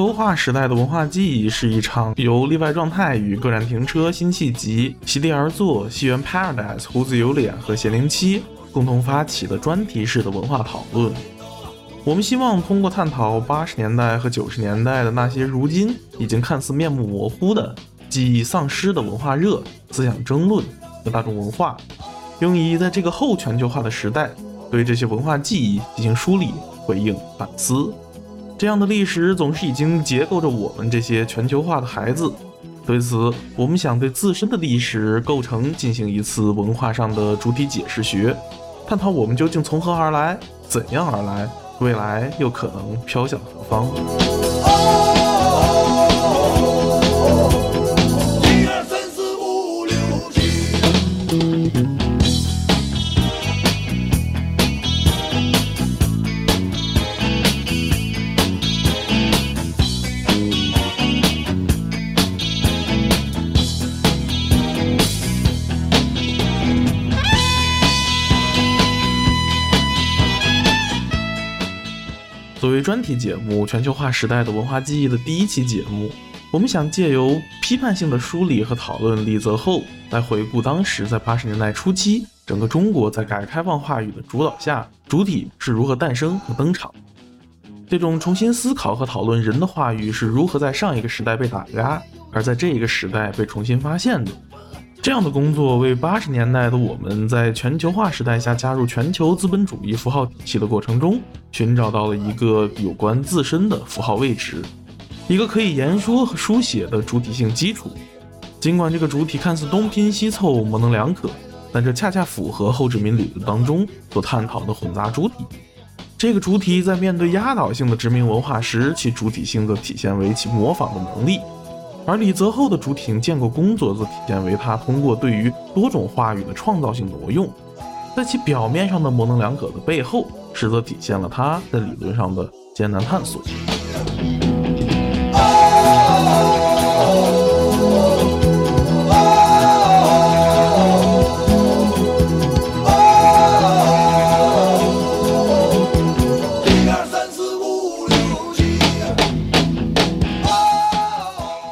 全球化时代的文化记忆是一场由例外状态与个人停车、辛弃疾、席地而坐、西园 Paradise、胡子有脸和咸灵七共同发起的专题式的文化讨论。我们希望通过探讨八十年代和九十年代的那些如今已经看似面目模糊的记忆丧失的文化热、思想争论和大众文化，用以在这个后全球化的时代对这些文化记忆进行梳理、回应、反思。这样的历史总是已经结构着我们这些全球化的孩子。对此，我们想对自身的历史构成进行一次文化上的主体解释学，探讨我们究竟从何而来，怎样而来，未来又可能飘向何方。专题节目《全球化时代的文化记忆》的第一期节目，我们想借由批判性的梳理和讨论李泽厚，来回顾当时在八十年代初期，整个中国在改革开放话语的主导下，主体是如何诞生和登场。这种重新思考和讨论人的话语是如何在上一个时代被打压，而在这一个时代被重新发现的。这样的工作为八十年代的我们在全球化时代下加入全球资本主义符号体系的过程中，寻找到了一个有关自身的符号位置，一个可以言说和书写的主体性基础。尽管这个主体看似东拼西凑、模棱两可，但这恰恰符合后殖民理论当中所探讨的混杂主体。这个主体在面对压倒性的殖民文化时，其主体性则体现为其模仿的能力。而李泽厚的主体性建构工作则体现为他通过对于多种话语的创造性挪用，在其表面上的模棱两可的背后，实则体现了他在理论上的艰难探索。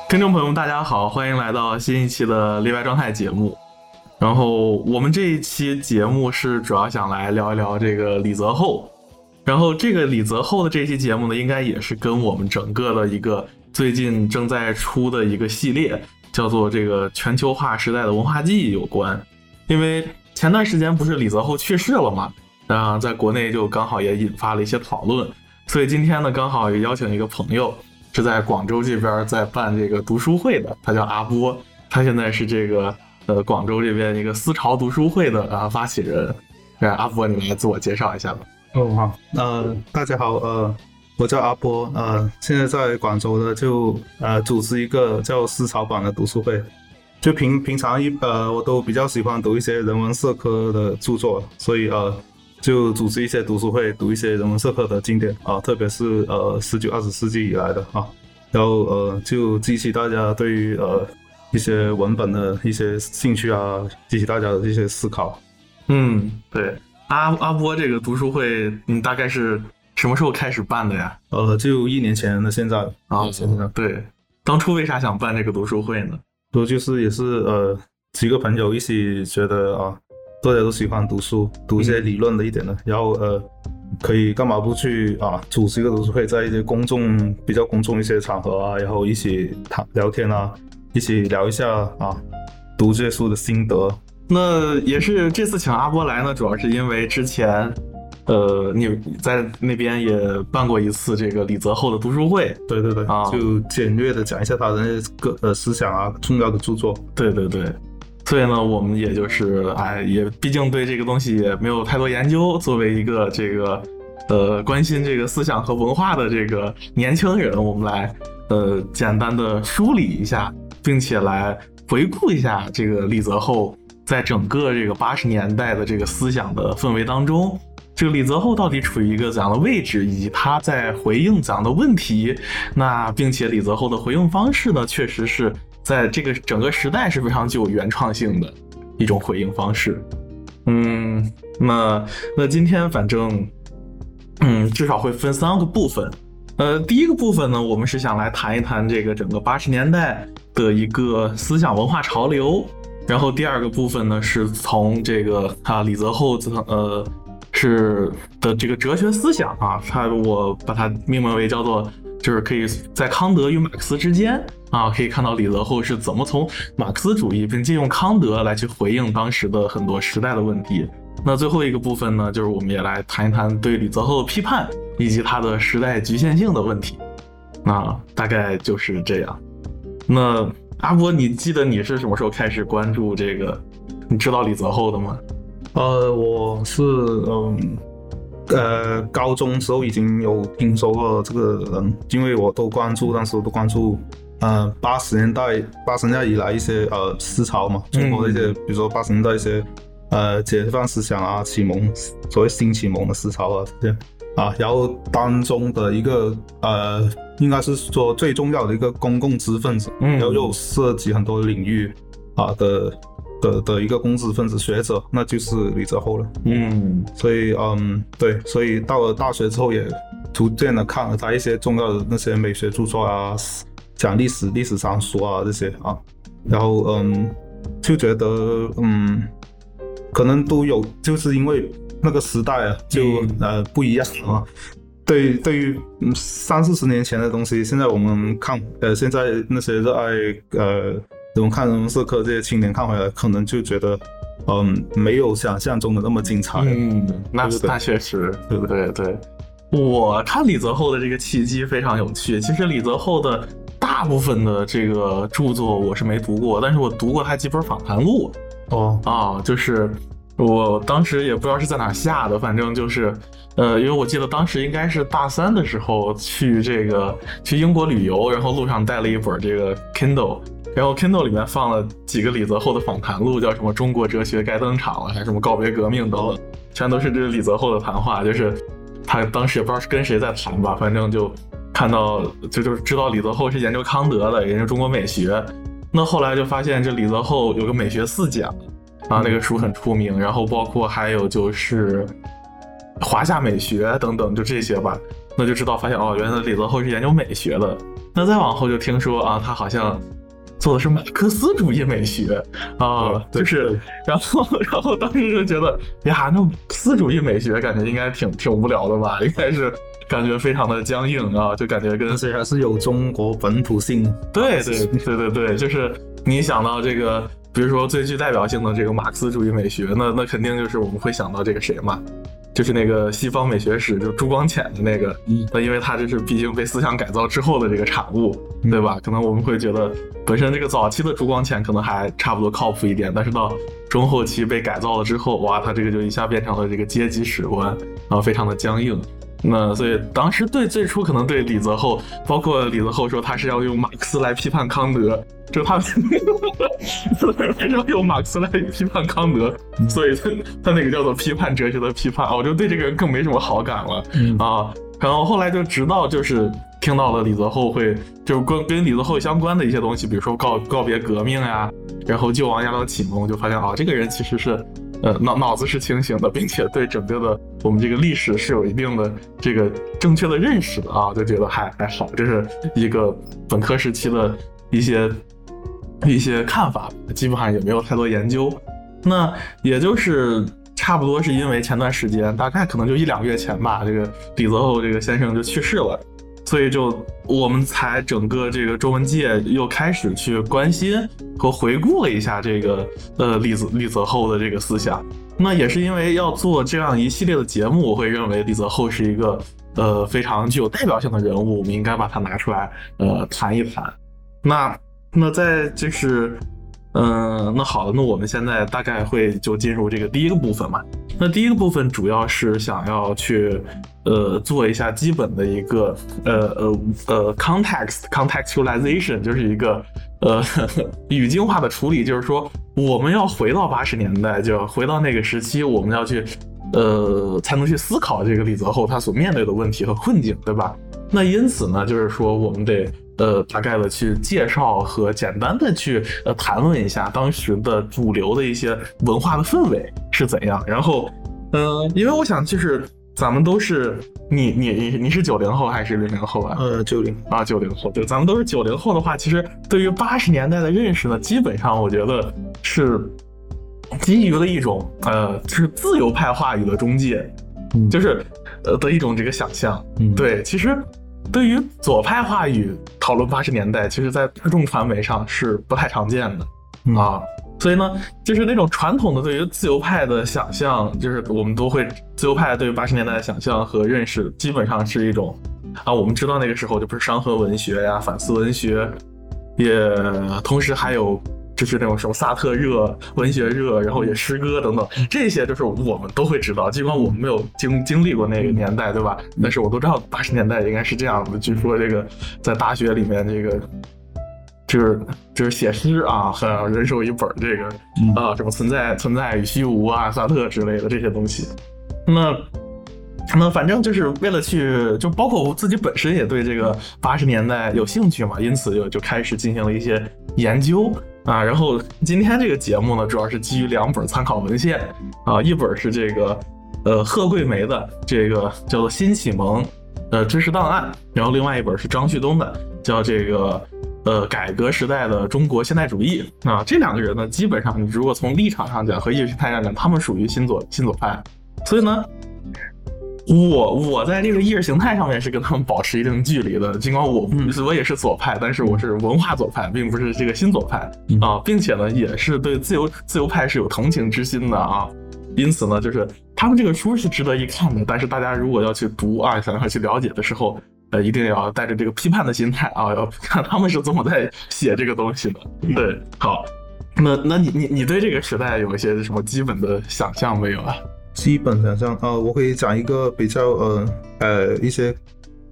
听众朋友们，大家好，欢迎来到新一期的例外状态节目。然后我们这一期节目是主要想来聊一聊这个李泽厚。然后这个李泽厚的这期节目呢，应该也是跟我们整个的一个最近正在出的一个系列，叫做这个全球化时代的文化记忆有关。因为前段时间不是李泽厚去世了嘛，啊，在国内就刚好也引发了一些讨论，所以今天呢，刚好也邀请一个朋友。是在广州这边在办这个读书会的，他叫阿波，他现在是这个呃广州这边一个思潮读书会的啊发起人。让阿波，你来自我介绍一下吧。哦好，呃大家好，呃我叫阿波，呃现在在广州的就呃组织一个叫思潮版的读书会，就平平常一呃我都比较喜欢读一些人文社科的著作，所以呃。就组织一些读书会，读一些人文社科的经典啊，特别是呃十九二十世纪以来的啊，然后呃就激起大家对于呃一些文本的一些兴趣啊，激起大家的一些思考。嗯，对，阿阿波这个读书会，你大概是什么时候开始办的呀？呃，就一年前的现在啊，现在对，当初为啥想办这个读书会呢？都就是也是呃几个朋友一起觉得啊。大家都喜欢读书，读一些理论的一点的，然后呃，可以干嘛不去啊？组织一个读书会，在一些公众比较公众一些场合啊，然后一起谈聊天啊，一起聊一下啊，读这些书的心得。那也是这次请阿波来呢，主要是因为之前，呃，你在那边也办过一次这个李泽厚的读书会。对对对，啊，就简略的讲一下他的那个呃思想啊，重要的著作。对对对。所以呢，我们也就是，哎，也毕竟对这个东西也没有太多研究。作为一个这个，呃，关心这个思想和文化的这个年轻人，我们来，呃，简单的梳理一下，并且来回顾一下这个李泽厚在整个这个八十年代的这个思想的氛围当中，这个李泽厚到底处于一个怎样的位置，以及他在回应怎样的问题。那并且李泽厚的回应方式呢，确实是。在这个整个时代是非常具有原创性的一种回应方式，嗯，那那今天反正，嗯，至少会分三个部分，呃，第一个部分呢，我们是想来谈一谈这个整个八十年代的一个思想文化潮流。然后第二个部分呢，是从这个啊李泽厚呃是的这个哲学思想啊，他我把它命名为叫做，就是可以在康德与马克思之间啊，可以看到李泽厚是怎么从马克思主义并借用康德来去回应当时的很多时代的问题。那最后一个部分呢，就是我们也来谈一谈对李泽厚的批判。以及他的时代局限性的问题，那大概就是这样。那阿波，你记得你是什么时候开始关注这个？你知道李泽厚的吗？呃，我是嗯呃高中时候已经有听说过这个人，因为我都关注，当时我都关注呃八十年代八十年代以来一些呃思潮嘛，中国的一些，比如说八十年代一些呃解放思想啊，启蒙所谓新启蒙的思潮啊这些。啊，然后当中的一个呃，应该是说最重要的一个公共知识分子，嗯，然后又涉及很多领域啊的的的一个公知分子学者，那就是李泽厚了，嗯，所以嗯，对，所以到了大学之后也逐渐的看了他一些重要的那些美学著作啊，讲历史、历史常说啊这些啊，然后嗯，就觉得嗯，可能都有，就是因为。那个时代啊，就呃不一样啊。对，对于三四十年前的东西，现在我们看，呃，现在那些热爱呃怎么看人文社科这些青年看回来，可能就觉得，嗯，没有想象中的那么精彩。嗯，那那确实，对不对？对。我看李泽厚的这个契机非常有趣。其实李泽厚的大部分的这个著作我是没读过，但是我读过他几本访谈录。哦啊，就是。我当时也不知道是在哪下的，反正就是，呃，因为我记得当时应该是大三的时候去这个去英国旅游，然后路上带了一本这个 Kindle，然后 Kindle 里面放了几个李泽厚的访谈录，叫什么《中国哲学该登场了》，还是什么《告别革命》等等，全都是这李泽厚的谈话，就是他当时也不知道是跟谁在谈吧，反正就看到就就知道李泽厚是研究康德的，研究中国美学，那后来就发现这李泽厚有个美学四讲。啊，那个书很出名，然后包括还有就是华夏美学等等，就这些吧。那就知道发现哦，原来李泽厚是研究美学的。那再往后就听说啊，他好像做的是马克思主义美学啊，就是，然后然后当时就觉得呀，那思主义美学感觉应该挺挺无聊的吧，应该是感觉非常的僵硬啊，就感觉跟虽然是有中国本土性。对对对对对，就是你想到这个。比如说最具代表性的这个马克思主义美学，那那肯定就是我们会想到这个谁嘛，就是那个西方美学史，就朱光潜的那个。那因为他这是毕竟被思想改造之后的这个产物，对吧？可能我们会觉得本身这个早期的朱光潜可能还差不多靠谱一点，但是到中后期被改造了之后，哇，他这个就一下变成了这个阶级史观，然后非常的僵硬。那所以当时对最初可能对李泽厚，包括李泽厚说他是要用马克思来批判康德，就他还 是要用马克思来批判康德，所以他他那个叫做批判哲学的批判，我就对这个人更没什么好感了啊。然后后来就直到就是听到了李泽厚会就是跟跟李泽厚相关的一些东西，比如说告告别革命呀，然后救亡压倒启蒙，就发现啊这个人其实是。呃，脑脑子是清醒的，并且对整个的我们这个历史是有一定的这个正确的认识的啊，就觉得还还好，这是一个本科时期的一些一些看法，基本上也没有太多研究。那也就是差不多是因为前段时间，大概可能就一两个月前吧，这个李泽厚这个先生就去世了。所以就我们才整个这个中文界又开始去关心和回顾了一下这个呃李泽李泽厚的这个思想。那也是因为要做这样一系列的节目，我会认为李泽厚是一个呃非常具有代表性的人物，我们应该把他拿出来呃谈一谈。那那在就是。嗯，那好的，那我们现在大概会就进入这个第一个部分嘛。那第一个部分主要是想要去，呃，做一下基本的一个，呃呃呃，context contextualization，就是一个，呃，语境化的处理。就是说，我们要回到八十年代，就回到那个时期，我们要去，呃，才能去思考这个李泽厚他所面对的问题和困境，对吧？那因此呢，就是说，我们得。呃，大概的去介绍和简单的去呃谈论一下当时的主流的一些文化的氛围是怎样。然后，嗯，因为我想就是咱们都是你你你你是九零后还是零零后啊？呃，九零啊，九零后。对，咱们都是九零后的话，其实对于八十年代的认识呢，基本上我觉得是基于了一种呃，就是自由派话语的中介，就是呃的一种这个想象。对，其实对于左派话语讨论八十年代，其实在大众传媒上是不太常见的啊。所以呢，就是那种传统的对于自由派的想象，就是我们都会自由派对于八十年代的想象和认识，基本上是一种啊，我们知道那个时候就不是伤痕文学呀、反思文学，也同时还有就是那种什么萨特热、文学热，然后也诗歌等等，这些就是我们都会知道。尽管我们没有经经历过那个年代，对吧？但是我都知道八十年代应该是这样的。据说这个在大学里面这个。就是就是写诗啊，很人手一本这个啊，什么存在存在与虚无啊，萨特之类的这些东西。那那反正就是为了去，就包括我自己本身也对这个八十年代有兴趣嘛，因此就就开始进行了一些研究啊。然后今天这个节目呢，主要是基于两本参考文献啊，一本是这个呃贺桂梅的这个叫做《新启蒙呃知识档案》，然后另外一本是张旭东的叫这个。呃，改革时代的中国现代主义。啊，这两个人呢，基本上你如果从立场上讲和意识形态上讲，他们属于新左新左派，所以呢，我我在这个意识形态上面是跟他们保持一定距离的，尽管我我也是左派，但是我是文化左派，并不是这个新左派啊，并且呢，也是对自由自由派是有同情之心的啊，因此呢，就是他们这个书是值得一看的，但是大家如果要去读啊，想要去了解的时候。呃，一定要带着这个批判的心态啊，要看他们是怎么在写这个东西的。对，好，那那你你你对这个时代有一些什么基本的想象没有啊？基本想象啊，我可以讲一个比较呃呃一些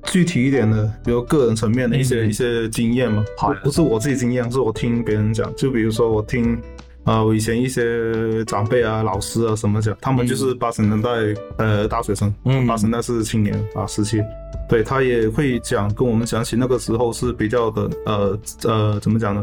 具体一点的，比如个人层面的一些一些经验嘛。好，不是我自己经验，是我听别人讲。就比如说我听。啊，我以前一些长辈啊、老师啊什么讲，他们就是八十年代呃大学生，嗯，八十年代是青年啊时期，对他也会讲，跟我们讲起那个时候是比较的呃呃怎么讲呢？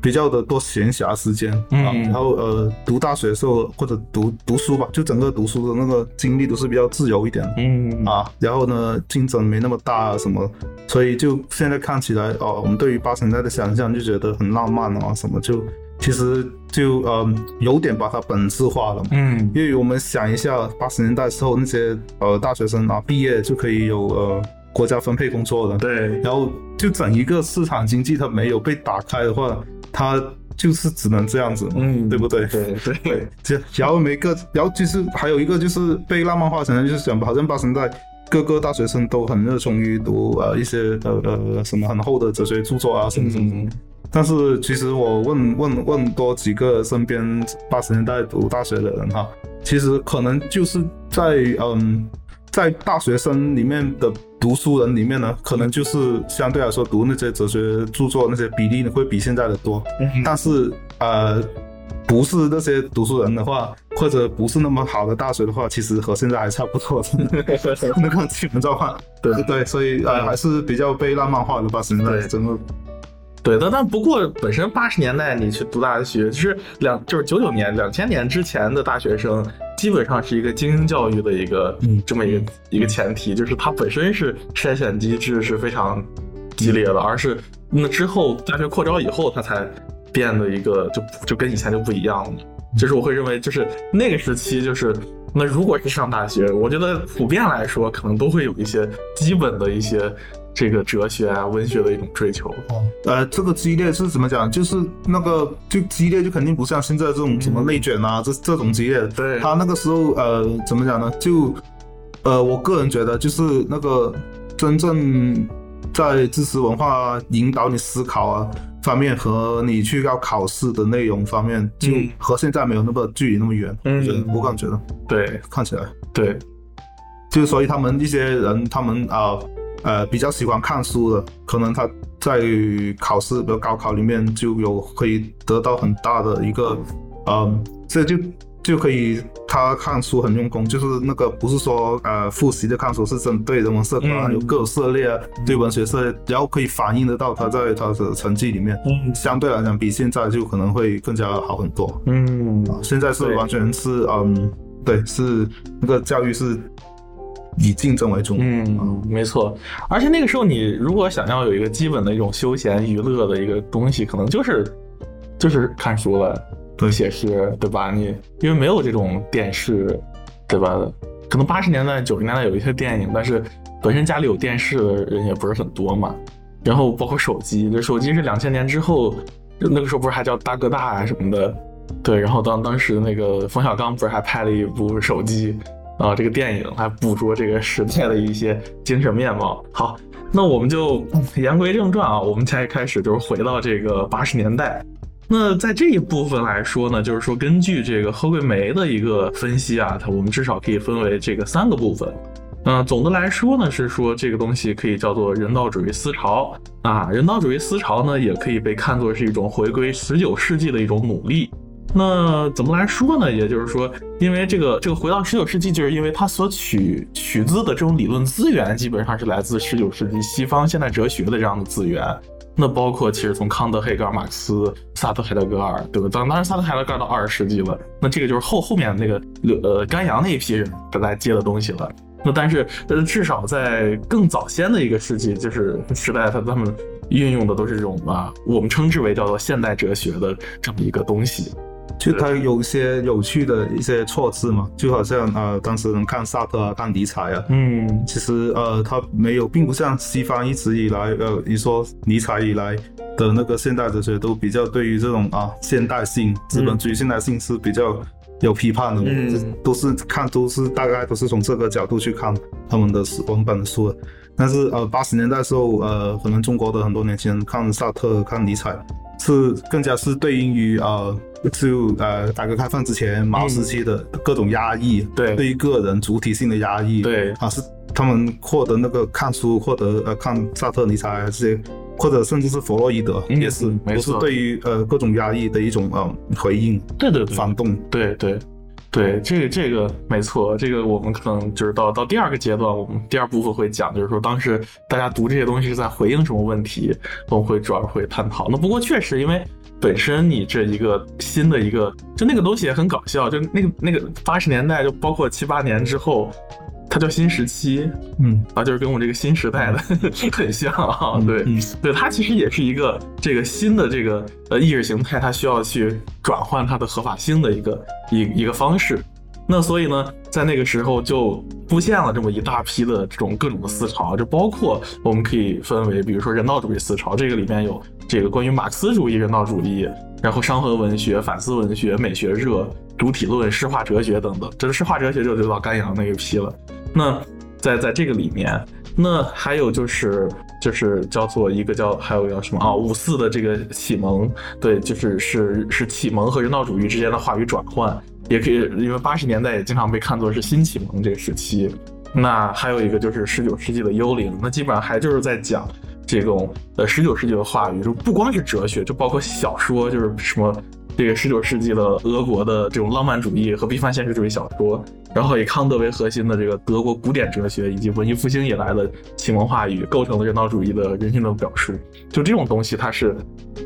比较的多闲暇时间啊，然后呃读大学的时候或者读读书吧，就整个读书的那个经历都是比较自由一点，嗯啊，然后呢竞争没那么大什么，所以就现在看起来哦，我们对于八十年代的想象就觉得很浪漫啊什么就。其实就呃有点把它本质化了，嗯，因为我们想一下八十年代时候那些呃大学生啊毕业就可以有呃国家分配工作了，对，然后就整一个市场经济它没有被打开的话，它就是只能这样子，嗯，对不对？对对，这然后每个然后就是还有一个就是被浪漫化成就是讲好像八十年代各个大学生都很热衷于读呃一些呃呃什么很厚的哲学著作啊什么什么。什么。但是其实我问问问多几个身边八十年代读大学的人哈，其实可能就是在嗯，在大学生里面的读书人里面呢，可能就是相对来说读那些哲学著作那些比例会比现在的多。但是呃，不是那些读书人的话，或者不是那么好的大学的话，其实和现在还差不多。那个基本状况，对 对，所以呃还是比较被浪漫化的八十年代，整个。对的，但不过本身八十年代你去读大学，就是两就是九九年两千年之前的大学生，基本上是一个精英教育的一个嗯这么一个一个前提，就是它本身是筛选机制是非常激烈的，而是那之后大学扩招以后，它才变得一个就就跟以前就不一样了。就是我会认为，就是那个时期，就是那如果是上大学，我觉得普遍来说，可能都会有一些基本的一些。这个哲学啊，文学的一种追求。哦，呃，这个激烈是怎么讲？就是那个就激烈，就肯定不像现在这种什么内卷啊，这这种激烈。对，他那个时候，呃，怎么讲呢？就，呃，我个人觉得，就是那个真正在知识文化引导你思考啊方面，和你去要考试的内容方面，就和现在没有那么距离那么远。嗯，我个人觉得，对，看起来，对，就所以他们一些人，他们啊。呃，比较喜欢看书的，可能他在考试，比如高考里面就有可以得到很大的一个，嗯，这就就可以他看书很用功，就是那个不是说呃复习的看书，是针对人文社科啊，有各种涉猎啊，对文学涉猎，然后可以反映得到他在他的成绩里面，相对来讲比现在就可能会更加好很多。嗯，现在是完全是嗯，对，是那个教育是。以竞争为主。嗯，没错。而且那个时候，你如果想要有一个基本的一种休闲娱乐的一个东西，可能就是就是看书了，对写诗，对吧？你因为没有这种电视，对吧？可能八十年代、九十年代有一些电影，但是本身家里有电视的人也不是很多嘛。然后包括手机，这手机是两千年之后，那个时候不是还叫大哥大啊什么的，对。然后当当时那个冯小刚不是还拍了一部手机啊、这个电影来捕捉这个时代的一些精神面貌。好，那我们就言归正传啊，我们才开始就是回到这个八十年代。那在这一部分来说呢，就是说根据这个贺桂梅的一个分析啊，它我们至少可以分为这个三个部分。嗯、总的来说呢，是说这个东西可以叫做人道主义思潮啊。人道主义思潮呢，也可以被看作是一种回归十九世纪的一种努力。那怎么来说呢？也就是说，因为这个这个回到十九世纪，就是因为它所取取资的这种理论资源，基本上是来自十九世纪西方现代哲学的这样的资源。那包括其实从康德、黑格尔、马克思、萨特、海德格尔，对吧？当当然，萨特、海德格尔到二十世纪了，那这个就是后后面那个呃甘阳那一批人来接的东西了。那但是呃，至少在更早先的一个世纪，就是时代，他他们运用的都是这种啊，我们称之为叫做现代哲学的这么一个东西。就它有一些有趣的一些措辞嘛，就好像呃，当时能看萨特啊，看尼采啊，嗯。其实呃，它没有，并不像西方一直以来呃，你说尼采以来的那个现代哲学都比较对于这种啊现代性、资本主义现代性是比较有批判的，嗯。这都是看都是大概都是从这个角度去看他们的书文本的书的。但是呃，八十年代的时候，呃，可能中国的很多年轻人看萨特、看尼采，是更加是对应于呃，就呃改革开放之前毛时期的各种压抑，对。对于个人主体性的压抑，对。啊，是他们获得那个看书，获得呃看萨特、尼采这些，或者甚至是弗洛伊德，嗯也是没错都是对于呃各种压抑的一种呃回应、对对对，反动。对对。对，这个这个没错，这个我们可能就是到到第二个阶段，我们第二部分会讲，就是说当时大家读这些东西是在回应什么问题，我们会主要会探讨。那不过确实，因为本身你这一个新的一个，就那个东西也很搞笑，就那个那个八十年代，就包括七八年之后。它叫新时期嗯，啊，就是跟我这个新时代的 很像啊，对，嗯对，它其实也是一个这个新的这个呃意识形态，它需要去转换它的合法性的一个一一个方式。那所以呢，在那个时候就出现了这么一大批的这种各种的思潮，就包括我们可以分为，比如说人道主义思潮，这个里面有这个关于马克思主义人道主义，然后伤痕文学、反思文学、美学热、主体论、诗化哲学等等。这是诗化哲学就就到甘阳那一批了。那在在这个里面，那还有就是就是叫做一个叫还有叫什么？啊五四的这个启蒙，对，就是是是启蒙和人道主义之间的话语转换，也可以因为八十年代也经常被看作是新启蒙这个时期。那还有一个就是十九世纪的幽灵，那基本上还就是在讲这种呃十九世纪的话语，就不光是哲学，就包括小说，就是什么这个十九世纪的俄国的这种浪漫主义和批判现实主义小说，然后以康德为核心的这个德国古典哲学以及文艺复兴以来的启蒙话语，构成了人道主义的人性的表述。就这种东西，它是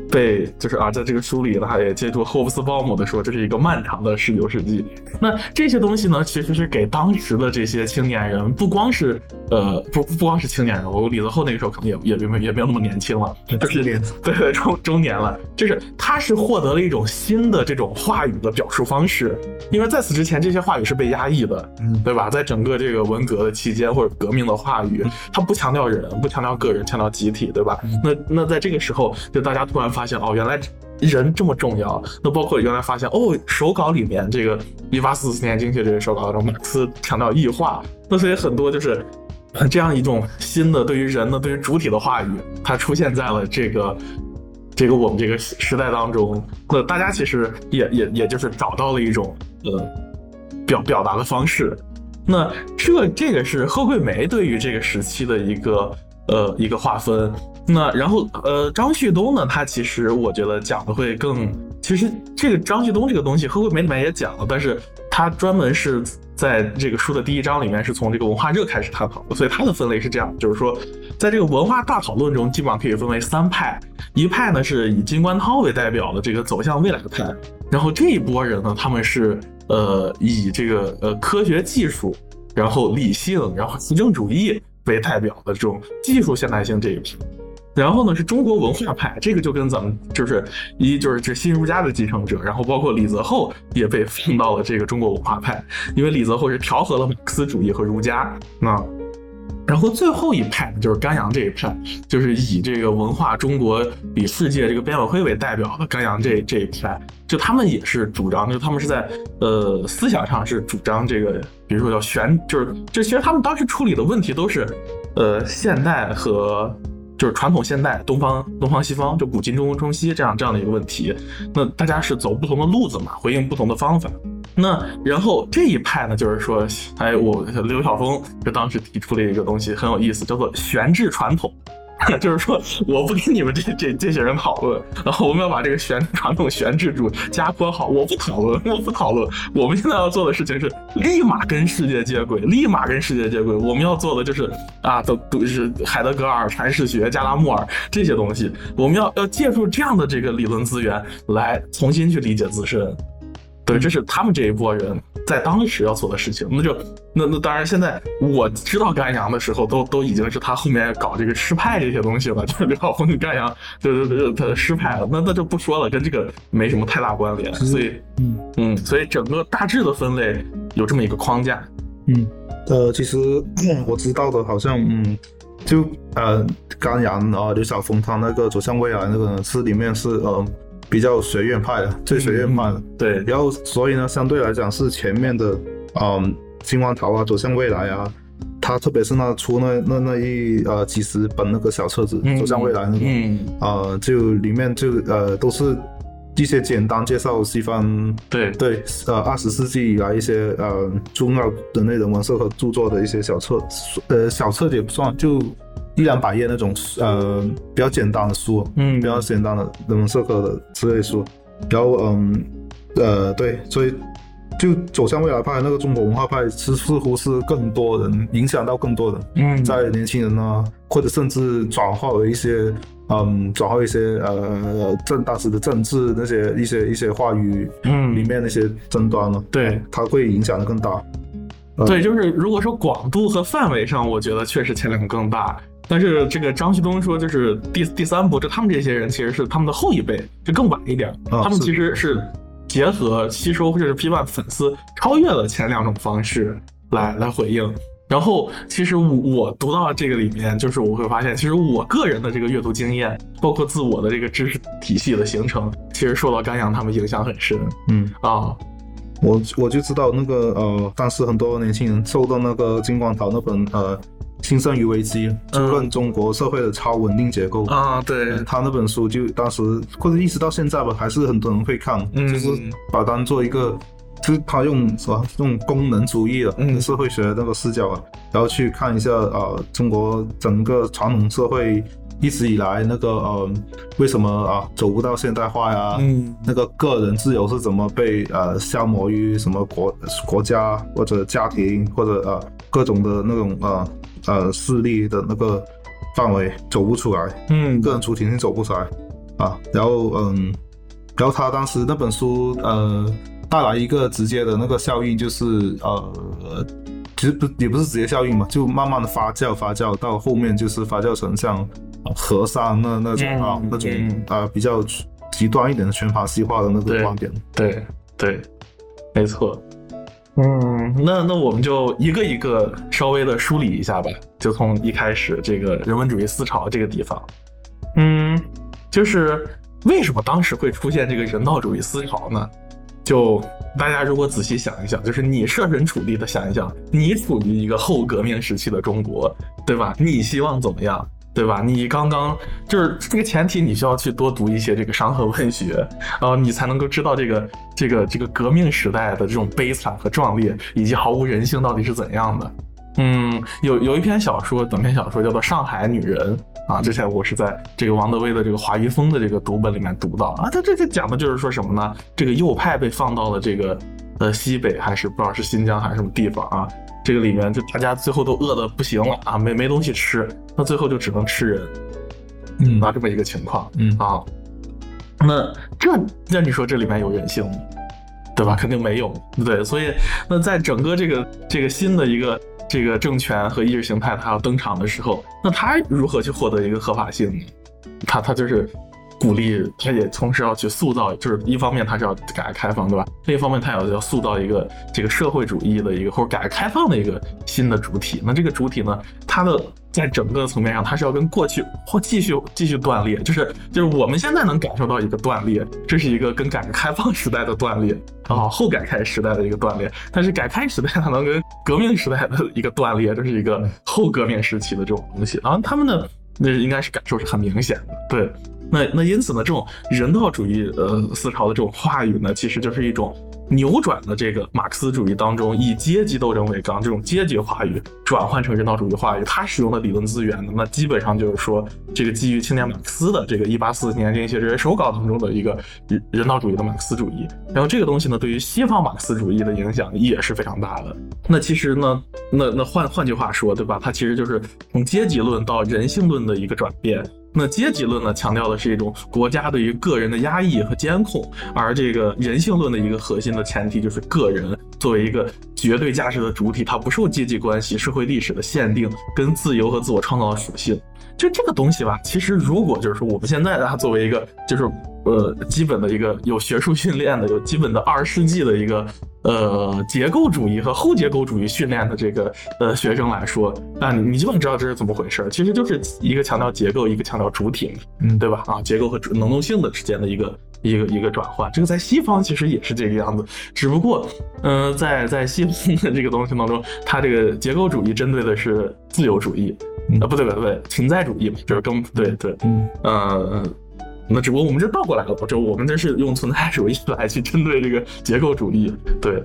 被就是啊，在这个书里，他也借助霍布斯鲍姆的说，这是一个漫长的十九世纪。那这些东西呢，其实是给当时的这些青年人，不光是呃不不光是青年人，我李泽厚那个时候可能也也也没也没有那么年轻了，就是年对对中中年了，就是他是获得了一种新的这种话语的表述方式，因为在此之前这些话语是被压抑的，嗯对吧？在整个这个文革的期间或者革命的话语，它不强调人，不强调个人，强调集体，对吧？那那在这个时候，就大家突然发现，哦，原来人这么重要。那包括原来发现，哦，手稿里面这个一八四四年经济这个手稿中，马克思强调异化，那所以很多就是。呃这样一种新的对于人的、对于主体的话语，它出现在了这个这个我们这个时代当中。那大家其实也也也就是找到了一种呃表表达的方式。那这这个是贺桂梅对于这个时期的一个呃一个划分。那然后呃张旭东呢，他其实我觉得讲的会更，其实这个张旭东这个东西，贺桂梅里面也讲了，但是他专门是在这个书的第一章里面是从这个文化热开始探讨的，所以他的分类是这样，就是说在这个文化大讨论中，基本上可以分为三派，一派呢是以金观涛为代表的这个走向未来的派，然后这一波人呢，他们是呃以这个呃科学技术然后理性，然后行政主义为代表的这种技术现代性这一批。然后呢，是中国文化派，这个就跟咱们就是一就是这新儒家的继承者，然后包括李泽厚也被放到了这个中国文化派，因为李泽厚是调和了马克思主义和儒家啊。然后最后一派就是甘阳这一派，就是以这个文化中国与世界这个编委会为代表的甘阳这这一派，就他们也是主张，就他们是在呃思想上是主张这个，比如说叫玄，就是就其实他们当时处理的问题都是，呃现代和。就是传统现代、东方东方西方，就古今中中西这样这样的一个问题，那大家是走不同的路子嘛，回应不同的方法。那然后这一派呢，就是说，哎，我刘晓峰就当时提出了一个东西很有意思，叫做悬置传统。就是说，我不跟你们这这这些人讨论，然后我们要把这个悬传统悬置住，加括号，我不讨论，我不讨论。我们现在要做的事情是立马跟世界接轨，立马跟世界接轨。我们要做的就是啊，都都是海德格尔阐释学、加拉穆尔这些东西，我们要要借助这样的这个理论资源来重新去理解自身。对，这是他们这一波人在当时要做的事情。那就那那当然，现在我知道甘阳的时候，都都已经是他后面搞这个失派这些东西了，就是刘晓峰跟甘阳，对对对，他的诗派了。那那就不说了，跟这个没什么太大关联。所以，嗯嗯，所以整个大致的分类有这么一个框架。嗯，呃，其实 我知道的，好像嗯，就呃甘阳啊，刘晓峰他那个走向未来那个是里面是呃。比较学院派的，最学院派的，对。然后，所以呢，相对来讲是前面的，嗯，金光桃啊，走向未来啊，他特别是那出那那那一呃几十本那个小册子，走向未来那个，嗯，呃，就里面就呃都是一些简单介绍西方，对对，呃，二十世纪以来一些呃重要人类人文社科著作的一些小册，呃，小册也不算就。一两百页那种呃比较简单的书，嗯，比较简单的人文社科的之类书，然后嗯呃对，所以就走向未来派那个中国文化派是似乎是更多人影响到更多人，嗯，在年轻人呢，或者甚至转化为一些嗯转化一些呃政当时的政治那些一些一些话语，嗯，里面那些争端呢，对，它会影响的更大。对，就是如果说广度和范围上，我觉得确实前两个更大。但是这个张旭东说，就是第第三部，就他们这些人其实是他们的后一辈，就更晚一点。他们其实是结合吸收或者是批判粉丝，超越了前两种方式来来回应。然后其实我读到这个里面，就是我会发现，其实我个人的这个阅读经验，包括自我的这个知识体系的形成，其实受到甘阳他们影响很深。嗯啊，我我就知道那个呃，当时很多年轻人受到那个金光桃那本呃。新生于危机，就论中国社会的超稳定结构啊，对他那本书，就当时或者一直到现在吧，还是很多人会看，就是把当做一个，就是他用什么用功能主义的社会学那个视角啊，然后去看一下啊，中国整个传统社会一直以来那个呃，为什么啊走不到现代化呀？嗯，那个个人自由是怎么被呃消磨于什么国国家或者家庭或者呃各种的那种呃。呃，势力的那个范围走不出来，嗯，个人主体性走不出来啊。然后，嗯，然后他当时那本书，呃，带来一个直接的那个效应，就是呃，其实不也不是直接效应嘛，就慢慢的发酵，发酵到后面就是发酵成像和尚那那种啊，那种啊比较极端一点的全法西化的那个观点。对对，没错。嗯，那那我们就一个一个稍微的梳理一下吧，就从一开始这个人文主义思潮这个地方，嗯，就是为什么当时会出现这个人道主义思潮呢？就大家如果仔细想一想，就是你设身处地的想一想，你处于一个后革命时期的中国，对吧？你希望怎么样？对吧？你刚刚就是这个前提，你需要去多读一些这个伤痕文学，然后你才能够知道这个这个这个革命时代的这种悲惨和壮烈，以及毫无人性到底是怎样的。嗯，有有一篇小说，短篇小说叫做《上海女人》啊，之前我是在这个王德威的这个华余锋的这个读本里面读到啊，他这这讲的就是说什么呢？这个右派被放到了这个呃西北，还是不知道是新疆还是什么地方啊？这个里面就大家最后都饿的不行了啊，没没东西吃，那最后就只能吃人，嗯，啊这么一个情况，嗯啊，那这那你说这里面有人性吗？对吧？肯定没有，对。所以，那在整个这个这个新的一个这个政权和意识形态它要登场的时候，那它如何去获得一个合法性呢？它它就是。鼓励，他也同时要去塑造，就是一方面他是要改革开放，对吧？另一方面他也要塑造一个这个社会主义的一个或者改革开放的一个新的主体。那这个主体呢，它的在整个层面上，它是要跟过去或继续继续断裂，就是就是我们现在能感受到一个断裂，这是一个跟改革开放时代的断裂啊，后改开时代的一个断裂。但是改开时代它能跟革命时代的一个断裂，这是一个后革命时期的这种东西。然后他们的那应该是感受是很明显的，对。那那因此呢，这种人道主义呃思潮的这种话语呢，其实就是一种扭转了这个马克思主义当中以阶级斗争为纲这种阶级话语，转换成人道主义话语。他使用的理论资源呢，那基本上就是说这个基于青年马克思的这个一八四年这些这些手稿当中的一个人人道主义的马克思主义。然后这个东西呢，对于西方马克思主义的影响也是非常大的。那其实呢，那那换换句话说，对吧？它其实就是从阶级论到人性论的一个转变。那阶级论呢，强调的是一种国家对于个人的压抑和监控，而这个人性论的一个核心的前提就是个人作为一个绝对价值的主体，它不受阶级关系、社会历史的限定，跟自由和自我创造的属性。就这个东西吧，其实如果就是说我们现在它作为一个就是呃基本的一个有学术训练的、有基本的二十世纪的一个。呃，结构主义和后结构主义训练的这个呃学生来说，那你你基本知道这是怎么回事？其实就是一个强调结构，一个强调主体，嗯，对吧？啊，结构和能动性的之间的一个一个一个转换，这个在西方其实也是这个样子，只不过，嗯，在在西方的这个东西当中，它这个结构主义针对的是自由主义，啊，不对不对不对，存在主义嘛，就是更对对，嗯呃。那只不过我们这倒过来了，就我们这是用存在主义来去针对这个结构主义，对。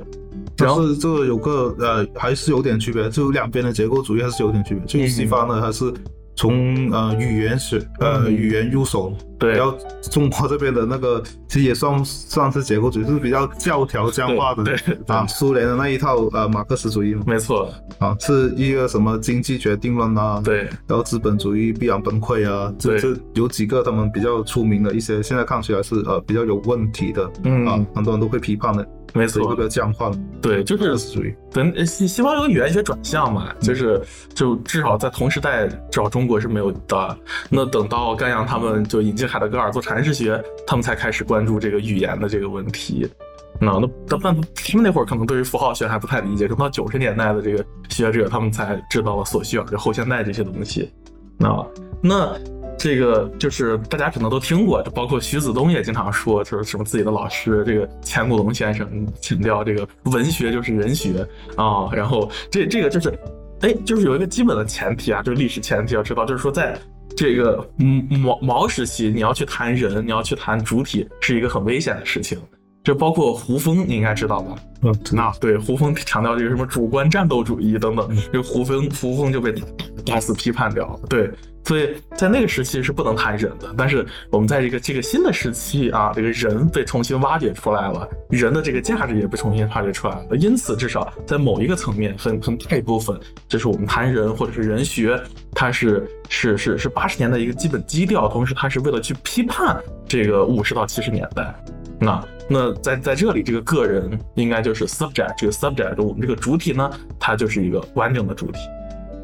然后这个有个呃，还是有点区别，就两边的结构主义还是有点区别，就西方的还是。从呃语言学呃语言入手，对，然后中国这边的那个其实也算算是结构主义，是比较教条僵化的，对啊，苏联的那一套呃马克思主义嘛，没错。啊，是一个什么经济决定论啊，对，然后资本主义必然崩溃啊，这这有几个他们比较出名的一些，现在看起来是呃比较有问题的，嗯。啊，很多人都会批判的。没错，一个僵化的，对，就是属于等西西方有语言学转向嘛，就是就至少在同时代，至少中国是没有的。那等到甘阳他们就引进海德格尔做阐释学，他们才开始关注这个语言的这个问题。那那但他们那会儿可能对于符号学还不太理解，等到九十年代的这个学者，他们才知道了索绪尔就后现代这些东西。那那。这个就是大家可能都听过，就包括徐子东也经常说，就是什么自己的老师这个钱谷龙先生强调这个文学就是人学啊，然后这这个就是，哎，就是有一个基本的前提啊，就是历史前提要知道，就是说在这个毛毛时期，你要去谈人，你要去谈主体，是一个很危险的事情。这包括胡风，你应该知道吧？嗯，那对胡风强调这个什么主观战斗主义等等，这胡风胡风就被大肆批判掉了。对。所以在那个时期是不能谈人的，但是我们在这个这个新的时期啊，这个人被重新挖掘出来了，人的这个价值也被重新发掘出来了。因此，至少在某一个层面，很很大一部分，就是我们谈人或者是人学，它是是是是八十年代一个基本基调，同时它是为了去批判这个五十到七十年代。那那在在这里，这个个人应该就是 subject，这个 subject，我们这个主体呢，它就是一个完整的主体。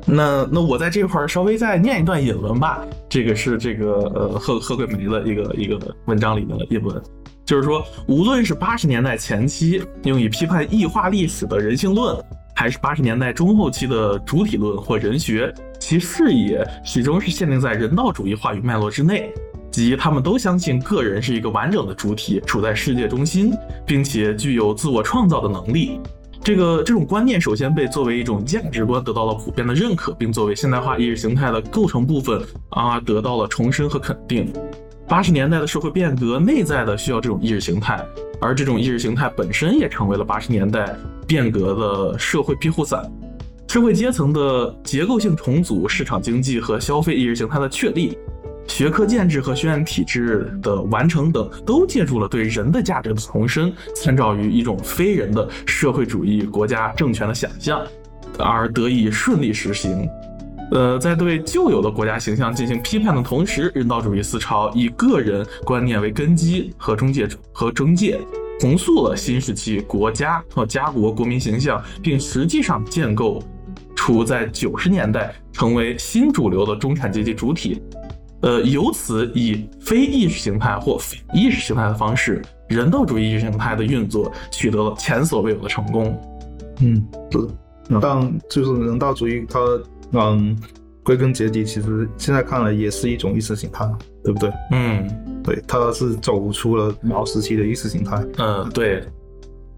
那那我在这块儿稍微再念一段引文吧，这个是这个呃贺贺桂梅的一个一个文章里的引文，就是说，无论是八十年代前期用以批判异化历史的人性论，还是八十年代中后期的主体论或人学，其视野始终是限定在人道主义话语脉络之内，即他们都相信个人是一个完整的主体，处在世界中心，并且具有自我创造的能力。这个这种观念首先被作为一种价值观得到了普遍的认可，并作为现代化意识形态的构成部分啊得到了重申和肯定。八十年代的社会变革内在的需要这种意识形态，而这种意识形态本身也成为了八十年代变革的社会庇护伞。社会阶层的结构性重组、市场经济和消费意识形态的确立。学科建制和学院体制的完成等，都借助了对人的价值的重申，参照于一种非人的社会主义国家政权的想象，而得以顺利实行。呃，在对旧有的国家形象进行批判的同时，人道主义思潮以个人观念为根基和中介和中介，重塑了新时期国家和家国国民形象，并实际上建构出在九十年代成为新主流的中产阶级主体。呃，由此以非意识形态或非意识形态的方式，人道主义意识形态的运作取得了前所未有的成功。嗯，是的。但就是人道主义，它嗯，归根结底，其实现在看来也是一种意识形态，对不对？嗯，对，它是走出了毛时期的意识形态。嗯，对。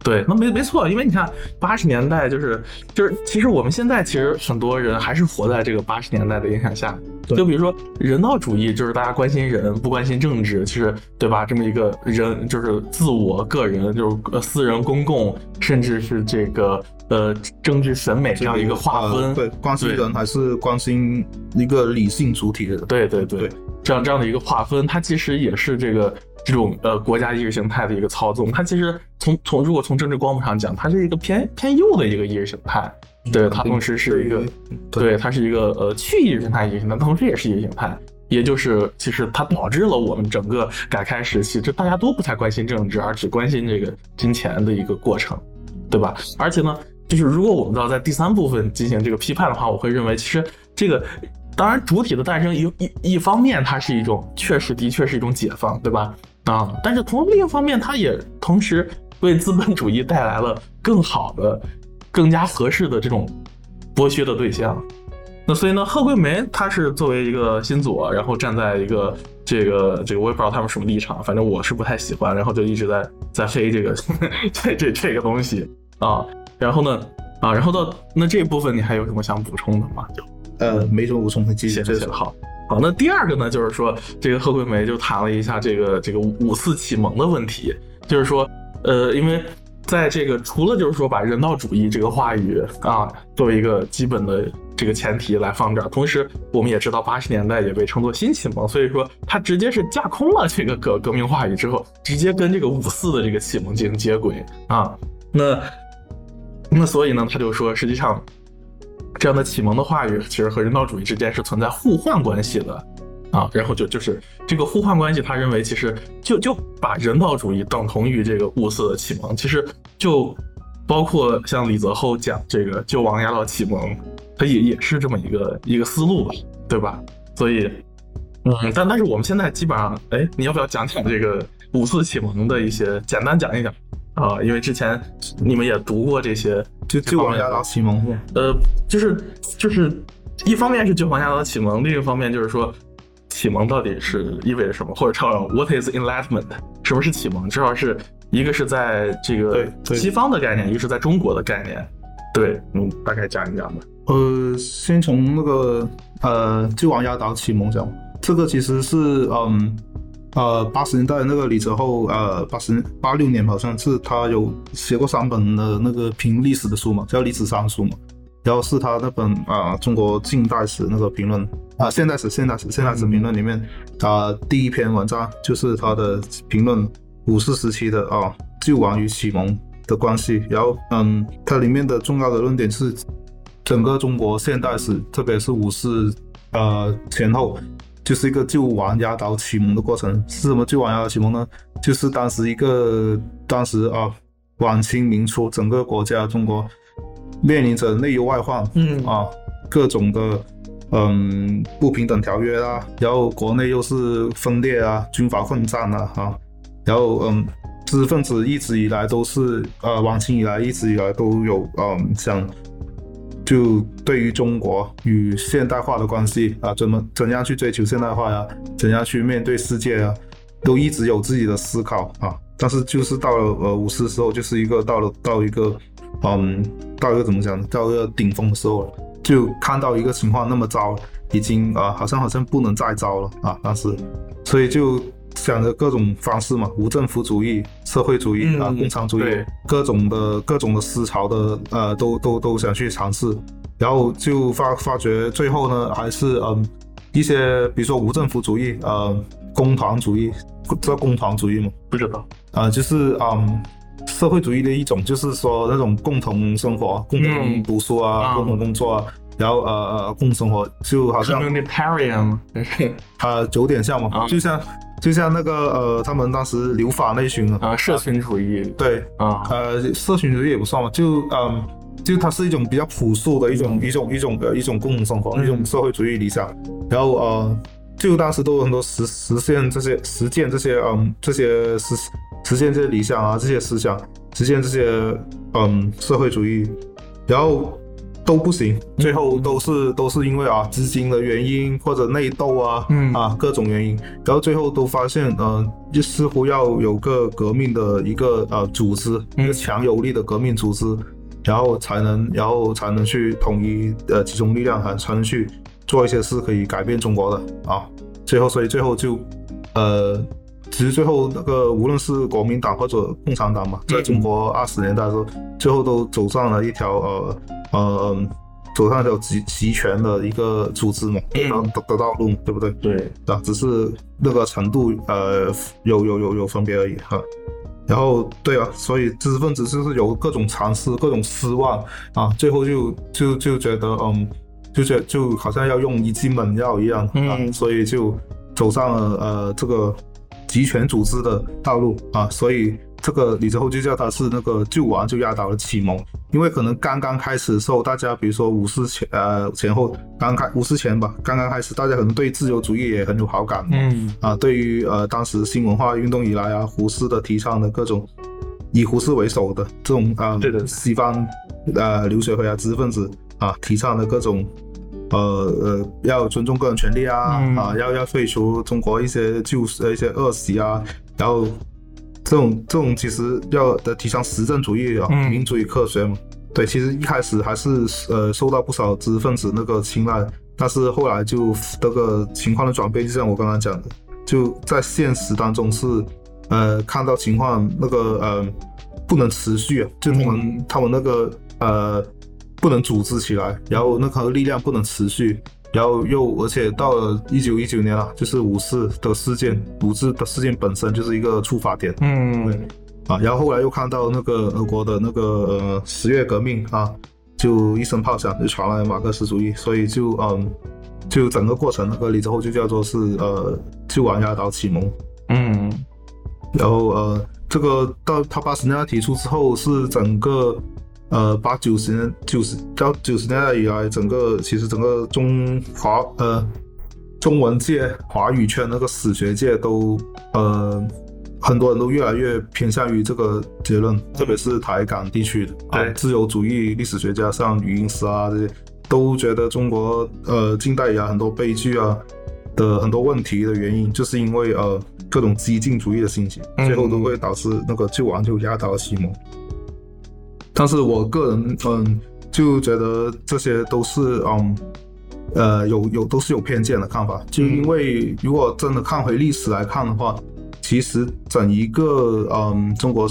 对，那没没错，因为你看八十年代就是就是，其实我们现在其实很多人还是活在这个八十年代的影响下。就比如说人道主义，就是大家关心人不关心政治，其实对吧？这么一个人就是自我个人，就是呃私人公共，甚至是这个呃政治审美这样一个划分。对，关心人还是关心一个理性主体的。对对对，这样这样的一个划分，它其实也是这个。这种呃国家意识形态的一个操纵，它其实从从如果从政治光谱上讲，它是一个偏偏右的一个意识形态，对它同时是一个，对它是一个呃去意识形态意识形态，同时也是意识形态，也就是其实它导致了我们整个改开时期，这大家都不太关心政治，而只关心这个金钱的一个过程，对吧？而且呢，就是如果我们要在第三部分进行这个批判的话，我会认为其实这个当然主体的诞生一一一方面，它是一种确实的确是一种解放，对吧？啊，但是从另一方面，它也同时为资本主义带来了更好的、更加合适的这种剥削的对象。那所以呢，贺桂梅她是作为一个新左，然后站在一个这个这个，我也不知道他们什么立场，反正我是不太喜欢，然后就一直在在黑这个 这这这个东西啊。然后呢，啊，然后到那这一部分，你还有什么想补充的吗？呃，没什么补充的，谢谢，谢谢，好。好，那第二个呢，就是说这个贺桂梅就谈了一下这个这个五四启蒙的问题，就是说，呃，因为在这个除了就是说把人道主义这个话语啊作为一个基本的这个前提来放这儿，同时我们也知道八十年代也被称作新启蒙，所以说它直接是架空了这个革革命话语之后，直接跟这个五四的这个启蒙进行接轨啊，那那所以呢，他就说实际上。这样的启蒙的话语，其实和人道主义之间是存在互换关系的，啊，然后就就是这个互换关系，他认为其实就就把人道主义等同于这个五四的启蒙，其实就包括像李泽厚讲这个救亡压倒启蒙，他也也是这么一个一个思路吧，对吧？所以，嗯，但但是我们现在基本上，哎，你要不要讲讲这个五四启蒙的一些，简单讲一讲？啊，因为之前你们也读过这些，就救亡压倒启蒙是呃，就是就是，一方面是救亡压倒启蒙，另一方面就是说，启蒙到底是意味着什么，或者叫 What is enlightenment？什么是启蒙？至少是一个是在这个西方的概念，一个是在中国的概念。对，嗯，大概讲一讲吧。呃，先从那个呃救亡压倒启蒙讲，这个其实是嗯。呃，八十年代那个李泽厚，呃，八十八六年好像是他有写过三本的那个评历史的书嘛，叫《历史三书》嘛。然后是他那本啊《中国近代史》那个评论啊，现代史、现代史、现代史评论里面，啊第一篇文章就是他的评论五四时期的啊救亡与启蒙的关系。然后嗯，它里面的重要的论点是，整个中国现代史，特别是五四呃前后。就是一个救亡压倒启蒙的过程，是什么救亡压倒启蒙呢？就是当时一个当时啊，晚清民初整个国家中国面临着内忧外患，嗯啊，各种的嗯不平等条约啊，然后国内又是分裂啊，军阀混战啊，哈，然后嗯，知识分子一直以来都是呃，晚清以来一直以来都有嗯想。就对于中国与现代化的关系啊，怎么怎样去追求现代化呀？怎样去面对世界啊？都一直有自己的思考啊。但是就是到了呃五四时候，就是一个到了到一个嗯到一个怎么讲？到一个顶峰的时候了，就看到一个情况那么糟，已经啊好像好像不能再糟了啊。当时，所以就。想着各种方式嘛，无政府主义、社会主义啊、共产主义，各种的各种的思潮的呃，都都都想去尝试，然后就发发觉最后呢，还是嗯一些比如说无政府主义呃，工团主义，知道工团主义吗？不知道。啊，就是嗯社会主义的一种，就是说那种共同生活、共同读书啊、共同工作啊，然后呃呃共生活，就好像 communitarian 吗？啊有点像嘛，啊就像就像那个呃他们当时留法那群啊，社群主义对啊，呃社群主义也不算嘛，就嗯。就它是一种比较朴素的一种、一种一种呃一种共同生活，嗯一种社会主义理想。然后呃，就当时都有很多实实现这些实践这些嗯这些实实现这些理想啊这些思想，实现这些嗯社会主义，然后都不行，最后都是都是因为啊资金的原因或者内斗啊，嗯啊各种原因，然后最后都发现呃就似乎要有个革命的一个呃组织，一个强有力的革命组织。然后才能，然后才能去统一呃集中力量，才才能去做一些事可以改变中国的啊。最后，所以最后就呃，其实最后那个无论是国民党或者共产党嘛，在中国二十年代的时候，最后都走上了一条呃呃走上一条集集权的一个组织嘛，嗯然后的的道路，对不对？对，啊，只是那个程度呃有有有有分别而已哈。然后对啊，所以知识分子就是有各种尝试、各种失望啊，最后就就就觉得嗯，就觉就好像要用一剂猛药一样啊，嗯所以就走上了呃这个集权组织的道路啊，所以这个李泽厚就叫他是那个救亡就压倒了启蒙，因为可能刚刚开始的时候，大家比如说五四前呃前后刚开五四前吧，刚刚开始，大家可能对自由主义也很有好感，嗯。啊，对于呃当时新文化运动以来啊，胡适的提倡的各种以胡适为首的这种啊，对的。西方呃留学回来知识分子啊提倡的各种呃呃要尊重个人权利啊、嗯。啊要要废除中国一些旧呃一些恶习啊，然后这种这种其实要的提倡实证主义啊、嗯。民主与科学嘛，对，其实一开始还是呃受到不少知识分子那个青睐，但是后来就这个情况的转变，就像我刚刚讲的，就在现实当中是呃看到情况那个呃不能持续啊，就他们、他们那个呃不能组织起来，然后那个力量不能持续。然后又，而且到了一九一九年啊，就是五四的事件，五四的事件本身就是一个触发点。嗯啊，然后后来又看到那个俄国的那个呃十月革命啊，就一声炮响就传来马克思主义，所以就嗯，就整个过程那个李泽厚就叫做是呃救亡压倒启蒙，嗯然后呃这个到他八十年代提出之后，是整个呃八九十年九十到九十年代以来，整个其实整个中华呃中文界、华语圈那个史学界都呃很多人都越来越偏向于这个结论，特别是台港地区的啊对。自由主义历史学家，像余英时啊这些，都觉得中国呃近代以来很多悲剧啊的很多问题的原因，就是因为呃各种激进主义的兴起，嗯。最后都会导致那个救亡就压倒了西蒙。但是我个人嗯就觉得这些都是嗯呃有有都是有偏见的看法，就因为如果真的看回历史来看的话，其实整一个嗯中国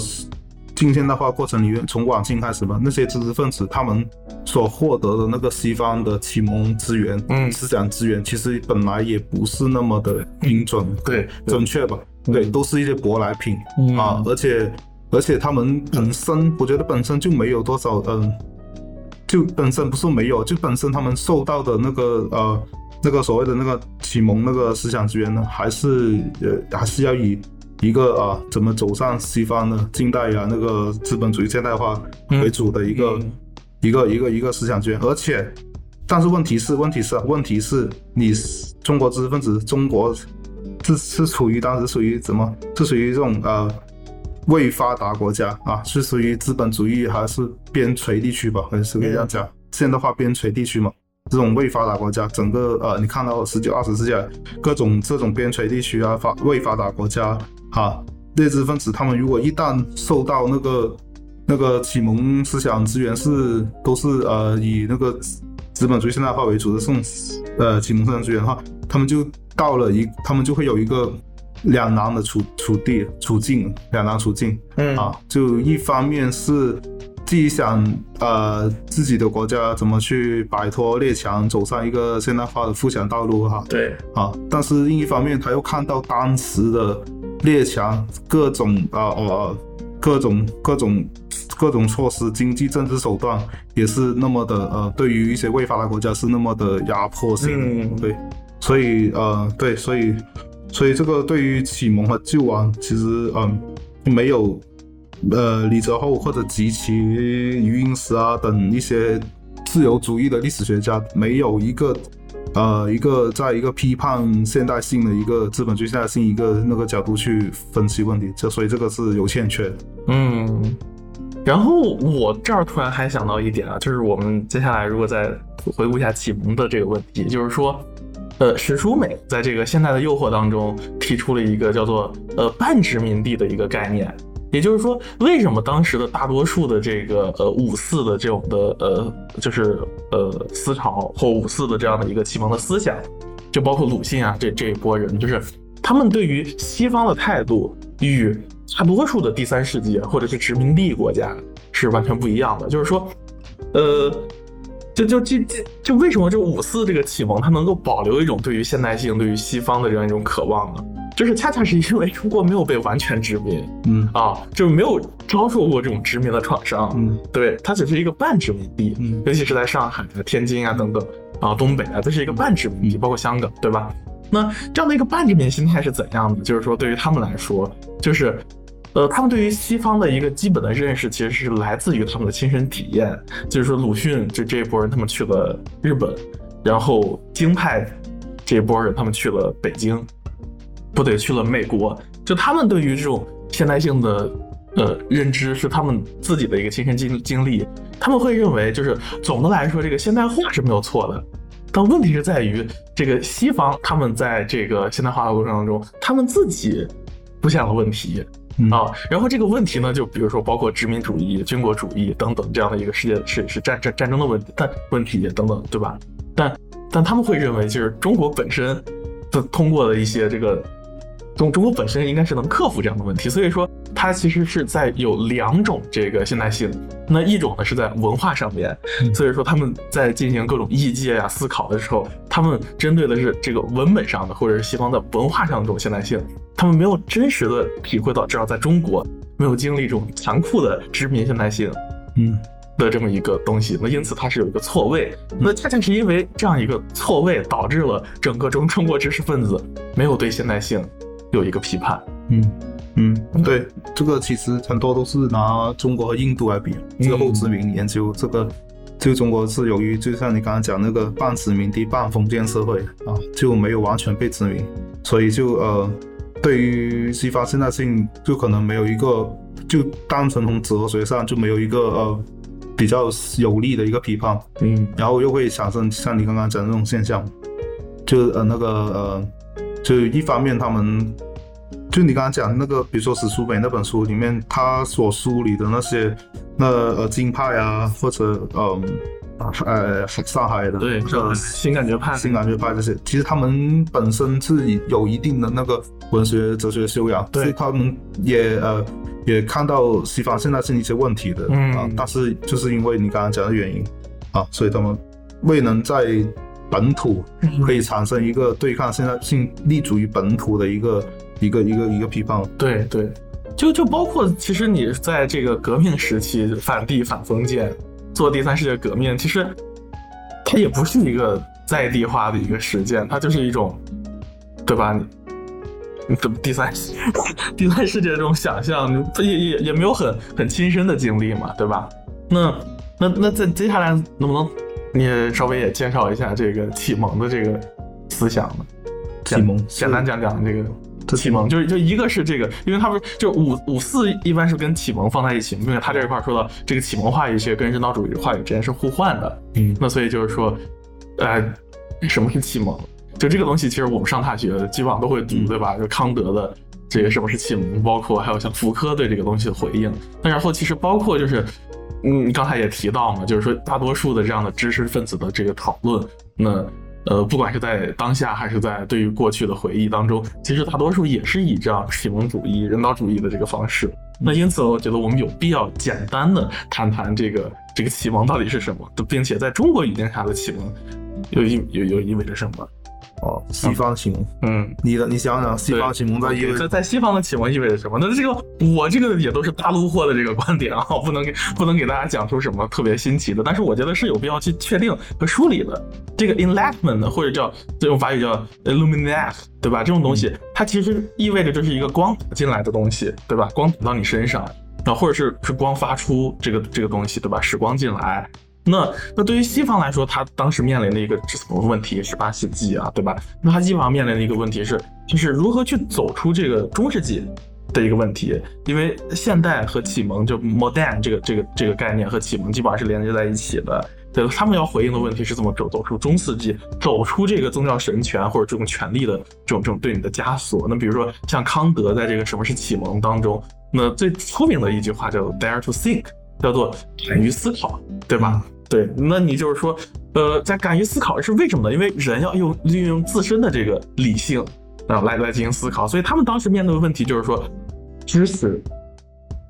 近现代化过程里面，从晚清开始吧，那些知识分子他们所获得的那个西方的启蒙资源、嗯思想资源，其实本来也不是那么的精准、对准确吧？对，都是一些舶来品。嗯啊，而且而且他们本身，我觉得本身就没有多少，嗯，就本身不是没有，就本身他们受到的那个呃那个所谓的那个启蒙那个思想资源呢，还是呃还是要以一个啊怎么走上西方的近代啊那个资本主义现代化为主的一个、嗯一个一个一个思想资源，而且。但是问题是，问题是啊，问题是你中国知识分子，中国是是处于当时属于怎么？是属于这种呃未发达国家啊，是属于资本主义还是边陲地区吧？还是可以这样讲，现代化边陲地区嘛。这种未发达国家，整个呃，你看到十九、二十世纪来各种这种边陲地区啊，发未发达国家啊，劣质分子他们如果一旦受到那个那个启蒙思想资源是都是呃以那个资本主义现代化为主的这种呃启蒙思想资源的话，他们就到了一，他们就会有一个两难的处处地处境，两难处境嗯。啊，就一方面是自己想呃自己的国家怎么去摆脱列强，走上一个现代化的富强道路哈，对。啊，但是另一方面他又看到当时的列强各种啊呃各种各种各种措施、经济、政治手段也是那么的呃，对于一些未发达国家是那么的压迫性。嗯。对，所以呃，对，所以所以这个对于启蒙和救亡，其实嗯、没有呃李泽厚或者及其余英时啊等一些自由主义的历史学家没有一个。呃，一个在一个批判现代性的一个资本主义现代性一个那个角度去分析问题，这所以这个是有欠缺。嗯，然后我这儿突然还想到一点啊，就是我们接下来如果再回顾一下启蒙的这个问题，就是说，呃，史书美在这个《现代的诱惑》当中提出了一个叫做呃半殖民地的一个概念，也就是说，为什么当时的大多数的这个呃五四的这种的呃就是呃思潮或五四的这样的一个启蒙的思想，就包括鲁迅啊这这一波人，就是他们对于西方的态度与大多数的第三世界或者是殖民地国家是完全不一样的。就是说，呃，就就就就就为什么就五四这个启蒙它能够保留一种对于现代性、对于西方的这样一种渴望呢？就是恰恰是因为中国没有被完全殖民嗯啊，就是没有遭受过这种殖民的创伤。嗯对，它只是一个半殖民地，嗯尤其是在上海啊、天津啊等等啊、东北啊，这是一个半殖民地，包括香港，对吧？那这样的一个半殖民心态是怎样的？就是说，对于他们来说，就是，呃，他们对于西方的一个基本的认识，其实是来自于他们的亲身体验。就是说，鲁迅这这一波人，他们去了日本，然后京派这一波人，他们去了北京，不对，去了美国。就他们对于这种现代性的呃认知，是他们自己的一个亲身经经历。他们会认为，就是总的来说，这个现代化是没有错的。但问题是在于，这个西方他们在这个现代化的过程当中，他们自己出现了问题啊。然后这个问题呢，就比如说包括殖民主义、军国主义等等这样的一个世界是是战战战争的问题，但问题等等，对吧？但但他们会认为，就是中国本身的通过了一些这个中中国本身应该是能克服这样的问题，所以说它其实是在有两种这个现代性，那一种呢是在文化上面，所以说他们在进行各种异界呀、思考的时候，他们针对的是这个文本上的或者是西方的文化上的这种现代性，他们没有真实的体会到，至少在中国没有经历这种残酷的殖民现代性，嗯的这么一个东西，那因此它是有一个错位。那恰恰是因为这样一个错位，导致了整个中中国知识分子没有对现代性有一个批判。嗯嗯，对，这个其实很多都是拿中国和印度来比，之后殖民研究这个。就中国是由于，就像你刚刚讲那个半殖民地半封建社会啊，就没有完全被殖民，所以就呃，对于西方现代性就可能没有一个，就单纯从哲学上就没有一个呃比较有力的一个批判，嗯然后又会产生像你刚刚讲的那种现象，就呃那个呃，就一方面他们，就你刚刚讲那个，比如说史书美那本书里面，他所梳理的那些那呃京派啊，或者嗯呃上海的对，呃新感觉派，新感觉派这些，其实他们本身是有一定的那个文学哲学修养，对。所以他们也呃也看到西方现代性一些问题的、嗯。啊，但是就是因为你刚刚讲的原因啊，所以他们未能在本土嗯。可以产生一个对抗现代性、立足于本土的一个一个一个一个批判。对对，就就包括其实你在这个革命时期反帝反封建，做第三世界革命，其实它也不是一个在地化的一个实践，它就是一种，对吧？你你怎么第三第三世界这种想象，你也也也没有很很亲身的经历嘛，对吧？那那那在接下来能不能你也稍微也介绍一下这个启蒙的这个思想呢？启蒙简单讲讲这个这启蒙，就是就一个是这个，因为他们就五五四一般是跟启蒙放在一起，因为他这一块说到这个启蒙话语学跟人道主义话语之间是互换的，嗯那所以就是说，呃，什么是启蒙？就这个东西，其实我们上大学基本上都会读，对吧？就康德的这个什么是启蒙，包括还有像福柯对这个东西的回应。那然后其实包括就是，嗯，刚才也提到嘛，就是说大多数的这样的知识分子的这个讨论，那呃，不管是在当下还是在对于过去的回忆当中，其实大多数也是以这样启蒙主义、人道主义的这个方式。那因此，我觉得我们有必要简单的谈谈这个这个启蒙到底是什么，并且在中国语境下的启蒙又意有有意味着什么。哦，西方启蒙，嗯，你的你想想，西方启蒙在意味在在西方的启蒙意味着什么？那这个我这个也都是大陆货的这个观点啊，不能给不能给大家讲出什么特别新奇的。但是我觉得是有必要去确定和梳理的。这个 enlightenment 或者叫这种法语叫 illuminate，对吧？这种东西它其实意味着就是一个光进来的东西，对吧？光打到你身上，然后或者是是光发出这个这个东西，对吧？使光进来。那那对于西方来说，他当时面临的一个什么问题？是八世纪啊，对吧？那他基本上面临的一个问题是，就是如何去走出这个中世纪的一个问题。因为现代和启蒙，就 modern 这个这个这个概念和启蒙基本上是连接在一起的。对，他们要回应的问题是怎么走走出中世纪，走出这个宗教神权或者这种权力的这种这种对你的枷锁。那比如说像康德在这个什么是启蒙当中，那最出名的一句话叫做 dare to think，叫做敢于思考，对吧？对，那你就是说，呃，在敢于思考是为什么呢？因为人要用运用自身的这个理性啊来来进行思考，所以他们当时面对的问题就是说，知识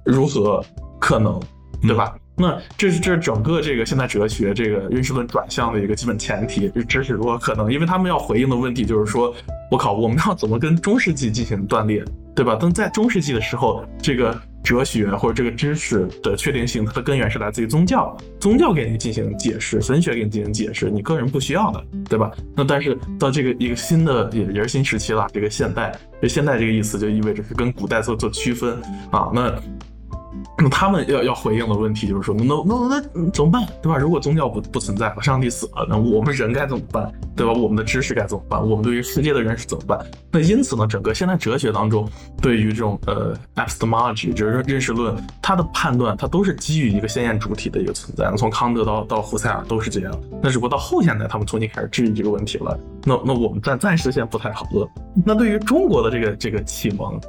如何可能，对吧？那这是这是整个这个现代哲学这个认识论转向的一个基本前提，就知识如何可能？因为他们要回应的问题就是说，我靠，我们要怎么跟中世纪进行断裂，对吧？但在中世纪的时候，这个。哲学或者这个知识的确定性，它的根源是来自于宗教，宗教给你进行解释，神学给你进行解释，你个人不需要的，对吧？那但是到这个一个新的也也是新时期了，这个现代，这现代这个意思就意味着是跟古代做做区分啊，那。那他们要要回应的问题就是说，那那那怎么办，对吧？如果宗教不不存在了，上帝死了，那我们人该怎么办，对吧？我们的知识该怎么办？我们对于世界的认识怎么办？那因此呢，整个现代哲学当中，对于这种呃 epistemology，就是认识论，它的判断，它都是基于一个先验主体的一个存在。从康德到到胡塞尔都是这样。那只不过到后现代，他们重新开始质疑这个问题了。那那我们暂暂时先不太好了。那对于中国的这个这个启蒙，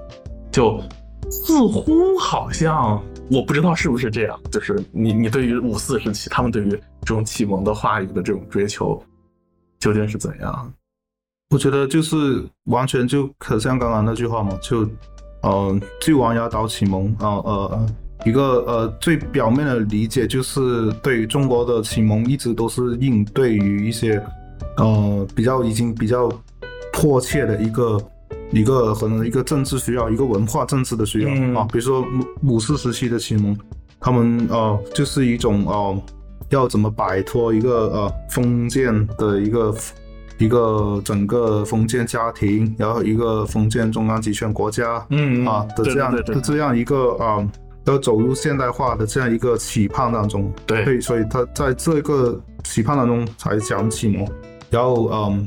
就。似乎好像我不知道是不是这样，就是你你对于五四时期他们对于这种启蒙的话语的这种追求究竟是怎样？我觉得就是完全就可像刚刚那句话嘛，就呃，巨王压倒启蒙啊呃，一个呃最表面的理解就是对于中国的启蒙一直都是应对于一些呃比较已经比较迫切的一个。一个可能一个政治需要，一个文化政治的需要啊，比如说五四时期的启蒙，他们呃就是一种呃要怎么摆脱一个呃封建的一个一个整个封建家庭，然后一个封建中央集权国家，嗯啊的这样的这样一个啊要走入现代化的这样一个期盼当中，对，所以他在这个期盼当中才讲启蒙，然后嗯。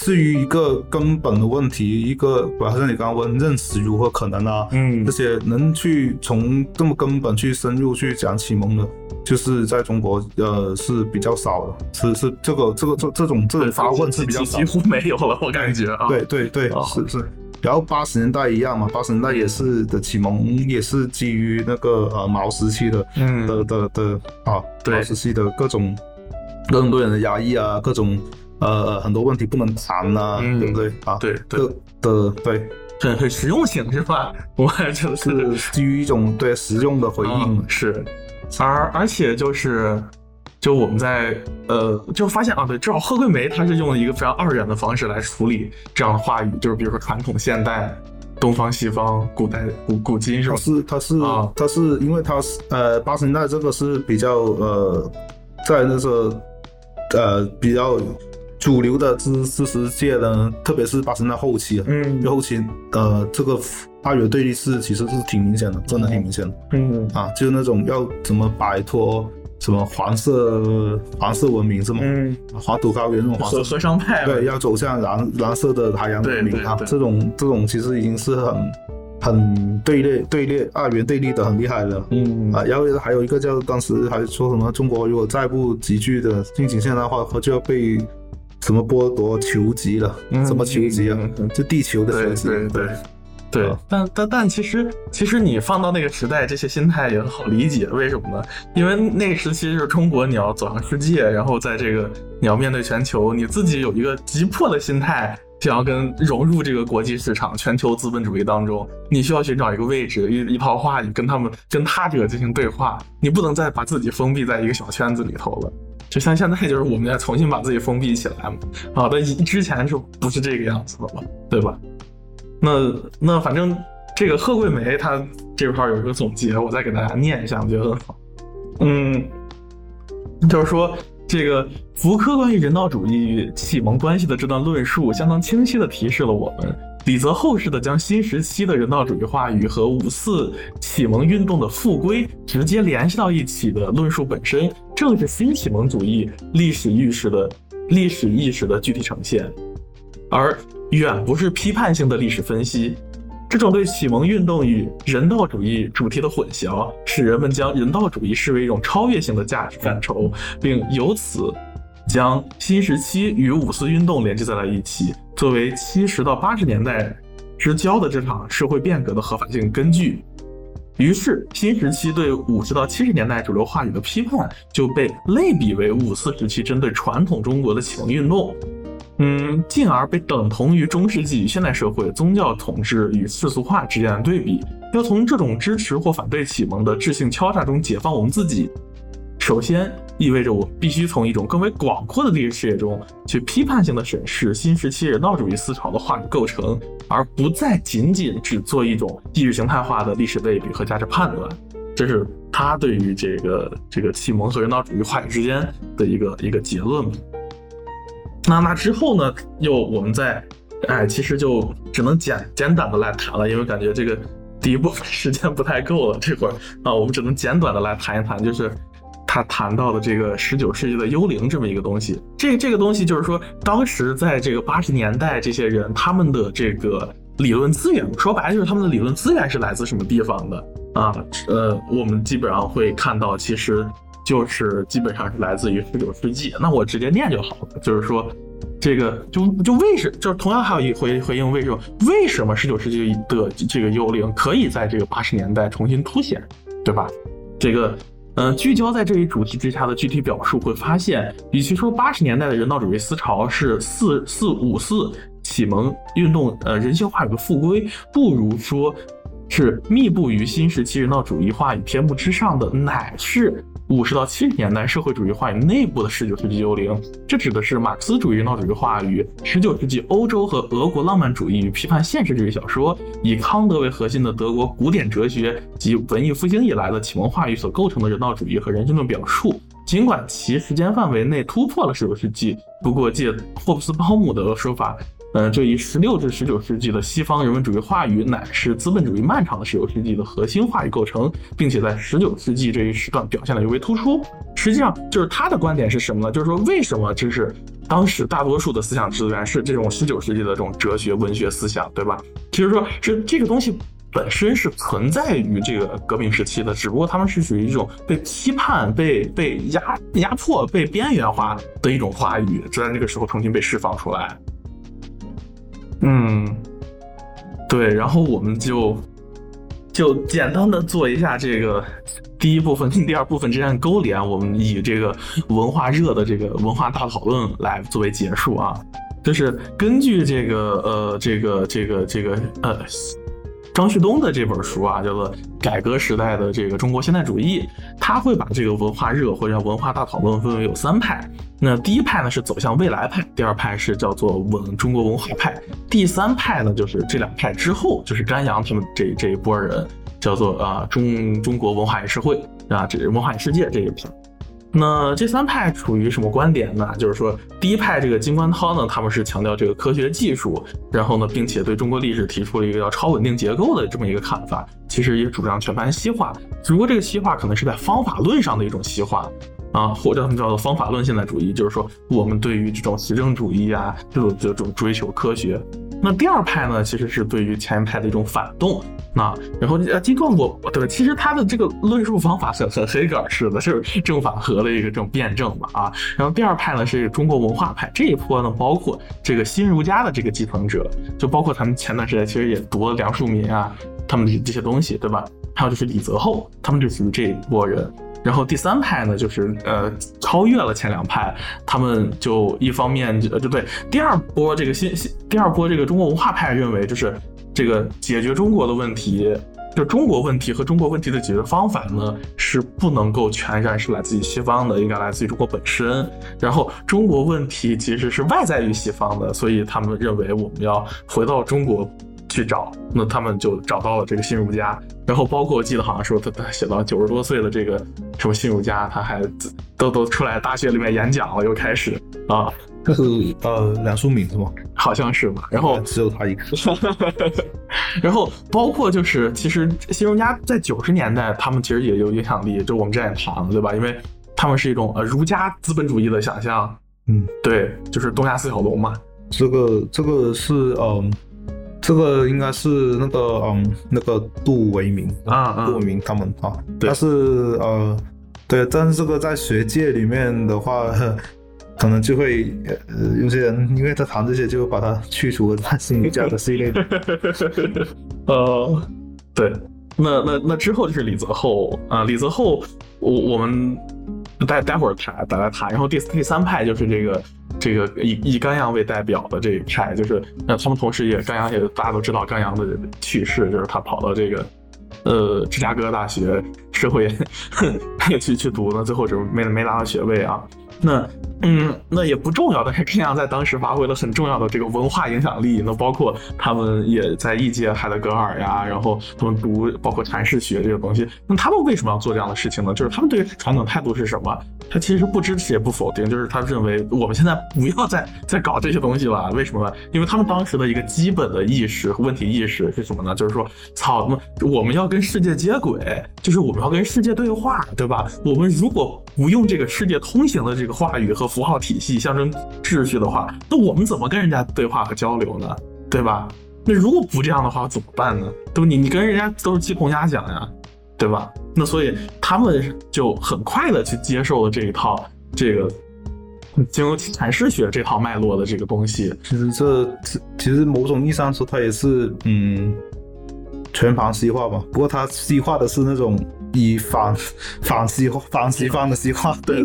至于一个根本的问题，一个好像你刚刚问认识如何可能啊，嗯，这些能去从这么根本去深入去讲启蒙的，就是在中国呃是比较少的，是是这个这个这这种这种发问是比较几乎没有了，我感觉啊，对对对，是是。然后八十年代一样嘛，八十年代也是的启蒙也是基于那个呃毛时期的，嗯的的的啊毛时期的各种各种多人的压抑啊，各种。呃，很多问题不能谈呐，对不对啊？对对的，对，很很实用性是吧？我还觉得是基于一种对实用的回应，是，而而且就是，就我们在呃，就发现啊，对，至少贺桂梅她是用了一个非常二元的方式来处理这样的话语，就是比如说传统、现代、东方、西方、古代、古古今是吧？是，他是啊，他是因为他是呃，八十年代这个是比较呃，在那个呃比较。主流的知知识界呢，特别是八十年代后期，嗯，后期呃，这个二元对立是其实是挺明显的，真的挺明显的，嗯。啊，就是那种要怎么摆脱什么黄色黄色文明是吗？嗯，黄土高原那种黄色和尚派，对，要走向蓝蓝色的海洋文明啊，这种这种其实已经是很很对立对立二元对立的很厉害了，嗯。啊，然后还有一个叫当时还说什么中国如果再不急剧的进行现代化，就要被。什么剥夺球籍了？什么球籍啊？就地球的球籍。对对对对。但但但其实其实你放到那个时代，这些心态也很好理解。为什么呢？因为那个时期就是中国，你要走向世界，然后在这个你要面对全球，你自己有一个急迫的心态，想要跟融入这个国际市场、全球资本主义当中，你需要寻找一个位置、一一套话语，跟他们、跟他者进行对话。你不能再把自己封闭在一个小圈子里头了。就像现在，就是我们要重新把自己封闭起来嘛。啊，但之前是不是这个样子的嘛？对吧？那那反正这个贺桂梅她这块有一个总结，我再给大家念一下，我觉得很好。嗯，就是说。这个福柯关于人道主义与启蒙关系的这段论述，相当清晰的提示了我们，李泽厚式的将新时期的人道主义话语和五四启蒙运动的复归直接联系到一起的论述本身，正是新启蒙主义历史意识的历史意识的具体呈现，而远不是批判性的历史分析。这种对启蒙运动与人道主义主题的混淆，使人们将人道主义视为一种超越性的价值范畴，并由此将新时期与五四运动连接在了一起，作为七十到八十年代之交的这场社会变革的合法性根据。于是，新时期对五十到七十年代主流话语的批判就被类比为五四时期针对传统中国的启蒙运动。嗯，进而被等同于中世纪与现代社会宗教统治与世俗化之间的对比。要从这种支持或反对启蒙的智性敲诈中解放我们自己，首先意味着我必须从一种更为广阔的历史视野中去批判性的审视新时期人道主义思潮的话语构成，而不再仅仅只做一种意识形态化的历史类比和价值判断。这是他对于这个这个启蒙和人道主义话语之间的一个一个结论。那那之后呢？又我们再，哎，其实就只能简简短的来谈了，因为感觉这个第一部分时间不太够了。这会儿啊，我们只能简短的来谈一谈，就是他谈到的这个十九世纪的幽灵这么一个东西。这这个东西就是说，当时在这个八十年代，这些人他们的这个理论资源，说白了就是他们的理论资源是来自什么地方的啊？呃，我们基本上会看到，其实。就是基本上是来自于十九世纪，那我直接念就好了。就是说，这个就就为什就是同样还有一回回应为什么为什么十九世纪的这个幽灵可以在这个八十年代重新凸显，对吧？这个嗯，聚焦在这一主题之下的具体表述会发现，与其说八十年代的人道主义思潮是四四五四启蒙运动呃人性化语的复归，不如说是密布于新时期人道主义话语篇目之上的乃是。五十到七十年代社会主义话语内部的十九世纪幽灵，这指的是马克思主义人道主义话语、十九世纪欧洲和俄国浪漫主义与批判现实主义小说，以康德为核心的德国古典哲学及文艺复兴以来的启蒙话语所构成的人道主义和人性论表述。尽管其时间范围内突破了十九世纪，不过借霍布斯鲍姆的说法。嗯，这一十六至十九世纪的西方人文主义话语，乃是资本主义漫长的十九世纪的核心话语构成，并且在十九世纪这一时段表现的尤为突出。实际上，就是他的观点是什么呢？就是说，为什么就是当时大多数的思想资源是这种十九世纪的这种哲学文学思想，对吧？其实说是这个东西本身是存在于这个革命时期的，只不过他们是属于一种被批判、被被压压迫、被边缘化的一种话语，就在这个时候重新被释放出来。嗯，对，然后我们就就简单的做一下这个第一部分跟第二部分之间的勾连，我们以这个文化热的这个文化大讨论来作为结束啊，就是根据这个呃这个这个这个呃张旭东的这本书啊，叫做《改革时代的这个中国现代主义》，他会把这个文化热或者叫文化大讨论分为有三派。那第一派呢是走向未来派，第二派是叫做文中国文化派，第三派呢就是这两派之后就是甘阳他们这这一波人，叫做啊中中国文化与社会啊这文化与世界这一派。那这三派处于什么观点呢？就是说第一派这个金观涛呢，他们是强调这个科学技术，然后呢，并且对中国历史提出了一个叫超稳定结构的这么一个看法，其实也主张全盘西化，只不过这个西化可能是在方法论上的一种西化。啊，或者他们叫做方法论现代主义，就是说我们对于这种实证主义啊，这种这种追求科学。那第二派呢，其实是对于前一派的一种反动。那然后呃，金刚我对，其实他的这个论述方法很很黑格尔式的，是正反合的一个这种辩证嘛啊。然后第二派呢是中国文化派，这一波呢包括这个新儒家的这个继承者，就包括他们前段时间其实也读了梁漱溟啊，他们的这些东西，对吧？还有就是李泽厚，他们就属于这一波人。然后第三派呢，就是呃超越了前两派，他们就一方面就就对第二波这个新新第二波这个中国文化派认为，就是这个解决中国的问题。就中国问题和中国问题的解决方法呢，是不能够全然是来自于西方的，应该来自于中国本身。然后中国问题其实是外在于西方的，所以他们认为我们要回到中国去找。那他们就找到了这个新儒家。然后包括我记得好像说他他写到九十多岁的这个什么新儒家，他还都都出来大学里面演讲了，又开始啊。这是呃梁漱溟是吗？好像是吧。然后只有他一个。然后包括就是，其实新儒家在九十年代，他们其实也有影响力。就我们之前也谈了，对吧？因为他们是一种呃儒家资本主义的想象。嗯，对，就是东亚四小龙嘛。这个这个是嗯，这个应该是那个嗯那个杜维明啊，杜维明他们啊。但是呃，对，但是这个在学界里面的话。可能就会呃，有些人因为他谈这些，就把它去除了他心理家的系列。呃，对，那那那之后就是李泽厚啊，李泽厚，我我们待待会儿谈，大家谈。然后第第三派就是这个这个以以甘阳为代表的这一派，就是那他们同时也甘阳也大家都知道甘阳的去世，就是他跑到这个呃芝加哥大学社会 去去读呢，最后就没没拿到学位啊。那，嗯，那也不重要，但是这样在当时发挥了很重要的这个文化影响力。那包括他们也在异界海德格尔呀，然后他们读包括阐释学这个东西。那他们为什么要做这样的事情呢？就是他们对传统态度是什么？他其实不支持也不否定，就是他认为我们现在不要再再搞这些东西了。为什么呢？因为他们当时的一个基本的意识和问题意识是什么呢？就是说，操，那么我们要跟世界接轨，就是我们要跟世界对话，对吧？我们如果不用这个世界通行的这个话语和符号体系象征秩序的话，那我们怎么跟人家对话和交流呢？对吧？那如果不这样的话怎么办呢？对不？你你跟人家都是鸡同鸭讲呀，对吧？那所以他们就很快的去接受了这一套这个经由阐释学这套脉络的这个东西。其实这其实某种意义上说，它也是嗯全盘西化吧。不过它西化的是那种。以反反西反西方的西化，对对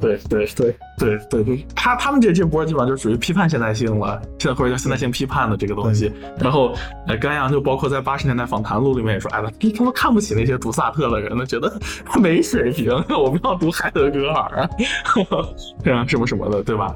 对对对对对对，他他们这这波基本上就属于批判现代性了，现在或者叫现代性批判的这个东西。然后，呃，甘阳就包括在八十年代访谈录里面也说，哎，他他们看不起那些读萨特的人呢，觉得他没水平，我们要读海德格尔啊，这样什么什么的，对吧？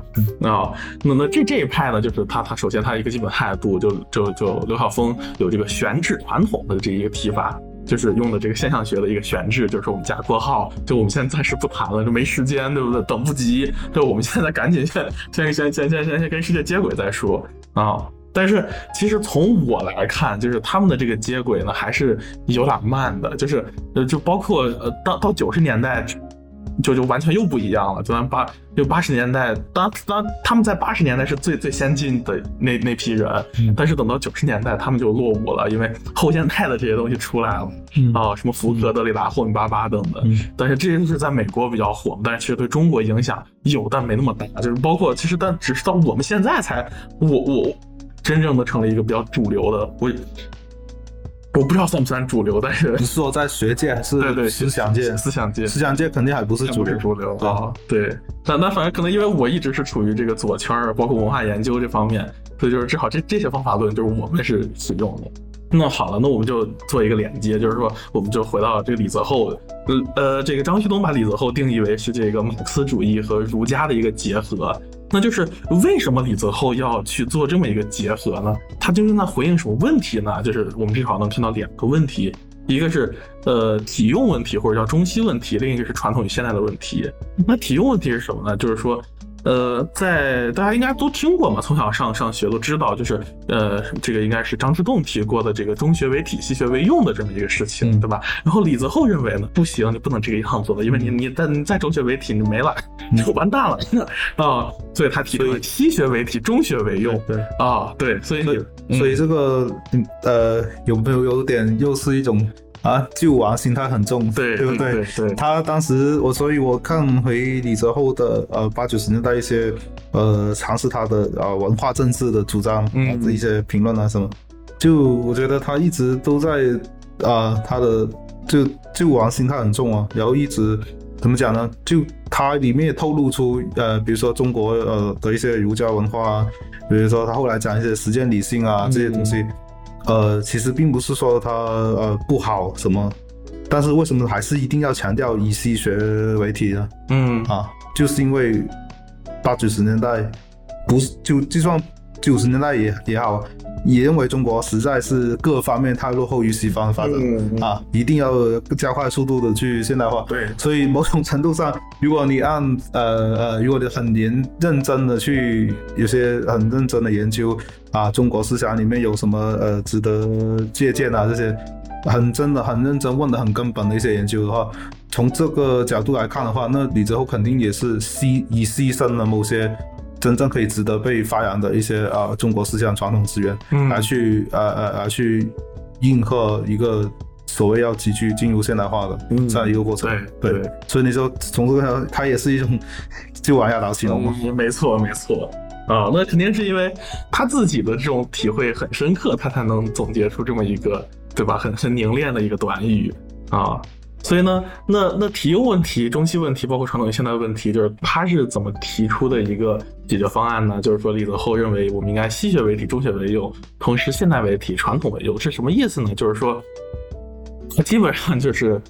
啊，那那这这一派呢，就是他他首先他一个基本态度，就就就刘晓峰有这个悬置传统的这一个提法。就是用的这个现象学的一个悬置，就是我们加括号，就我们现在暂时不谈了，就没时间，对不对？等不及，就我们现在赶紧先先先先先先跟世界接轨再说啊！但是其实从我来看，就是他们的这个接轨呢，还是有点慢的，就是呃，就包括呃，到到九十年代。就就完全又不一样了，就咱八就八十年代，当当他们在八十年代是最最先进的那那批人，但是等到九十年代，他们就落伍了，因为后现代的这些东西出来了，啊，什么福格、德里达、霍米巴巴等等，但是这些都是在美国比较火，但是其实对中国影响有，但没那么大，就是包括其实但只是到我们现在才，我我真正的成了一个比较主流的，我。我不知道算不算主流，但是你说在学界还是对对思想界？思想界，思想界肯定还不是主流。主流啊，对。那那反正可能因为我一直是处于这个左圈儿，包括文化研究这方面，所以就是正好这这些方法论就是我们是使用的。那好了，那我们就做一个连接，就是说我们就回到这个李泽厚，呃呃，这个张旭东把李泽厚定义为是这个马克思主义和儒家的一个结合。那就是为什么李泽厚要去做这么一个结合呢？他究竟在回应什么问题呢？就是我们至少能听到两个问题，一个是呃体用问题或者叫中西问题，另一个是传统与现代的问题。那体用问题是什么呢？就是说。呃，在大家应该都听过嘛，从小上上学都知道，就是呃，这个应该是张之洞提过的这个中学为体，西学为用的这么一个事情，对吧？然后李泽厚认为呢，不行，你不能这个样子的，因为你你再你再中学为体，你没了，就完蛋了 啊！所以他提了西学为体，中学为用，对啊，对，所以所以这个呃，有没有有点又是一种。啊，救亡心态很重，对 对不对？对，他当时我，所以我看回李泽厚的呃八九十年代一些呃尝试他的啊文化政治的主张嗯的一些评论啊什么，就我觉得他一直都在啊他的就救亡心态很重啊，然后一直怎么讲呢？就他里面也透露出呃，比如说中国呃的一些儒家文化啊，比如说他后来讲一些实践理性啊这些东西，呃，其实并不是说它呃不好什么，但是为什么还是一定要强调以西学为体呢？嗯啊，就是因为八九十年代不是就就算九十年代也也好，也认为中国实在是各方面太落后于西方发展、嗯啊，一定要加快速度的去现代化。对所以某种程度上，如果你按呃呃，如果你很严认真的去有些很认真的研究啊，中国思想里面有什么呃值得借鉴啊这些，很真的很认真问的很根本的一些研究的话，从这个角度来看的话，那李泽厚肯定也是牺以牺牲了某些真正可以值得被发扬的一些啊、中国思想传统资源，嗯。来去呃呃来去应和一个所谓要急剧进入现代化的嗯。这样一个过程。对对，所以你说从这个它也是一种 就往下打形容嘛。嗯，没错没错。啊，那肯定是因为他自己的这种体会很深刻，他才能总结出这么一个对吧，很很凝练的一个短语。啊。所以呢，那那体用问题、中西问题，包括传统与现代问题，就是他是怎么提出的一个解决方案呢？就是说，李泽厚认为我们应该西学为体，中学为用，同时现代为体，传统为用，是什么意思呢？就是说，基本上就是。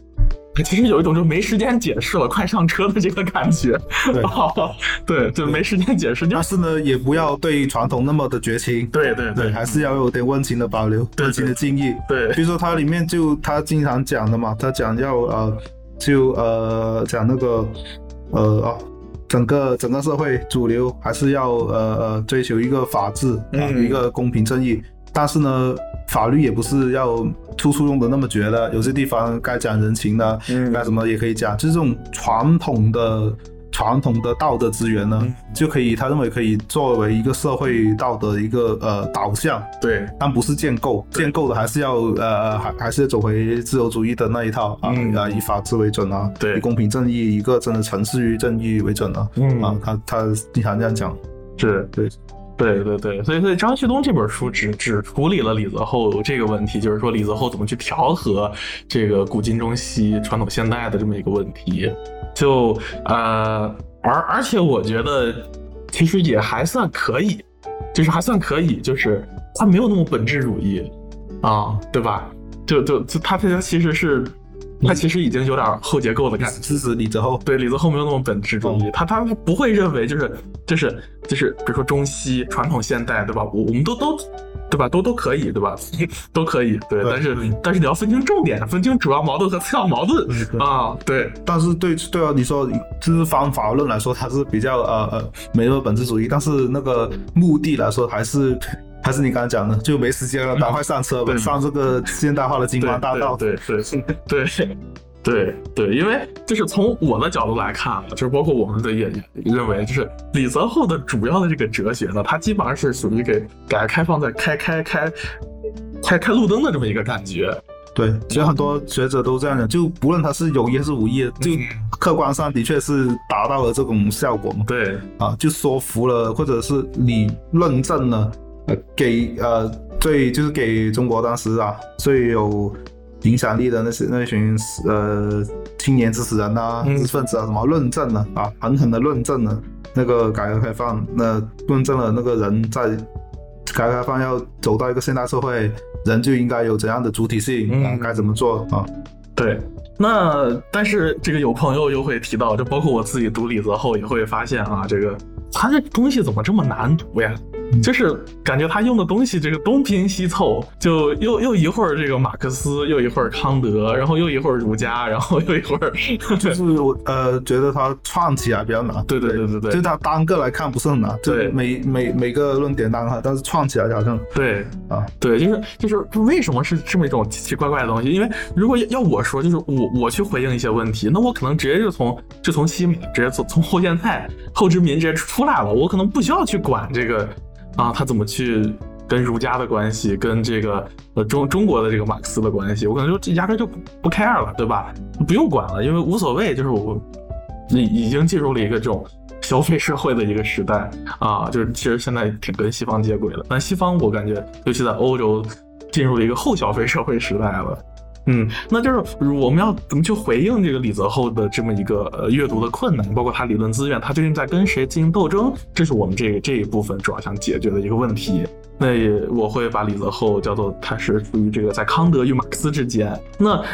他 其实有一种就没时间解释了，快上车的这个感觉。对 对，就没时间解释，但是呢，也不要对传统那么的绝情。对对对，还是要有点温情的保留，对温情的敬意。对比如说它里面就他经常讲的嘛，他讲要呃，就呃讲那个呃啊，整个整个社会主流还是要呃呃追求一个法治啊，嗯一个公平正义。但是呢，法律也不是要处处用的那么绝的，有些地方该讲人情的，嗯。该什么也可以讲，就是这种传统的。传统的道德资源呢，嗯。就可以，他认为可以作为一个社会道德的一个呃导向，对。但不是建构，建构的还是要呃还还是走回自由主义的那一套啊，嗯。啊以法治为准啊，对。以公平正义一个真的城市于正义为准啊，嗯。啊他他经常这样讲，是，对对对对，所以所以张旭东这本书只只处理了李泽厚这个问题，就是说李泽厚怎么去调和这个古今中西、传统现代的这么一个问题，就呃，而而且我觉得其实也还算可以，就是还算可以，就是他没有那么本质主义啊，对吧？就就就他他其实是他其实已经有点后结构的感觉。支持李泽厚，对李泽厚没有那么本质主义，他他他不会认为就是就是就是，比如说中西传统现代，对吧？我我们都都对吧？都都可以，对吧？都可以，对。对但是但是你要分清重点，分清主要矛盾和次要矛盾对啊。对但是对对啊，你说就是方法论来说，它是比较呃呃没有本质主义，但是那个目的来说还是。还是你刚才讲的，就没时间了，赶快上车吧，对上这个现代化的金光大道。对对对对对对，因为就是从我的角度来看啊，就是包括我们的也也认为，就是李泽厚的主要的这个哲学呢，它基本上是属于给改革开放在开开开开开路灯的这么一个感觉。对，其实很多学者都这样讲，就不论他是有意还是无意，就嗯客观上的确是达到了这种效果嘛。对啊，就说服了，或者是你论证了，呃，给呃最就是给中国当时啊最有影响力的那些那群呃青年知识人啊、嗯知识分子啊什么论证了啊，狠狠的论证了那个改革开放，那论证了那个人在改革开放要走到一个现代社会，人就应该有怎样的主体性该怎么做啊？对。那但是这个有朋友又会提到，就包括我自己读李泽厚也会发现啊，这个他这东西怎么这么难读呀？就是感觉他用的东西这个东拼西凑，就又又一会儿这个马克思，又一会儿康德，然后又一会儿儒家，然后又一会儿，就是我呃觉得他串起来比较难。对对对对对就他单个来看不是很难，就对每每每个论点单看，但是串起来好像对啊，对，就是就是为什么是这么一种奇奇怪怪的东西？因为如果要我说，就是我我去回应一些问题，那我可能直接就从就从西马直接从从后现代后殖民直接出来了，我可能不需要去管这个啊，他怎么去跟儒家的关系，跟这个呃中中国的这个马克思的关系，我可能就压根就不不 care 了，对吧？不用管了，因为无所谓，就是我已已经进入了一个这种。消费社会的一个时代啊，就是其实现在挺跟西方接轨的，但西方我感觉，尤其在欧洲，进入了一个后消费社会时代了。嗯，那就是我们要怎么去回应这个李泽厚的这么一个呃阅读的困难，包括他理论资源，他究竟在跟谁进行斗争？这是我们这个这一部分主要想解决的一个问题。那也我会把李泽厚叫做他是属于这个在康德与马克思之间。那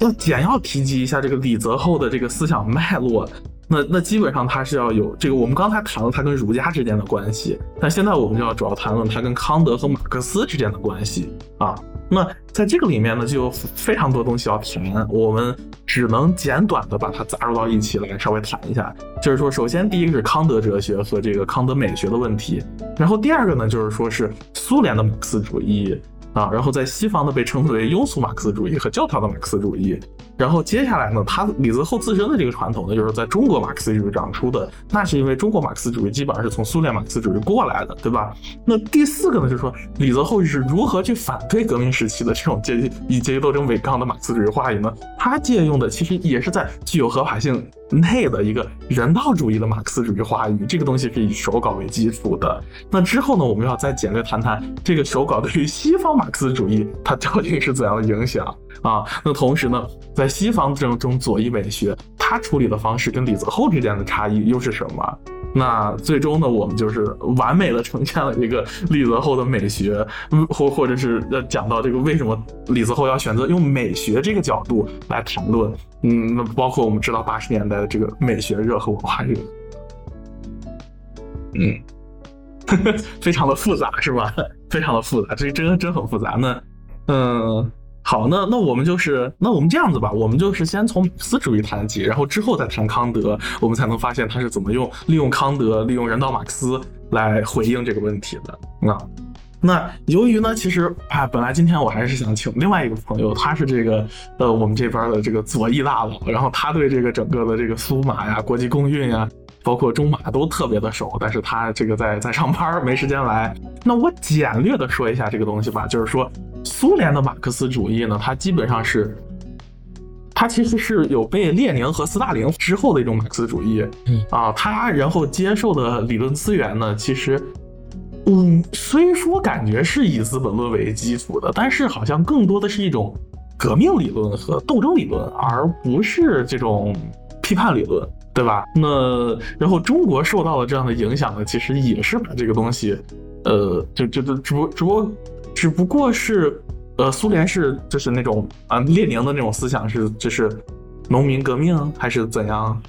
要简要提及一下这个李泽厚的这个思想脉络。那那基本上他是要有这个，我们刚才谈了他跟儒家之间的关系，但现在我们就要主要谈论他跟康德和马克思之间的关系啊。那在这个里面呢，就有非常多东西要谈，我们只能简短的把它杂入到一起来稍微谈一下。就是说，首先第一个是康德哲学和这个康德美学的问题，然后第二个呢，就是说是苏联的马克思主义。啊，然后在西方呢被称之为庸俗马克思主义和教条的马克思主义，然后接下来呢，他李泽厚自身的这个传统呢，就是在中国马克思主义长出的，那是因为中国马克思主义基本上是从苏联马克思主义过来的，对吧？那第四个呢，就是说李泽厚是如何去反对革命时期的这种阶级以阶级斗争为纲的马克思主义话语呢？他借用的其实也是在具有合法性内的一个人道主义的马克思主义话语，这个东西是以手稿为基础的。那之后呢，我们要再简略谈谈这个手稿对于西方马。克思主义它究竟是怎样的影响啊？那同时呢，在西方这种左翼美学，它处理的方式跟李泽厚之间的差异又是什么？那最终呢，我们就是完美的呈现了一个李泽厚的美学，或或者是要讲到这个为什么李泽厚要选择用美学这个角度来谈论？嗯，那包括我们知道八十年代的这个美学热和文化热，嗯。非常的复杂是吧？非常的复杂，这真真很复杂。那，嗯，好，那那我们就是，那我们这样子吧，我们就是先从马克思主义谈起，然后之后再谈康德，我们才能发现他是怎么用利用康德、利用人道马克思来回应这个问题的。那，那由于呢，其实啊，本来今天我还是想请另外一个朋友，他是这个呃我们这边的这个左翼大佬，然后他对这个整个的这个苏马呀、国际公运呀。包括中马都特别的熟，但是他这个在在上班没时间来。那我简略的说一下这个东西吧，就是说苏联的马克思主义呢，它基本上是，它其实是有被列宁和斯大林之后的一种马克思主义，啊，他然后接受的理论资源呢，其实，嗯，虽说感觉是以《资本论》为基础的，但是好像更多的是一种革命理论和斗争理论，而不是这种批判理论。对吧？那然后中国受到了这样的影响呢，其实也是把这个东西，呃，就就就只不只不过只不过是，呃，苏联是就是那种啊列宁的那种思想是就是农民革命还是怎样？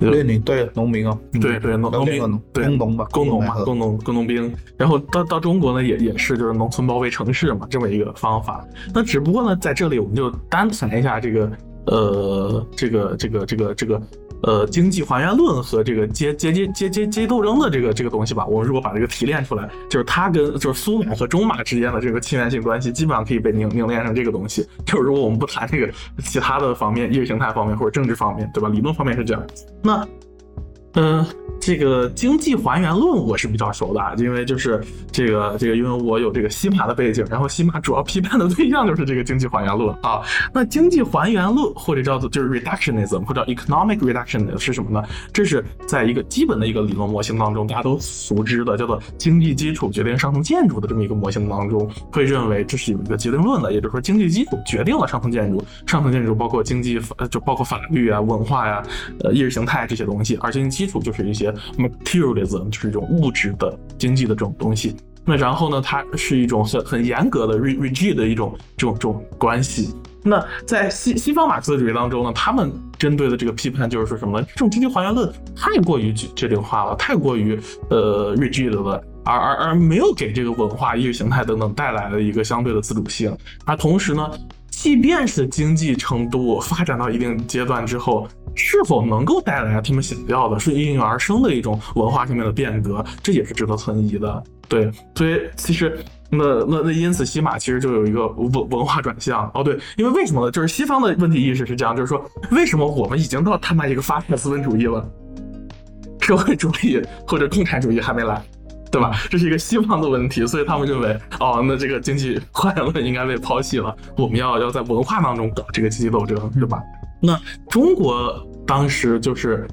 列宁对农民啊，对对农农民对工农吧，工农嘛，工农工农兵。然后到到中国呢，也也是就是农村包围城市嘛，这么一个方法。那只不过呢，在这里我们就单谈一下这个，呃，这个这个这个这个。呃，经济还原论和这个阶阶阶阶阶阶级斗争的这个这个东西吧，我们如果把这个提炼出来，就是它跟就是苏马和中马之间的这个亲缘性关系，基本上可以被凝凝练成这个东西。就是如果我们不谈这个其他的方面，意识形态方面或者政治方面，对吧？理论方面是这样。那，嗯。这个经济还原论我是比较熟的，因为就是这个这个，因为我有这个西马的背景，然后西马主要批判的对象就是这个经济还原论啊。那经济还原论或者叫做就是 reductionism 或者 economic reductionism 是什么呢？这是在一个基本的一个理论模型当中，大家都熟知的叫做经济基础决定上层建筑的这么一个模型当中，会认为这是有一个决定论的，也就是说经济基础决定了上层建筑，上层建筑包括经济，就包括法律啊、文化呀、呃意识形态这些东西，而经济基础就是一些。materialism 就是一种物质的经济的这种东西。那然后呢，它是一种很很严格的 rigid 的一种这种这种关系。那在西西方马克思主义当中呢，他们针对的这个批判就是说什么呢？这种经济还原论太过于决定化了，太过于呃 rigid 了，而而而没有给这个文化、意识形态等等带来了一个相对的自主性。而同时呢，即便是经济程度发展到一定阶段之后。是否能够带来他们想要的、是应运而生的一种文化上面的变革，这也是值得存疑的。对，所以其实那那那因此，西马其实就有一个文文化转向。哦，对，因为为什么呢？就是西方的问题意识是这样，就是说，为什么我们已经到他妈一个发展资本主义了，社会主义或者共产主义还没来，对吧？这是一个西方的问题，所以他们认为，哦，那这个经济坏了应该被抛弃了，我们要要在文化当中搞这个阶级斗争，对吧？那中国当时就是，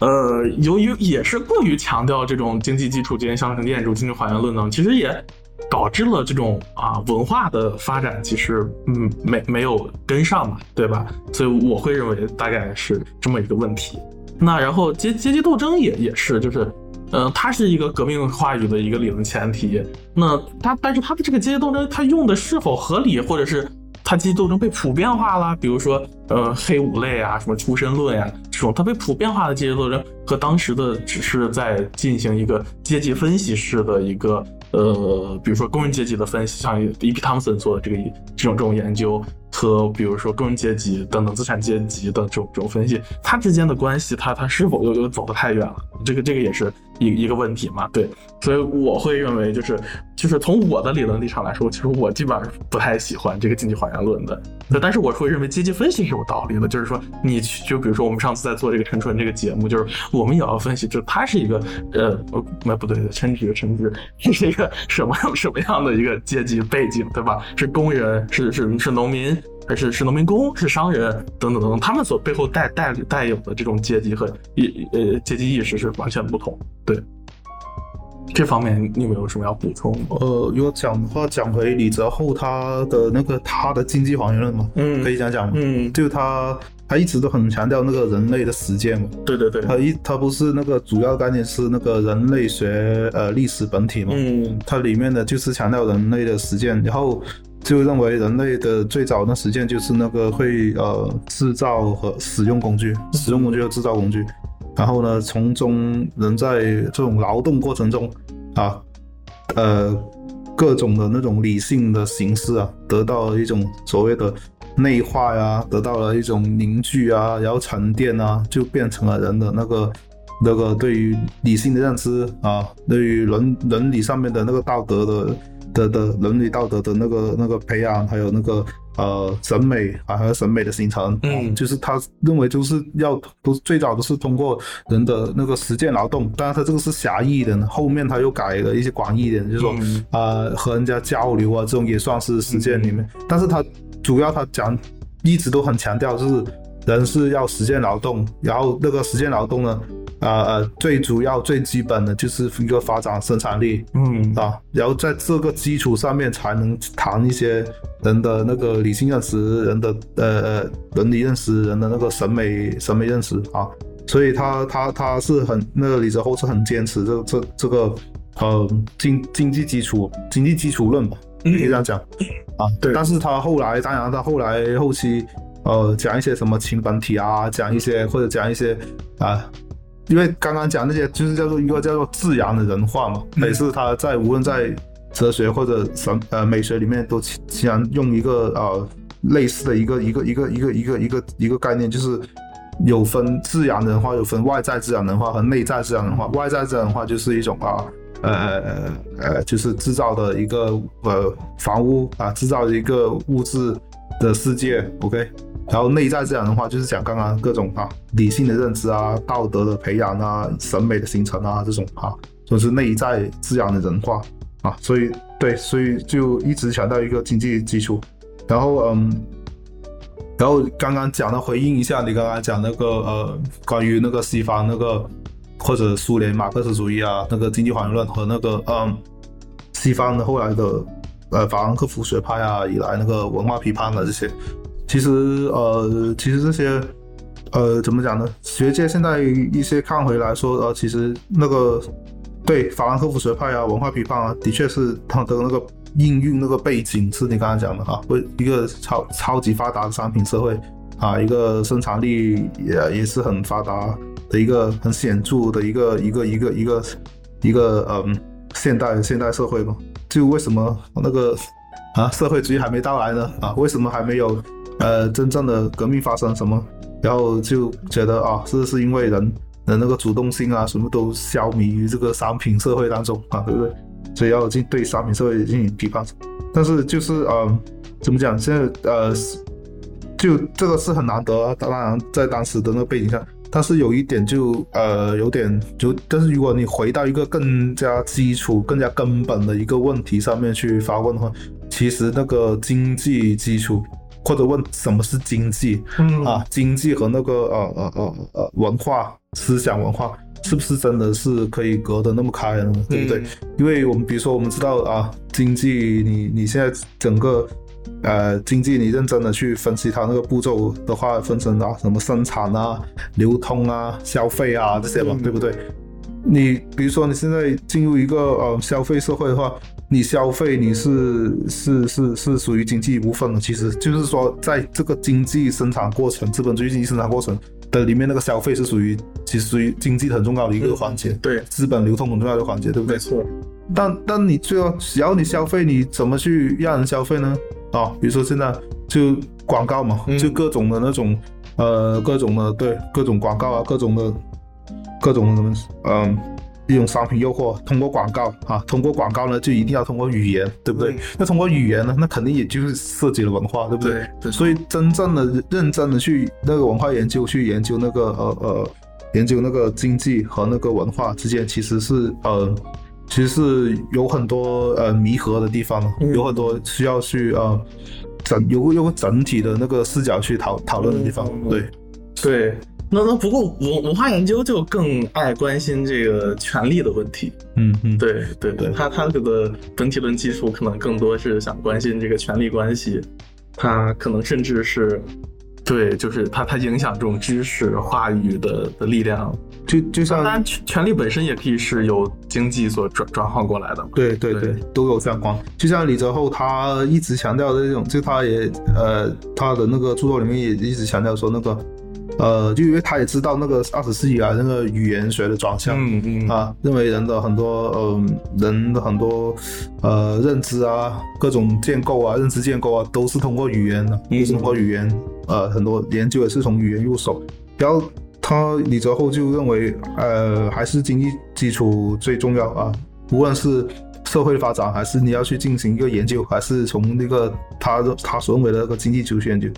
呃，由于也是过于强调这种经济基础、经济上层建筑、经济还原论呢，其实也导致了这种啊文化的发展其实嗯没没有跟上嘛，对吧？所以我会认为大概是这么一个问题。那然后阶阶级斗争也也是就是。嗯，它是一个革命话语的一个理论前提。那它，但是它的这个阶级斗争，它用的是否合理，或者是它阶级斗争被普遍化了？比如说，呃，黑五类啊，什么出身论呀，这种它被普遍化的阶级斗争，和当时的只是在进行一个阶级分析式的一个，呃，比如说工人阶级的分析，像 E.P. 汤姆森做的这个这种这种研究。和比如说工人阶级等等资产阶级的这种这种分析，它之间的关系，它它是否又又走得太远了？这个这个也是一一个问题嘛？对，所以我会认为，就是就是从我的理论立场来说，其实我基本上不太喜欢这个经济还原论的。但是我会认为阶级分析是有道理的，就是说你就比如说我们上次在做这个陈春这个节目，就是我们也要分析，就他是一个呃，那不对，陈直陈直是一个什么什么样的一个阶级背景，对吧？是工人，是是是农民。还是是农民工，是商人等等等等，他们所背后带带带有的这种阶级和意呃阶级意识是完全不同。对，这方面你有没有什么要补充？呃，如果讲的话，讲回李泽厚他的那个他的经济还原论嘛，嗯，可以讲讲？嗯，就他他一直都很强调那个人类的实践嘛。对对对，他一他不是那个主要概念是那个人类学呃历史本体嘛，嗯，它里面的就是强调人类的实践，然后。就认为人类的最早的实践就是那个会呃制造和使用工具，使用工具和制造工具，然后呢，从中人在这种劳动过程中啊，呃，各种的那种理性的形式啊，得到了一种所谓的内化呀，得到了一种凝聚啊，然后沉淀啊，就变成了人的那个那个对于理性的认知啊，对于伦伦理上面的那个道德的。的的伦理道德的那个那个培养，还有那个呃审美啊，还有审美的形成，嗯，就是他认为就是要都最早都是通过人的那个实践劳动，当然他这个是狭义的，后面他又改了一些广义一点，就是说啊和人家交流啊这种也算是实践里面，但是他主要他讲一直都很强调就是人是要实践劳动，然后那个实践劳动呢。啊呃，最主要最基本的就是一个发展生产力，嗯。啊，然后在这个基础上面才能谈一些人的那个理性认识，人的呃呃伦理认识，人的那个审美审美认识啊，所以他他他是很那个李泽厚是很坚持这这这个呃经经济基础经济基础论吧，可以这样讲啊，对，但是他后来当然他后来后期呃讲一些什么情本体啊，讲一些或者讲一些啊。因为刚刚讲那些就是叫做一个叫做自然的人化嘛，每次他在无论在哲学或者什呃美学里面都经常用一个呃类似的一个一个一个一个一个一个一个概念，就是有分自然人化，有分外在自然人化和内在自然人化。外在自然人化就是一种啊呃呃呃就是制造的一个呃房屋啊，制造的一个物质的世界，OK。然后内在自然的话，就是讲刚刚各种啊理性的认知啊、道德的培养啊、审美的形成啊这种啊，就是内在自然的人化啊。所以对，所以就一直强调一个经济基础。然后嗯，然后刚刚讲的回应一下你刚刚讲那个呃关于那个西方那个或者苏联马克思主义啊那个经济还原论和那个嗯西方的后来的呃法兰克福学派啊以来那个文化批判的这些。其实，呃，其实这些，呃，怎么讲呢？学界现在一些看回来说，呃，其实那个对法兰克福学派啊，文化批判啊，的确是它的那个应用那个背景是你刚才讲的哈，为一个超超级发达的商品社会啊，一个生产力也也是很发达的一个很显著的一个一个一个一个一个嗯现代现代社会嘛。就为什么那个啊社会主义还没到来呢？啊，为什么还没有？呃，真正的革命发生什么？然后就觉得啊，是是因为人的那个主动性啊，什么都消弭于这个商品社会当中啊，对不对？所以要进对商品社会进行批判。但是就是呃，怎么讲？现在呃，就这个是很难得啊。当然，在当时的那个背景下，但是有一点就呃，有点就，但是如果你回到一个更加基础、更加根本的一个问题上面去发问的话，其实那个经济基础。或者问什么是经济？嗯啊，经济和那个呃呃呃呃文化思想文化是不是真的是可以隔得那么开呢？对不对？因为我们比如说我们知道啊，经济你你现在整个呃经济你认真的去分析它那个步骤的话，分成啊什么生产啊、流通啊、消费啊这些嘛，对不对？你比如说你现在进入一个呃消费社会的话，你消费你是是是是属于经济一部分的，其实就是说在这个经济生产过程、资本主义经济生产过程的里面，那个消费是属于其实属于经济很重要的一个环节，对，资本流通很重要的环节，对不对？没错。但但你最后只要你消费，你怎么去让人消费呢？啊，比如说现在就广告嘛，就各种的那种呃各种的对各种广告啊，各种的。各种什么，嗯，一种商品诱惑，通过广告啊，通过广告呢，就一定要通过语言，对不对？那通过语言呢，那肯定也就是涉及了文化，对不对？对。所以真正的认真的去那个文化研究，去研究那个呃呃，研究那个经济和那个文化之间，其实是呃，其实是有很多呃弥合的地方，有很多需要去呃整有有个整体的那个视角去讨讨论的地方，对，对。那那不过文文化研究就更爱关心这个权力的问题，嗯嗯，对对对，他他这个本体论技术可能更多是想关心这个权力关系，他可能甚至是，对，就是他他影响这种知识话语的的力量，就就像当然权权力本身也可以是由经济所转转换过来的，对对对，都有相关。就像李泽厚他一直强调的这种，就他也呃他的那个著作里面也一直强调说那个。呃，就因为他也知道那个二十世纪来那个语言学的转向，嗯嗯啊，认为人的很多呃人的很多呃认知啊，各种建构啊，认知建构啊，都是通过语言的，通过语言，呃，很多研究也是从语言入手。然后他李泽厚就认为，呃，还是经济基础最重要啊，无论是社会发展，还是你要去进行一个研究，还是从那个他他所认为的那个经济基础研究。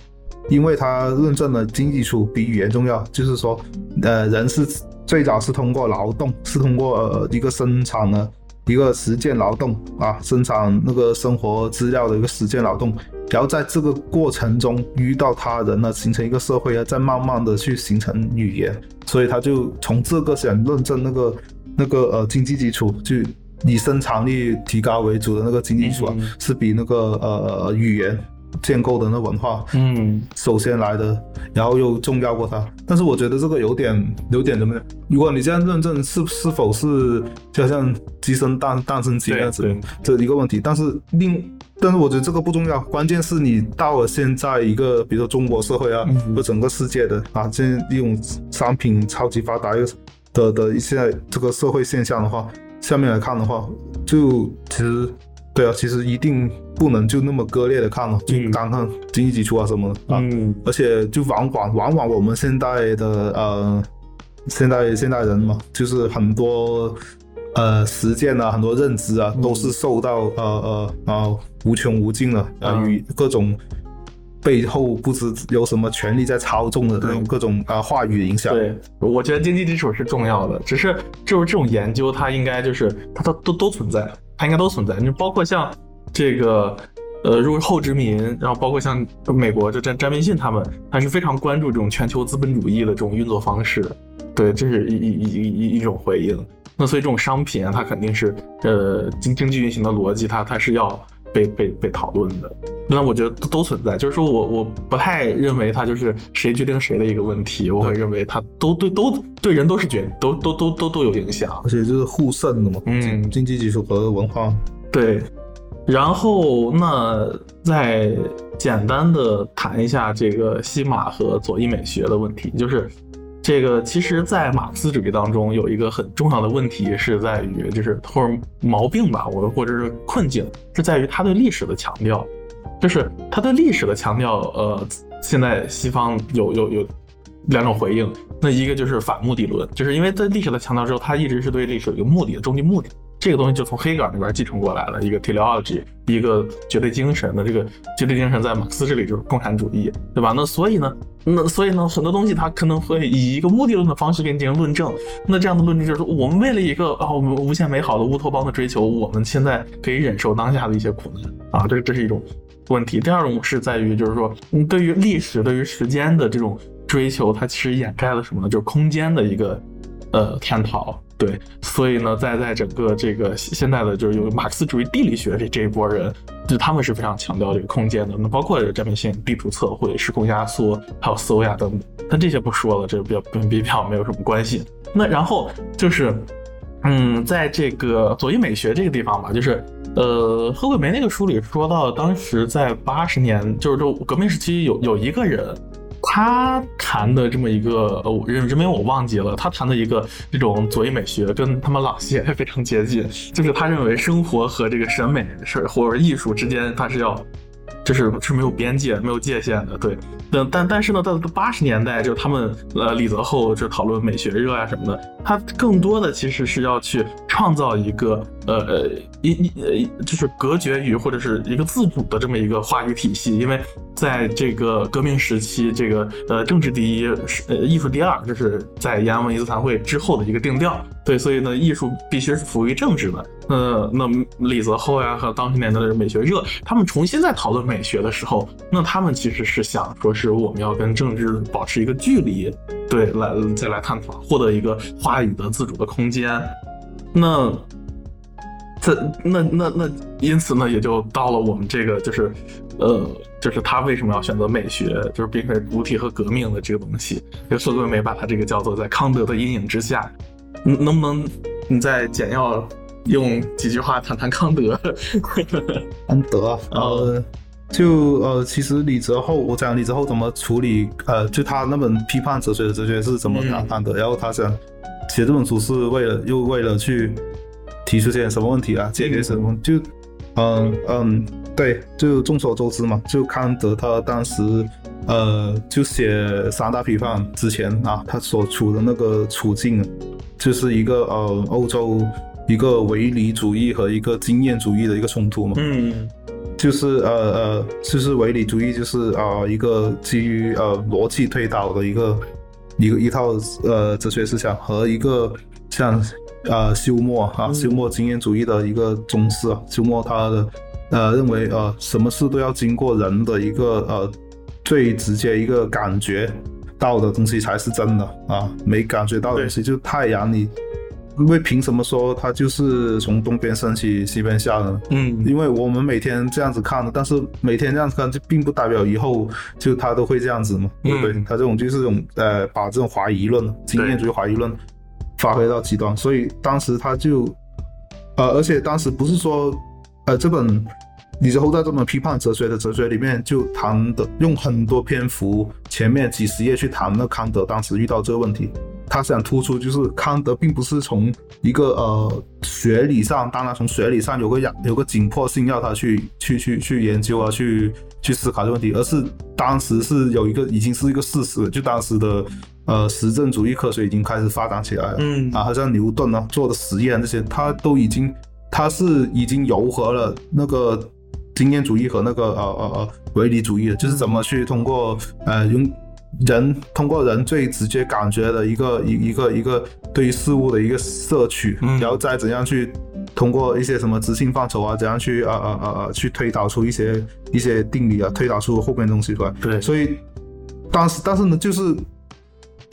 因为他论证了经济基础比语言重要，就是说，呃，人是最早是通过劳动，是通过呃一个生产的一个实践劳动啊，生产那个生活资料的一个实践劳动，然后在这个过程中遇到他人呢，形成一个社会啊，再慢慢的去形成语言，所以他就从这个想论证那个那个呃经济基础，就以生产力提高为主的那个经济基础啊，是比那个呃语言。建构的那文化，嗯，首先来的，然后又重要过它。但是我觉得这个有点有点怎么样？如果你这样认证是是否是就像鸡生蛋，蛋生鸡那样子，这一个问题。但是另，但是我觉得这个不重要，关键是你到了现在一个，比如说中国社会啊，或整个世界的啊，现在一种商品超级发达又的的一些这个社会现象的话，下面来看的话，就其实。对啊，其实一定不能就那么割裂的看了，就单看经济基础啊什么的啊。嗯。而且就往往往往我们现代的呃，现代现代人嘛，就是很多呃实践啊，很多认知啊，都是受到呃呃啊无穷无尽的呃与各种背后不知有什么权力在操纵的这种各种啊话语影响。对，我觉得经济基础是重要的，只是就是这种研究，它应该就是它都都都存在。它应该都存在，就包括像这个，呃，如果后殖民，然后包括像美国就詹詹明信他们，还是非常关注这种全球资本主义的这种运作方式。对，这是一一一一一种回应。那所以这种商品啊，它肯定是呃经经济运行的逻辑，它它是要被被被讨论的。那我觉得都都存在，就是说我我不太认为它就是谁决定谁的一个问题，我会认为它都对都对人都是决都都都都都有影响，而且就是互渗的嘛。嗯，经济技术和文化。对，然后那再简单的谈一下这个西马和左翼美学的问题，就是。这个其实，在马克思主义当中有一个很重要的问题，是在于就是或者毛病吧，我或者是困境，是在于他对历史的强调，就是他对历史的强调。呃，现在西方有有有两种回应，那一个就是反目的论，就是因为在历史的强调之后，他一直是对历史有一个目的的终极目的。这个东西就从黑格尔那边继承过来了，一个 teleology，一个绝对精神的这个绝对精神，在马克思这里就是共产主义，对吧？那所以呢，那所以呢，很多东西它可能会以一个目的论的方式给你进行论证。那这样的论证就是说，我们为了一个啊，我们无限美好的乌托邦的追求，我们现在可以忍受当下的一些苦难啊，这这是一种问题。第二种是在于，就是说，对于历史、对于时间的这种追求，它其实掩盖了什么呢？就是空间的一个。呃探讨。对，所以呢，在在整个这个现在的就是有马克思主义地理学这这一波人，就他们是非常强调这个空间的。那包括占平性、地图测绘、时空压缩，还有斯欧亚等等。但这些不说了，这个比较跟比较没有什么关系。那然后就是，嗯，在这个左翼美学这个地方吧，就是呃，贺桂梅那个书里说到，当时在八十年，就是这革命时期有有一个人。他谈的这么一个呃人人名我忘记了，他谈的一个这种左翼美学跟他们朗西也非常接近，就是他认为生活和这个审美是或者艺术之间，它是要。就是是没有边界、没有界限的，对。但但但是呢，到八十年代，就他们呃李泽厚就讨论美学热啊什么的，他更多的其实是要去创造一个呃一一呃就是隔绝于或者是一个自主的这么一个话语体系，因为在这个革命时期，这个呃政治第一，呃艺术第二，这是在延安文艺座谈会之后的一个定调。对，所以呢，艺术必须是服务于政治的。那那李泽厚呀和当时年代的美学热，他们重新在讨论美学的时候，那他们其实是想说是我们要跟政治保持一个距离，对，来再来探讨，获得一个话语的自主的空间。那这那那那，因此呢，也就到了我们这个就是，呃，就是他为什么要选择美学，就是并非主体和革命的这个东西。就苏格梅把他这个叫做在康德的阴影之下。能不能你再简要用几句话谈谈康德？康德，呃，就呃，其实李泽厚，我讲李泽厚怎么处理，呃，就他那本批判哲学的哲学是怎么谈康德，然后他想写这本书是为了又为了去提出些什么问题啊，解决什么？就嗯嗯，对，就众所周知嘛，就康德他当时呃就写三大批判之前啊，他所处的那个处境。就是一个呃，欧洲一个唯理主义和一个经验主义的一个冲突嘛。嗯，就是呃呃，就是唯理主义就是啊一个基于呃逻辑推导的一个一个一套呃哲学思想和一个像呃休谟啊休谟经验主义的一个宗师啊休谟他的呃认为呃什么事都要经过人的一个呃最直接一个感觉。到的东西才是真的啊！没感觉到的东西，就太阳，你因为凭什么说它就是从东边升起西边下呢？嗯，因为我们每天这样子看的，但是每天这样子看，就并不代表以后就它都会这样子嘛，对不对？它这种就是这种呃，把这种怀疑论、经验主义怀疑论发挥到极端，所以当时他就呃，而且当时不是说呃这本。李泽厚在这本批判哲学的哲学里面，就谈的用很多篇幅，前面几十页去谈那康德当时遇到这个问题。他想突出就是康德并不是从一个呃学理上，当然从学理上有个有个紧迫性要他去去去去研究啊，去去思考这个问题，而是当时是有一个已经是一个事实，就当时的呃实证主义科学已经开始发展起来了。嗯，啊，像牛顿啊做的实验这些，他都已经他是已经糅合了那个。经验主义和那个呃呃呃唯理主义，就是怎么去通过呃用人通过人最直接感觉的一个一一个一个对于事物的一个摄取，然后再怎样去通过一些什么知性范畴啊，怎样去呃呃呃呃去推导出一些一些定理啊，推导出后面东西出来。对，所以当时但是呢，就是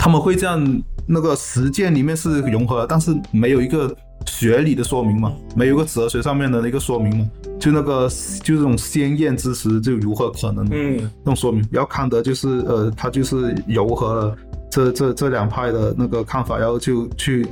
他们会这样，那个实践里面是融合，但是没有一个。学理的说明嘛，没有一个哲学上面的一个说明嘛，就那个就这种鲜艳之词，就如何可能？嗯，那种说明，然后康德就是呃，他就是糅合了这这这两派的那个看法，然后就去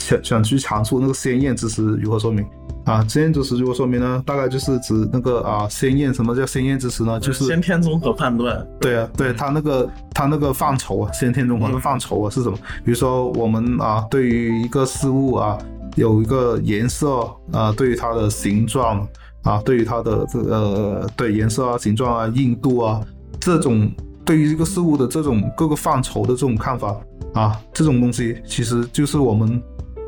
想想去阐述那个鲜艳之词如何说明啊？鲜艳之词如果说明呢？大概就是指那个啊，鲜艳，什么叫鲜艳之词呢？就是先天综合判断。对啊，对他那个他那个范畴啊，先天综合的范畴啊是什么？比如说我们啊，对于一个事物啊。有一个颜色啊，对于它的形状啊，对于它的这个对颜色啊、形状啊、硬度啊，这种对于一个事物的这种各个范畴的这种看法啊，这种东西其实就是我们，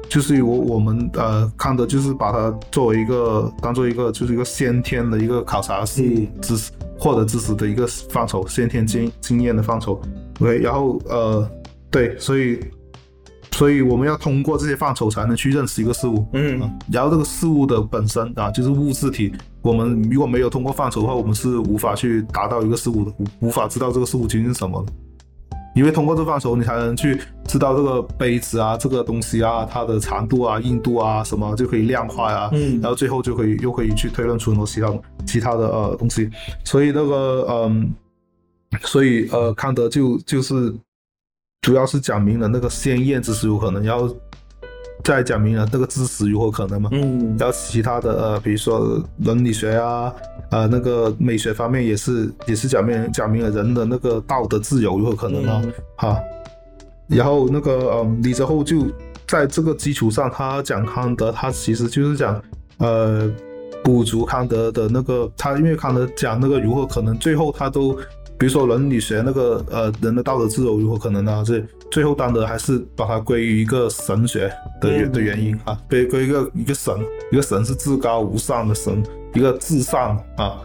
就是我我们呃看的，就是把它作为一个当做一个就是一个先天的一个考察式知识获得知识的一个范畴，先天经经验的范畴。对，然后呃对，所以。所以我们要通过这些范畴才能去认识一个事物，嗯，然后这个事物的本身啊，就是物质体。我们如果没有通过范畴的话，我们是无法去达到一个事物的，无无法知道这个事物究竟是什么的。因为通过这范畴，你才能去知道这个杯子啊，这个东西啊，它的长度啊、硬度啊什么就可以量化呀，嗯。然后最后就可以又可以去推论出很多其他其他的呃东西，所以那个嗯，所以呃康德就就是主要是讲明了那个鲜艳之时有可能，然后再讲明了那个知识如何可能嘛，嗯。然后其他的呃，比如说伦理学啊，呃，那个美学方面也是也是讲明讲明了人的那个道德自由如何可能啊，嗯。哈。然后那个嗯，李泽厚就在这个基础上，他讲康德，他其实就是讲呃补足康德的那个，他因为康德讲那个如何可能，最后他都比如说伦理学那个呃人的道德自由如何可能啊，这最后当的还是把它归于一个神学的原、嗯的原因啊，归归一个一个神，一个神是至高无上的神，一个至上啊。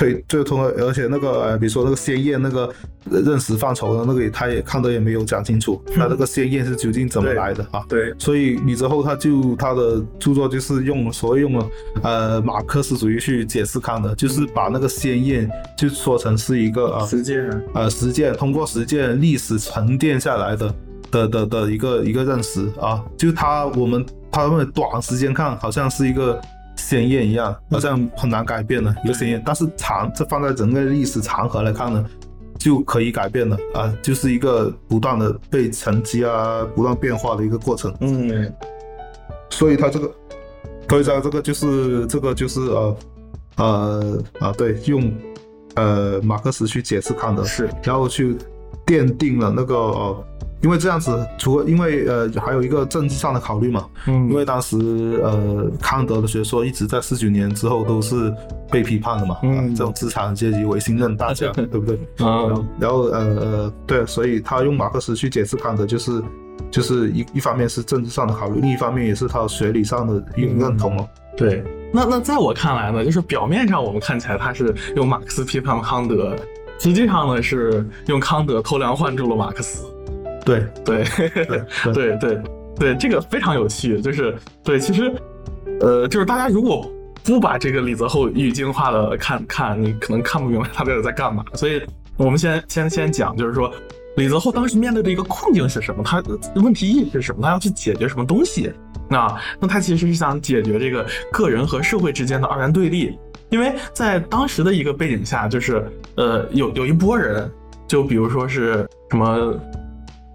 推最通过，而且那个呃，比如说那个鲜艳那个呃认识范畴的那个，他也看的也没有讲清楚，那这个鲜艳是究竟怎么来的啊？对，所以李泽厚他就他的著作就是用所谓用了呃马克思主义去解释康德，就是把那个鲜艳就说成是一个呃实践，呃实践通过实践历史沉淀下来的的的的一个一个认识啊，就是他我们他们短时间看好像是一个鲜艳一样，好像很难改变的一个鲜艳，但是长这放在人类历史长河来看呢，就可以改变了啊，就是一个不断的被沉积啊，不断变化的一个过程。嗯所以他这个，所以他这个就是这个就是呃呃啊对，用呃马克思去解释康德，是，然后去奠定了那个呃，因为这样子，除了因为呃还有一个政治上的考虑嘛，嗯因为当时呃康德的学说一直在四九年之后都是被批判的嘛，嗯啊这种资产阶级唯心论大家，对不对？然后嗯然后呃呃对，所以他用马克思去解释康德，就是就是一一方面是政治上的考虑，另一方面也是他学理上的认同哦。对，那那在我看来呢，就是表面上我们看起来他是用马克思批判康德，实际上呢是用康德偷梁换柱了马克思。对对对对对对对，这个非常有趣，就是对，其实呃，就是大家如果不把这个李泽厚语境化的看看，你可能看不明白他这是在干嘛。所以我们先先先讲，就是说李泽厚当时面对的一个困境是什么？他问题意识是什么？他要去解决什么东西？那那他其实是想解决这个个人和社会之间的二元对立，因为在当时的一个背景下，就是呃有有一波人，就比如说是什么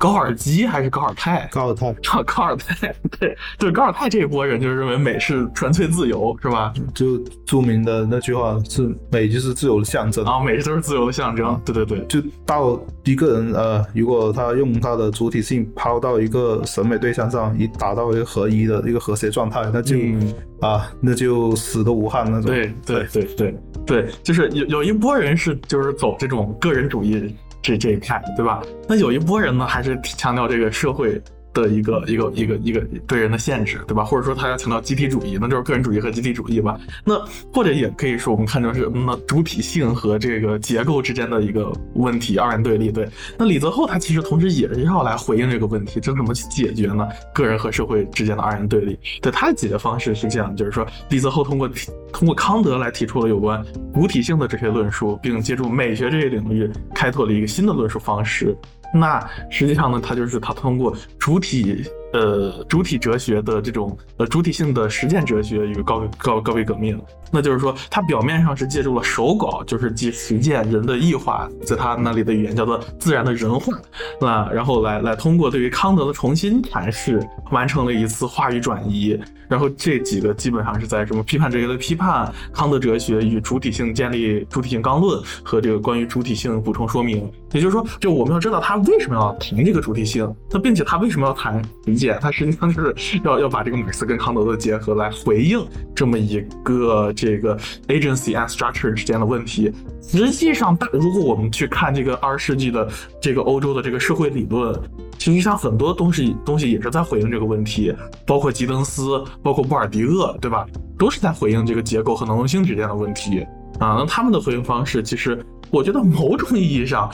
高尔基还是高尔泰，高尔泰高高尔泰，对，对高尔泰这一波人，就是认为美是纯粹自由，是吧？就著名的那句话是美就是自由的象征。啊，美都是自由的象征，对对对，就到一个人呃，如果他用他的主体性抛到一个审美对象上，以达到一个合一的一个和谐状态，那就、嗯啊，那就死都无憾那种。对对对对对，就是有有一波人是就是走这种个人主义这这一派，对吧？那有一波人呢，还是强调这个社会的一个一个一个一个对人的限制，对吧？或者说他要强调集体主义，那就是个人主义和集体主义吧。那或者也可以说我们看成是那主体性和这个结构之间的一个问题，二元对立。对，那李泽厚他其实同时也是要来回应这个问题，这怎么去解决呢？个人和社会之间的二元对立，对他的解决方式是这样，就是说李泽厚通过通过康德来提出了有关主体性的这些论述，并借助美学这些领域开拓了一个新的论述方式。那实际上呢，他就是他通过主体呃主体哲学的这种呃主体性的实践哲学一个高高高位革命。那就是说，他表面上是借助了手稿，就是即实践人的异化，在他那里的语言叫做自然的人化，那然后来来通过对于康德的重新阐释，完成了一次话语转移。然后这几个基本上是在什么批判哲学的批判、康德哲学与主体性建立主体性纲论和这个关于主体性补充说明。也就是说，就我们要知道他为什么要谈这个主体性，那并且他为什么要谈理解，他实际上是要要把这个马克思跟康德的结合来回应这么一个这个 agency and structure 之间的问题。实际上，大如果我们去看这个二十世纪的这个欧洲的这个社会理论，其实像很多东西东西也是在回应这个问题，包括吉登斯，包括布尔迪厄，对吧？都是在回应这个结构和能动性之间的问题啊。那他们的回应方式，其实我觉得某种意义上，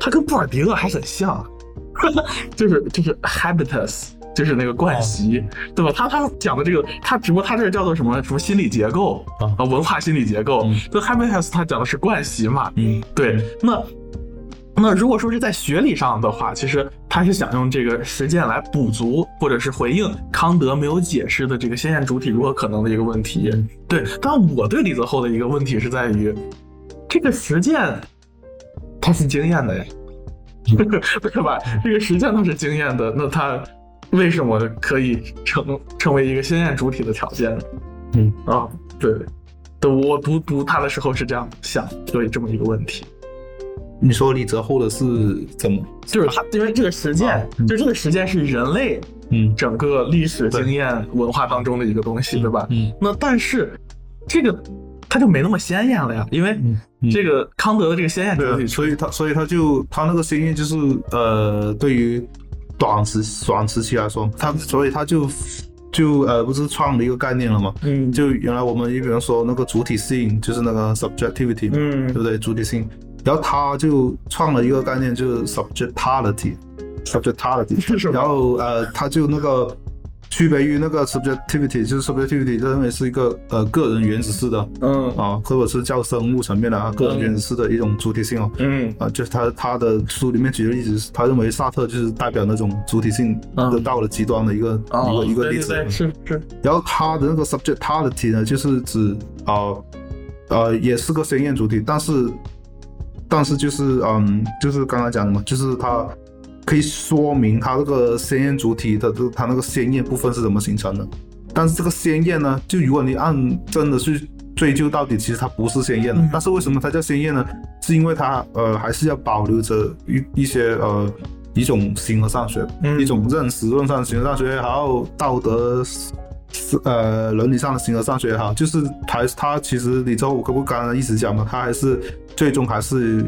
它跟布尔迪厄还很像，就是就是 habitus。就是那个惯习，对吧？他他讲的这个，他只不过他这叫做什么什么心理结构啊啊，文化心理结构嗯。这 habitus 他讲的是惯习嘛，嗯对，那那如果说是在学理上的话，其实他是想用这个实践来补足或者是回应康德没有解释的这个先验主体如何可能的一个问题。对，但我对李泽厚的一个问题是在于，这个实践它是经验的呀，对吧？这个实践它是经验的，那它为什么可以成成为一个先验主体的条件？嗯啊，对，对，我读读他的时候是这样想，有这么一个问题。你说李泽厚的是怎么？就是他，因为这个实践，就这个实践是人类，嗯，整个历史经验文化当中的一个东西，对吧？嗯，那但是这个他就没那么鲜艳了呀，因为这个康德的这个鲜艳主体，所以他所以他就他那个鲜艳就是呃，对于短时短时期来说，他所以他就就呃不是创了一个概念了嘛？嗯，就原来我们一般说那个主体性，就是那个 subjectivity，嗯，对不对？主体性。然后他就创了一个概念，就是 subjectality，subjectality。然后呃，他就那个区别于那个 subjectivity，就是 subjectivity 认为是一个呃个人原子式的，嗯啊，或者是叫生物层面的啊个人原子式的一种主体性哦，嗯啊，就是他他的书里面举的例子，他认为萨特就是代表那种主体性的到了极端的一个一个一个例子，是是。然后他的那个 subjectality 呢，就是指啊呃也是个鲜艳主体，但是。但是就是嗯，就是刚才讲的嘛，就是它可以说明它这个鲜艳主体的这它那个鲜艳部分是怎么形成的。但是这个鲜艳呢，就如果你按真的去追究到底，其实它不是鲜艳的。但是为什么它叫鲜艳呢？是因为它呃还是要保留着一一些呃一种形而上学，一种认识论上形而上学还有，道德是呃伦理上的形而上学也好，就是还他其实你知道我可不刚刚一直讲嘛，他还是。最终还是，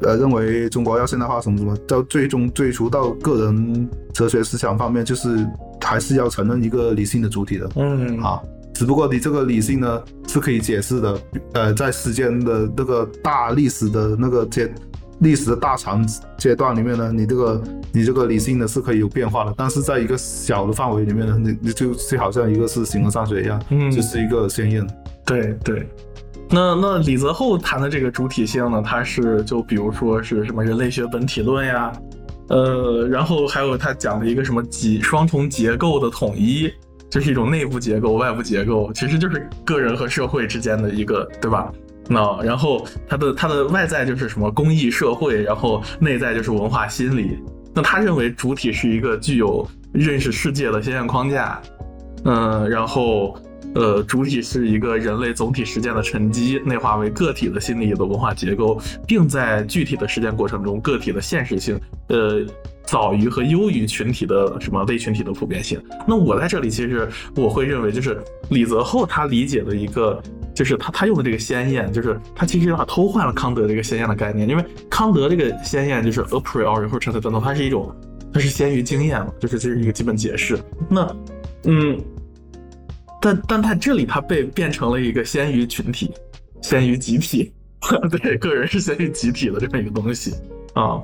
呃，认为中国要现代化什么什么，到最终追溯到个人哲学思想方面，就是还是要承认一个理性的主体的。嗯，啊，只不过你这个理性呢是可以解释的，呃，在时间的那个大历史的那个阶历史的大长阶段里面呢，你这个你这个理性呢是可以有变化的，但是在一个小的范围里面呢，你你就就好像一个是形而上学一样，嗯，就是一个鲜艳。对对。那那李泽厚谈的这个主体性呢，它是就比如说是什么人类学本体论呀，呃，然后还有他讲的一个什么几双重结构的统一，就是一种内部结构、外部结构，其实就是个人和社会之间的一个，对吧？那然后它的它的外在就是什么公益社会，然后内在就是文化心理。那他认为主体是一个具有认识世界的先验框架，嗯，然后。呃，主体是一个人类总体实践的沉积，内化为个体的心理的文化结构，并在具体的实践过程中，个体的现实性，呃，早于和优于群体的什么微群体的普遍性。那我在这里其实我会认为，就是李泽厚他理解的一个，就是他他用的这个鲜艳，就是他其实啊偷换了康德这个鲜艳的概念，因为康德这个鲜艳就是 a priori 或者 t r a 它是一种，它是先于经验嘛，就是这是一个基本解释。那，嗯。但但在这里，它被变成了一个先于群体、先于集体，对，个人是先于集体的这么一个东西啊。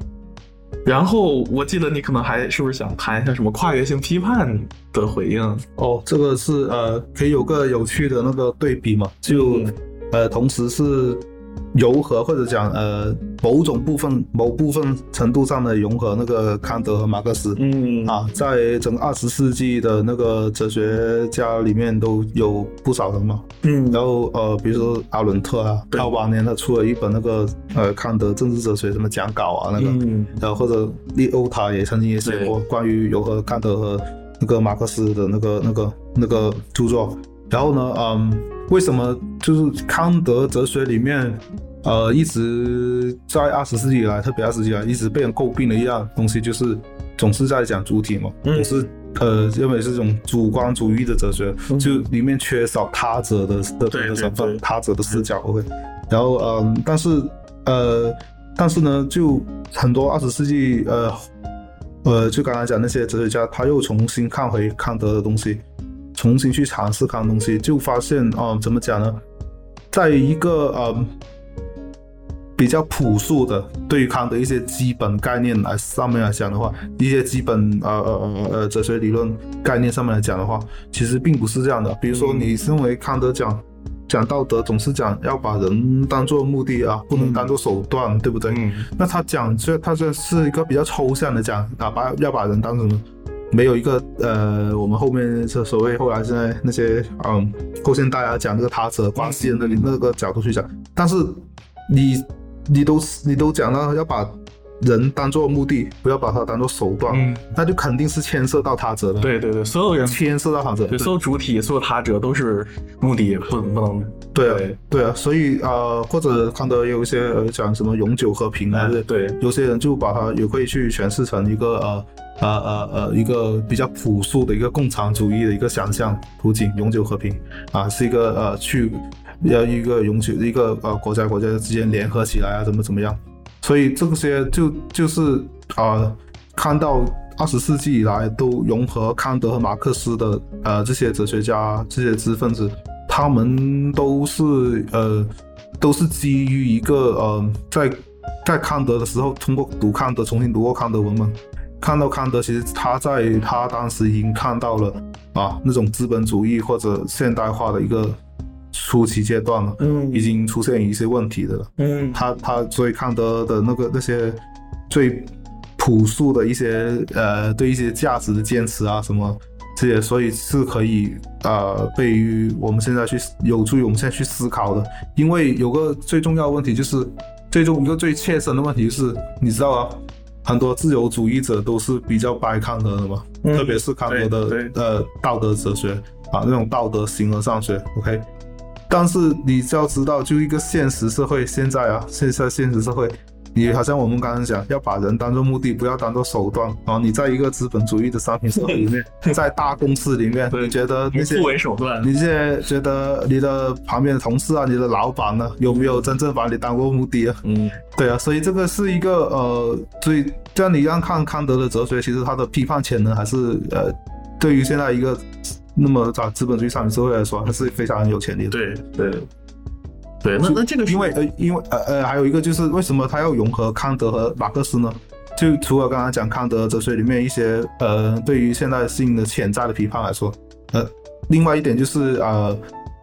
然后我记得你可能还是不是想谈一下什么跨越性批判的回应？哦，这个是呃，可以有个有趣的那个对比嘛，就呃，同时是。融合或者讲呃某种部分某部分程度上的融合那个康德和马克思，嗯。啊，在整个二十世纪的那个哲学家里面都有不少人嘛，嗯，然后呃比如说阿伦特啊，他晚年他出了一本那个呃康德政治哲学什么讲稿啊那个，嗯。然后或者利欧塔也曾经也写过关于融合康德和那个马克思的那个那个那个著作。然后呢，嗯，为什么就是康德哲学里面，呃，一直在二十世纪以来，特别二十世纪以来，一直被人诟病的一样东西，就是总是在讲主体嘛，总是呃认为是这种主观主义的哲学，就里面缺少他者的的的成分，他者的视角。OK，然后嗯，但是呃，但是呢，就很多二十世纪呃呃，就刚才讲那些哲学家，他又重新看回康德的东西。重新去尝试看东西，就发现啊，怎么讲呢？在一个呃比较朴素的对康的一些基本概念来上面来讲的话，一些基本呃呃呃呃哲学理论概念上面来讲的话，其实并不是这样的。比如说，你认为康德讲讲道德，总是讲要把人当做目的啊，不能当做手段，对不对？嗯，那他讲这，他这是一个比较抽象的讲啊，把要把人当什么？没有一个呃，我们后面这所谓后来现在那些嗯后现代啊讲这个他者关系的那里那个角度去讲，但是你你都你都讲到要把人当做目的，不要把它当做手段，嗯，那就肯定是牵涉到他者的。对对对，所有人牵涉到他者，对所有主体、所有他者都是目的，不不能对啊对。对啊，所以呃，或者康德有一些呃讲什么永久和平啊，哎对。有些人就把它也会去诠释成一个呃呃呃呃一个比较朴素的一个共产主义的一个想象图景，永久和平啊，是一个呃去要一个永久一个呃国家国家之间联合起来啊，怎么怎么样，所以这些就就是啊、看到二十世纪以来都融合康德和马克思的呃这些哲学家这些知识分子，他们都是呃都是基于一个呃在在康德的时候，通过读康德重新读过康德文本，看到康德其实他在他当时已经看到了啊那种资本主义或者现代化的一个初期阶段了，嗯已经出现一些问题的了。嗯他他所以康德的那个那些最朴素的一些呃对一些价值的坚持啊什么这些，所以是可以呃被于我们现在去有助于我们现在去思考的。因为有个最重要的问题就是，最终一个最切身的问题就是，你知道啊，很多自由主义者都是比较掰康德的嘛，嗯特别是康德的呃道德哲学啊那种道德形而上学，OK。但是你就要知道，就一个现实社会，现在啊，现在现实社会，你好像我们刚刚讲，要把人当做目的，不要当做手段。然后你在一个资本主义的商品社会里面，在大公司里面，对你觉得那些不为手段，你现在觉得你的旁边的同事啊，你的老板呢，有没有真正把你当过目的啊？嗯对啊，所以这个是一个呃，所以这样你让看康德的哲学，其实他的批判潜能还是呃，对于现在一个那么在资本主义商品社会来说，它是非常有潜力的。对对对，那那这个是因为呃，因为呃呃，还有一个就是为什么他要融合康德和马克思呢？就除了刚刚讲康德哲学里面一些呃对于现代性的潜在的批判来说，呃，另外一点就是呃，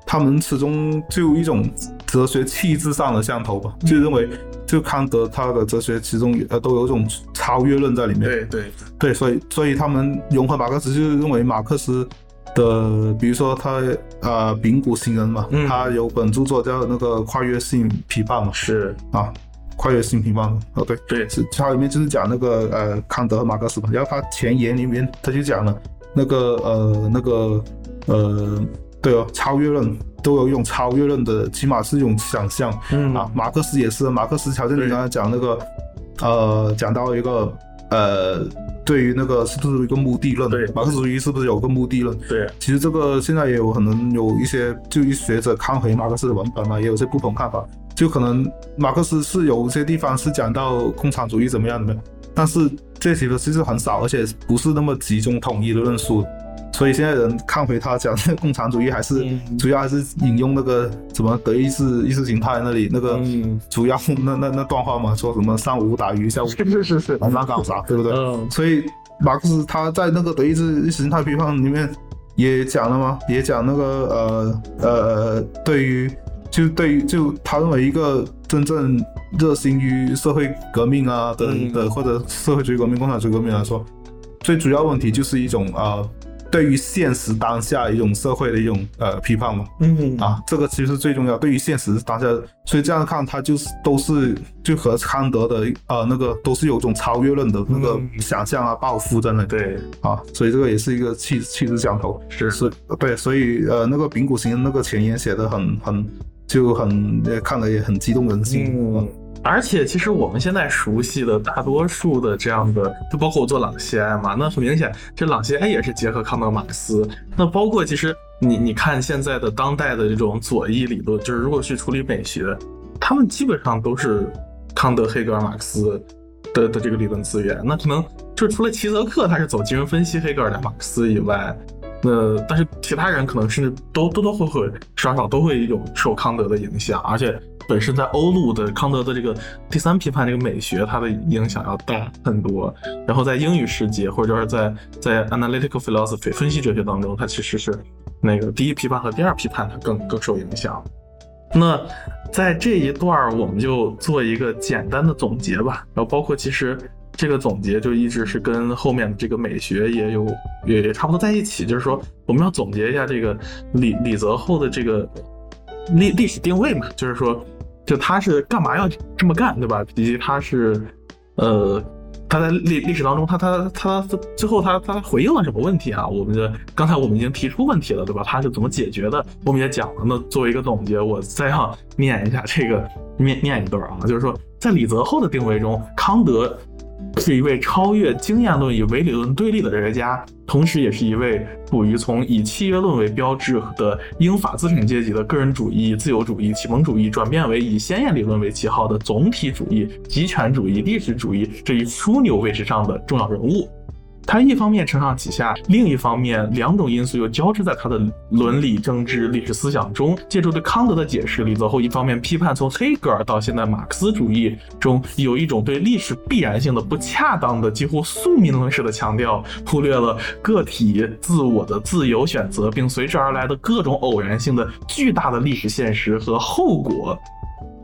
他们始终就有一种哲学气质上的相投吧，就认为就康德他的哲学其中呃都有一种超越论在里面。对对对，所以所以他们融合马克思，就是认为马克思的，比如说他呃丙谷行人嘛，嗯。他有本著作叫那个跨越性批判嘛，是，啊，跨越性批判哦对，对。是它里面就是讲那个呃康德和马克思嘛，然后他前言里面他就讲了那个呃那个呃对哦超越论都有一种超越论的，起码是一种想象，嗯啊，马克思也是，马克思条件里刚才讲那个，呃，讲到一个呃，对于那个是不是有一个目的论？对马克思主义是不是有个目的论？对其实这个现在也有可能有一些就一学者看回马克思的文本嘛，也有些不同看法。就可能马克思是有些地方是讲到共产主义怎么样怎么样，但是这些其实很少，而且不是那么集中统一的论述。所以现在人看回他讲的共产主义，还是、嗯。主要还是引用那个什么德意志意识形态那里那个嗯。主要那那那段话嘛，说什么上午打鱼，下午是是是是，晚上搞啥，对不对？嗯。所以马克思他在那个德意志意识形态批判里面也讲了吗？也讲那个呃呃，对于就对于就他认为一个真正热心于社会革命啊的嗯。的或者社会主义革命、共产主义革命来说，最主要问题就是一种呃对于现实当下一种社会的一种呃批判嘛。嗯啊，这个其实最重要。对于现实当下，所以这样看，它就是都是就和康德的呃那个都是有种超越论的那个嗯想象啊、抱负在那里。对啊，所以这个也是一个气气质相投。是是，对，所以呃那个丙谷行那个前言写的很很就很呃看了也很激动人心。嗯，而且其实我们现在熟悉的大多数的这样的，就包括我做朗西埃嘛，那很明显，这朗西埃也是结合康德、马克思。那包括其实你你看现在的当代的这种左翼理论，就是如果去处理美学，他们基本上都是康德、黑格尔、马克思的的这个理论资源。那可能就是除了齐泽克他是走精神分析黑格尔的马克思以外，那但是其他人可能甚至都多多少少少少都会有受康德的影响，而且本身在欧陆的康德的这个第三批判这个美学，它的影响要大很多。然后在英语世界或者是在在 analytical philosophy 分析哲学当中，它其实是那个第一批判和第二批判它更更受影响。那在这一段，我们就做一个简单的总结吧。然后包括其实这个总结就一直是跟后面的这个美学也有也也差不多在一起，就是说我们要总结一下这个李李泽厚的这个历历史定位嘛，就是说就他是干嘛要这么干，对吧？以及他是呃。他在历历史当中，他他他最后他他回应了什么问题啊？我们的刚才我们已经提出问题了，对吧？他是怎么解决的？我们也讲了。那作为一个总结，我再要念一下这个念念一段啊，就是说在李泽厚的定位中，康德。是一位超越经验论与唯理论对立的哲学家，同时也是一位处于从以契约论为标志的英法资产阶级的个人主义、自由主义、启蒙主义转变为以先验理论为旗号的总体主义、极权主义、历史主义这一枢纽位置上的重要人物。他一方面承上启下，另一方面两种因素又交织在他的伦理、政治、历史思想中。借助对康德的解释，李泽厚一方面批判从黑格尔到现在马克思主义中有一种对历史必然性的不恰当的、几乎宿命论式的强调，忽略了个体自我的自由选择，并随之而来的各种偶然性的巨大的历史现实和后果。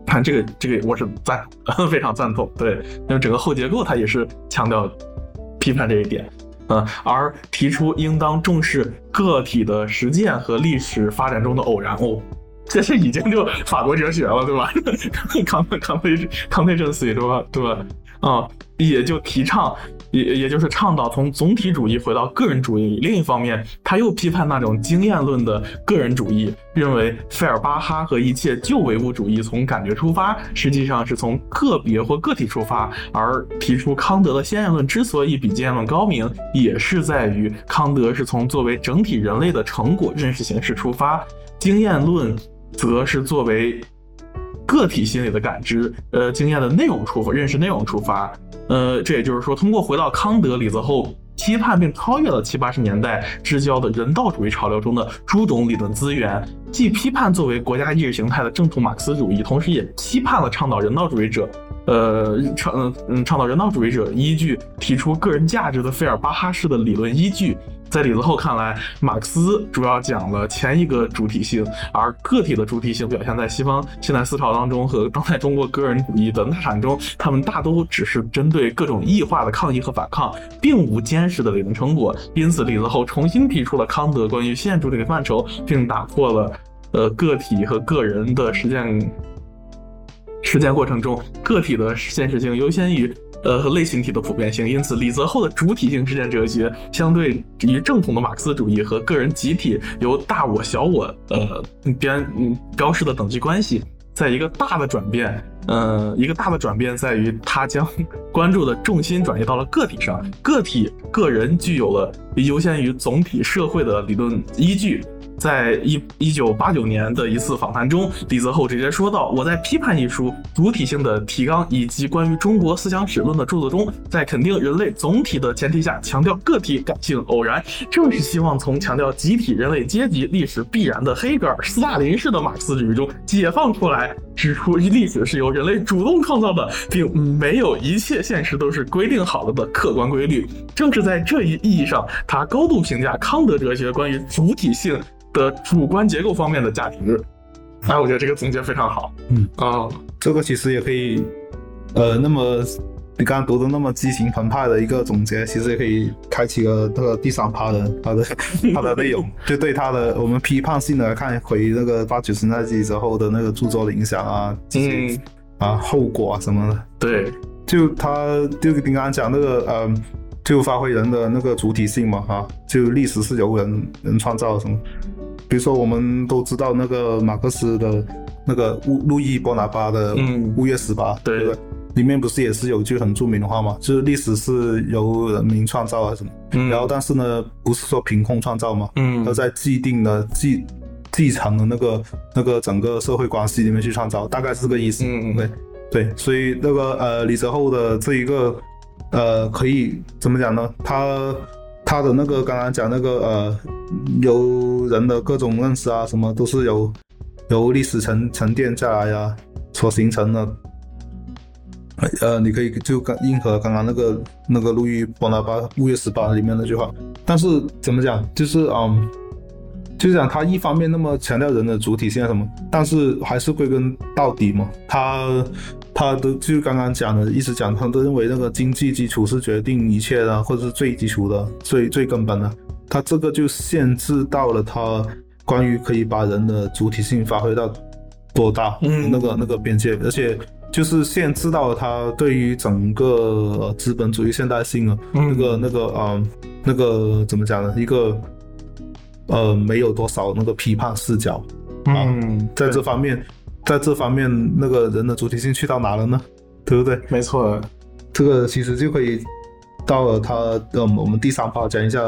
看这个，这个我是赞，非常赞同。对，那么整个后结构它也是强调。批判这一点，嗯，而提出应当重视个体的实践和历史发展中的偶然哦，这是已经就法国哲学了，对吧？康康菲康菲正思，对吧？对吧？啊，也就提倡。也也就是倡导从总体主义回到个人主义。另一方面，他又批判那种经验论的个人主义，认为费尔巴哈和一切旧唯物主义从感觉出发，实际上是从个别或个体出发。而提出康德的先验论之所以比经验论高明，也是在于康德是从作为整体人类的成果认识形式出发，经验论则是作为个体心理的感知，呃，经验的内容出发，认识内容出发。呃，这也就是说，通过回到康德、李泽厚批判并超越了七八十年代之交的人道主义潮流中的诸种理论资源，既批判作为国家意识形态的正统马克思主义，同时也批判了倡导人道主义者，呃，倡嗯倡导人道主义者依据提出个人价值的费尔巴哈式的理论依据。在李泽厚看来，马克思主要讲了前一个主体性，而个体的主体性表现在西方现代思潮当中和当代中国个人主义的呐喊中，他们大都只是针对各种异化的抗议和反抗，并无坚实的理论成果。因此，李泽厚重新提出了康德关于现主体的范畴，并打破了呃个体和个人的实践实践过程中个体的现实性优先于。呃，和类型体的普遍性，因此李泽厚的主体性实践哲学，相对于正统的马克思主义和个人集体由大我小我呃边标示的等级关系，在一个大的转变，呃，一个大的转变在于他将 关注的重心转移到了个体上，个体个人具有了优先于总体社会的理论依据。在一一九八九年的一次访谈中，李泽厚直接说道：“我在《批判》一书主体性的提纲以及关于中国思想史论的著作中，在肯定人类总体的前提下，强调个体感性偶然，正是希望从强调集体人类阶级历史必然的黑格尔、斯大林式的马克思主义中解放出来，指出历史是由人类主动创造的，并没有一切现实都是规定好了的客观规律。正是在这一意义上，他高度评价康德哲学关于主体性。”的主观结构方面的价值，哎，我觉得这个总结非常好。嗯啊，这个其实也可以，呃，那么你刚刚读的那么激情澎湃的一个总结，其实也可以开启了这个第三趴的它的 它的内容，就对它的我们批判性的看回那个八九十年代之后的那个著作的影响啊，嗯啊后果啊什么的。对，就他就你刚刚讲那个呃。就发挥人的那个主体性嘛，哈，就历史是由人人创造什么？比如说，我们都知道那个马克思的那个路路易波拿巴的《五月十八》，对不对？里面不是也是有句很著名的话嘛，就是历史是由人民创造啊什么？然后但是呢，不是说凭空创造嘛，嗯，而在既定的继继承的那个那个整个社会关系里面去创造，大概是这个意思。嗯嗯，对对，所以那个呃李泽厚的这一个。呃，可以怎么讲呢？他他的那个刚刚讲那个呃，由人的各种认识啊，什么都是由由历史沉沉淀下来呀所形成的。呃，你可以就刚应和刚刚那个那个路易波拿巴五月十八里面那句话。但是怎么讲，就是嗯，就是讲他一方面那么强调人的主体性什么，但是还是归根到底嘛，他他的就刚刚讲的，一直讲他都认为那个经济基础是决定一切的，或者是最基础的、最最根本的，他这个就限制到了他关于可以把人的主体性发挥到多大，嗯。那个那个边界，而且就是限制到了他对于整个资本主义现代性啊，嗯。那个那个啊那个怎么讲呢？一个呃没有多少那个批判视角，嗯，在这方面，在这方面那个人的主体性去到哪了呢？对不对？没错，这个其实就可以到了他呃我们第三趴讲一下，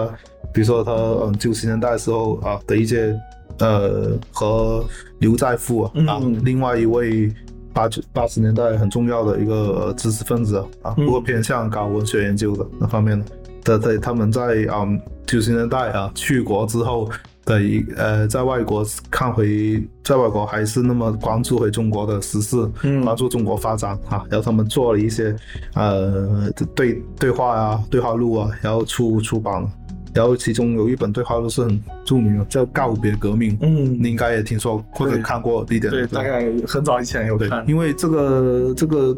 比如说他嗯九十年代的时候啊的一些呃和刘在富啊，啊嗯另外一位八九八十年代很重要的一个呃知识分子啊，不过偏向搞文学研究的那方面的的他们在啊九十年代啊去国之后。的一呃，在外国看回，在外国还是那么关注回中国的时事，嗯。关注中国发展啊，然后他们做了一些呃对对话啊、对话录啊，然后出出版了，然后其中有一本对话录是很著名的，叫《告别革命》，嗯。你应该也听说或者看过一点，对，大概很早以前有对看，，因为这个这个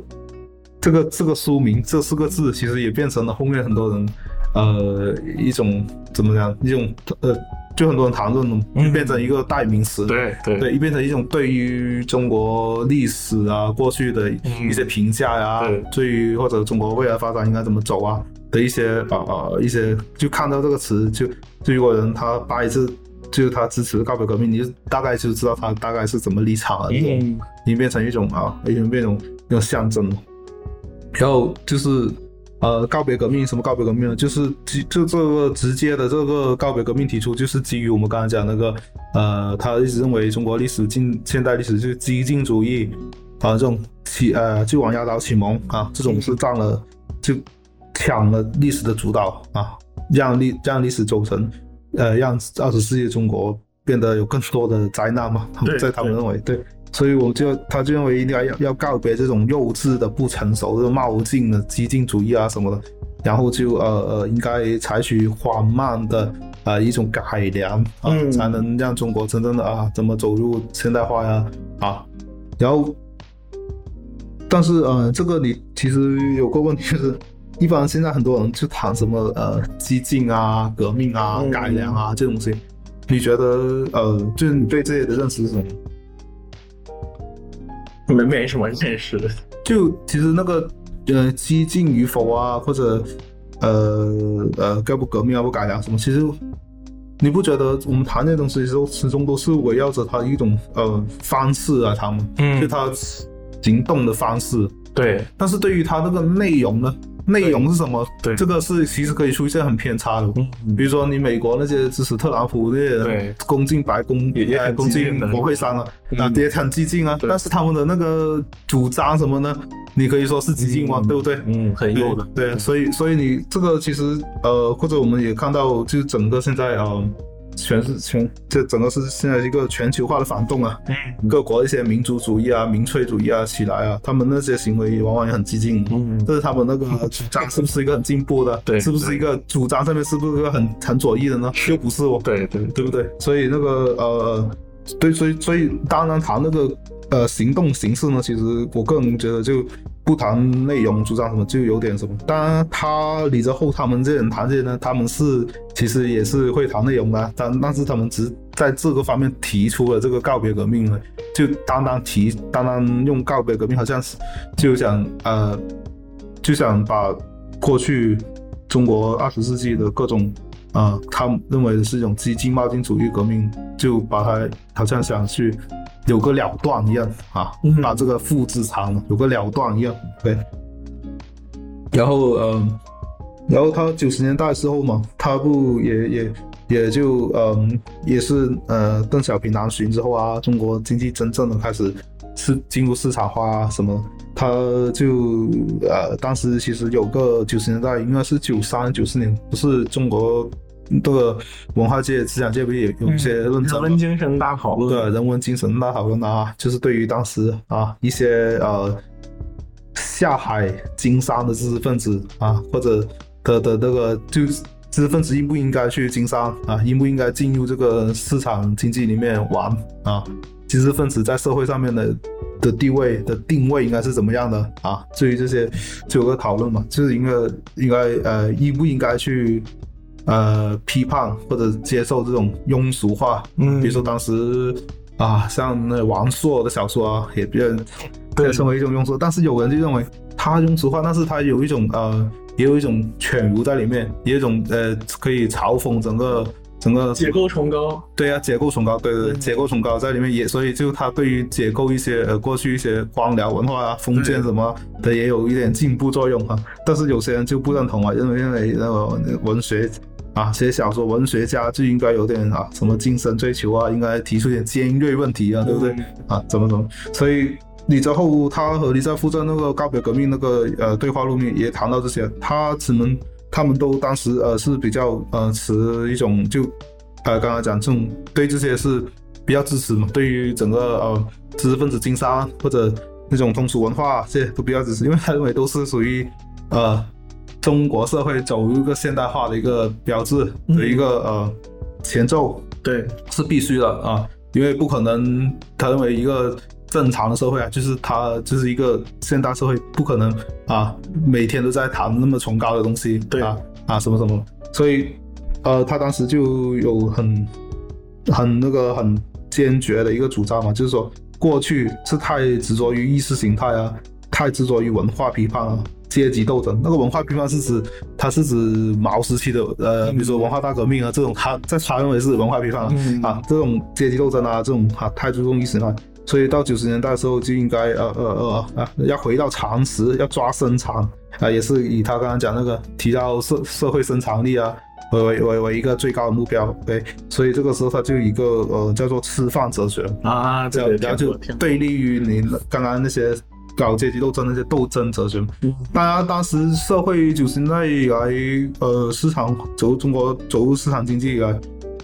这个这个书名这四个字，其实也变成了后面很多人呃一种怎么讲一种呃，就很多人谈论就变成一个代名词，对对。对，变成一种对于中国历史啊、过去的一些评价呀、对。对于或者中国未来发展应该怎么走啊的一些啊啊、一些，就看到这个词，就就如果人他扒一次，就是他支持告别革命，你就大概就知道他大概是怎么立场了，嗯。已经变成一种啊，已经变成一种象征了。然后就是呃，告别革命什么告别革命呢？就是基就这个直接的这个告别革命提出，就是基于我们刚才讲那个呃，他一直认为中国历史近现代历史就是激进主义啊、这种启呃就往压倒启蒙啊，这种是占了就抢了历史的主导啊，让历让历史走成呃让二十世纪中国变得有更多的灾难嘛，他们在他们认为对。所以我就他就认为应该要要告别这种幼稚的、不成熟、这种冒进的激进主义啊什么的，然后就呃呃应该采取缓慢的呃一种改良啊，嗯才能让中国真正的啊怎么走入现代化呀啊，然后但是呃这个你其实有个问题就是。一般现在很多人就谈什么呃激进啊、革命啊、嗯改良啊这东西，你觉得呃，就是你对这些的认识是什么？没没什么认识的，就其实那个呃激进与否啊，或者呃呃该不革命啊不改良什么，其实你不觉得我们谈这些东西的时候，始终都是围绕着他一种呃方式啊，他们嗯。就他行动的方式，对。但是对于他那个内容呢？内容是什么？对这个是其实可以出现很偏差的。嗯比如说，你美国那些支持特朗普那些人，对攻进白宫，也也攻进国会山了，嗯啊，也很激进啊。对但是他们的那个主张什么呢？你可以说是激进吗？嗯对不对？嗯，很对右的，对，所以所以你这个其实呃，或者我们也看到，就是整个现在呃，全是全这整个是现在一个全球化的反动啊，嗯各国一些民族主义啊、民粹主义啊起来啊，他们那些行为往往也很激进。嗯这是他们那个主张是不是一个很进步的？对是不是一个主张上面是不是一个很很左翼的呢？又不是哦，对对对不对？所以那个呃，对，所以所以当然谈那个呃行动形式呢，其实我个人觉得就不谈内容主张什么，就有点什么。当然，他李泽厚他们这些人谈这些呢，他们是其实也是会谈内容的，但但是他们只在这个方面提出了这个告别革命呢，就单单提单单用告别革命，好像是就想呃就想把过去中国二十世纪的各种啊、他认为是一种激进冒进主义革命，就把它好像想去有个了断一样啊，嗯把这个复制长了，有个了断一样，对。然后嗯，然后他九十年代的时候嘛，他不也也也就嗯也是呃邓小平南巡之后啊，中国经济真正的开始是进入市场化啊什么，他就呃当时其实有个九十年代应该是九三九四年，不是中国这个文化界、思想界不是也有一些论证吗？人文精神大讨论，对人文精神大讨论啊，就是对于当时啊一些呃下海经商的知识分子啊，或者的的那个就是知识分子应不应该去经商啊？应不应该进入这个市场经济里面玩啊？知识分子在社会上面的的地位的定位应该是怎么样的啊？至于这些就有个讨论嘛，就是应该应该呃应不应该去呃批判或者接受这种庸俗化？嗯比如说当时啊，像那王朔的小说啊，也被人被称为一种庸俗，但是有人就认为他庸俗化，但是他有一种呃，也有一种犬儒在里面，也有一种呃可以嘲讽整个整个解构崇高，对啊，解构崇高，对对对，嗯结构崇高在里面也，所以就他对于解构一些呃过去一些官僚文化啊、封建什么的也有一点进步作用啊。但是有些人就不认同啊，认为认为那个文学啊，写小说文学家就应该有点啊什么精神追求啊，应该提出点尖锐问题啊，对不对？嗯啊，怎么怎么，所以李泽厚他和李在复在那个告别革命那个呃对话录里面也谈到这些，他只能他们都当时呃是比较呃持一种就呃刚才讲这种对这些是比较支持嘛，对于整个呃知识分子经商或者那种通俗文化这些都比较支持，因为他认为都是属于呃中国社会走入一个现代化的一个标志的一个、呃前奏，对，是必须的啊，因为不可能，他认为一个正常的社会啊，就是他就是一个现代社会，不可能啊每天都在谈那么崇高的东西，对。啊啊什么什么，所以呃，他当时就有很很那个很坚决的一个主张嘛，就是说过去是太执着于意识形态啊，太执着于文化批判啊。阶级斗争，那个文化批判是指，它是指毛时期的，呃，比如说文化大革命啊这种，他在他认为是文化批判啊，嗯。啊，这种阶级斗争啊，这种啊太注重意识形态，所以到九十年代的时候就应该呃呃呃啊要回到常识，要抓生产啊，也是以他刚刚讲那个提高社社会生产力啊为为为为一个最高的目标，对，所以这个时候他就一个呃叫做吃饭哲学，啊，这这个样然后就对立于你刚刚那些搞阶级斗争那些斗争哲学。嗯。当然，当时社会九十年代以来，呃，市场走入中国走入市场经济以来，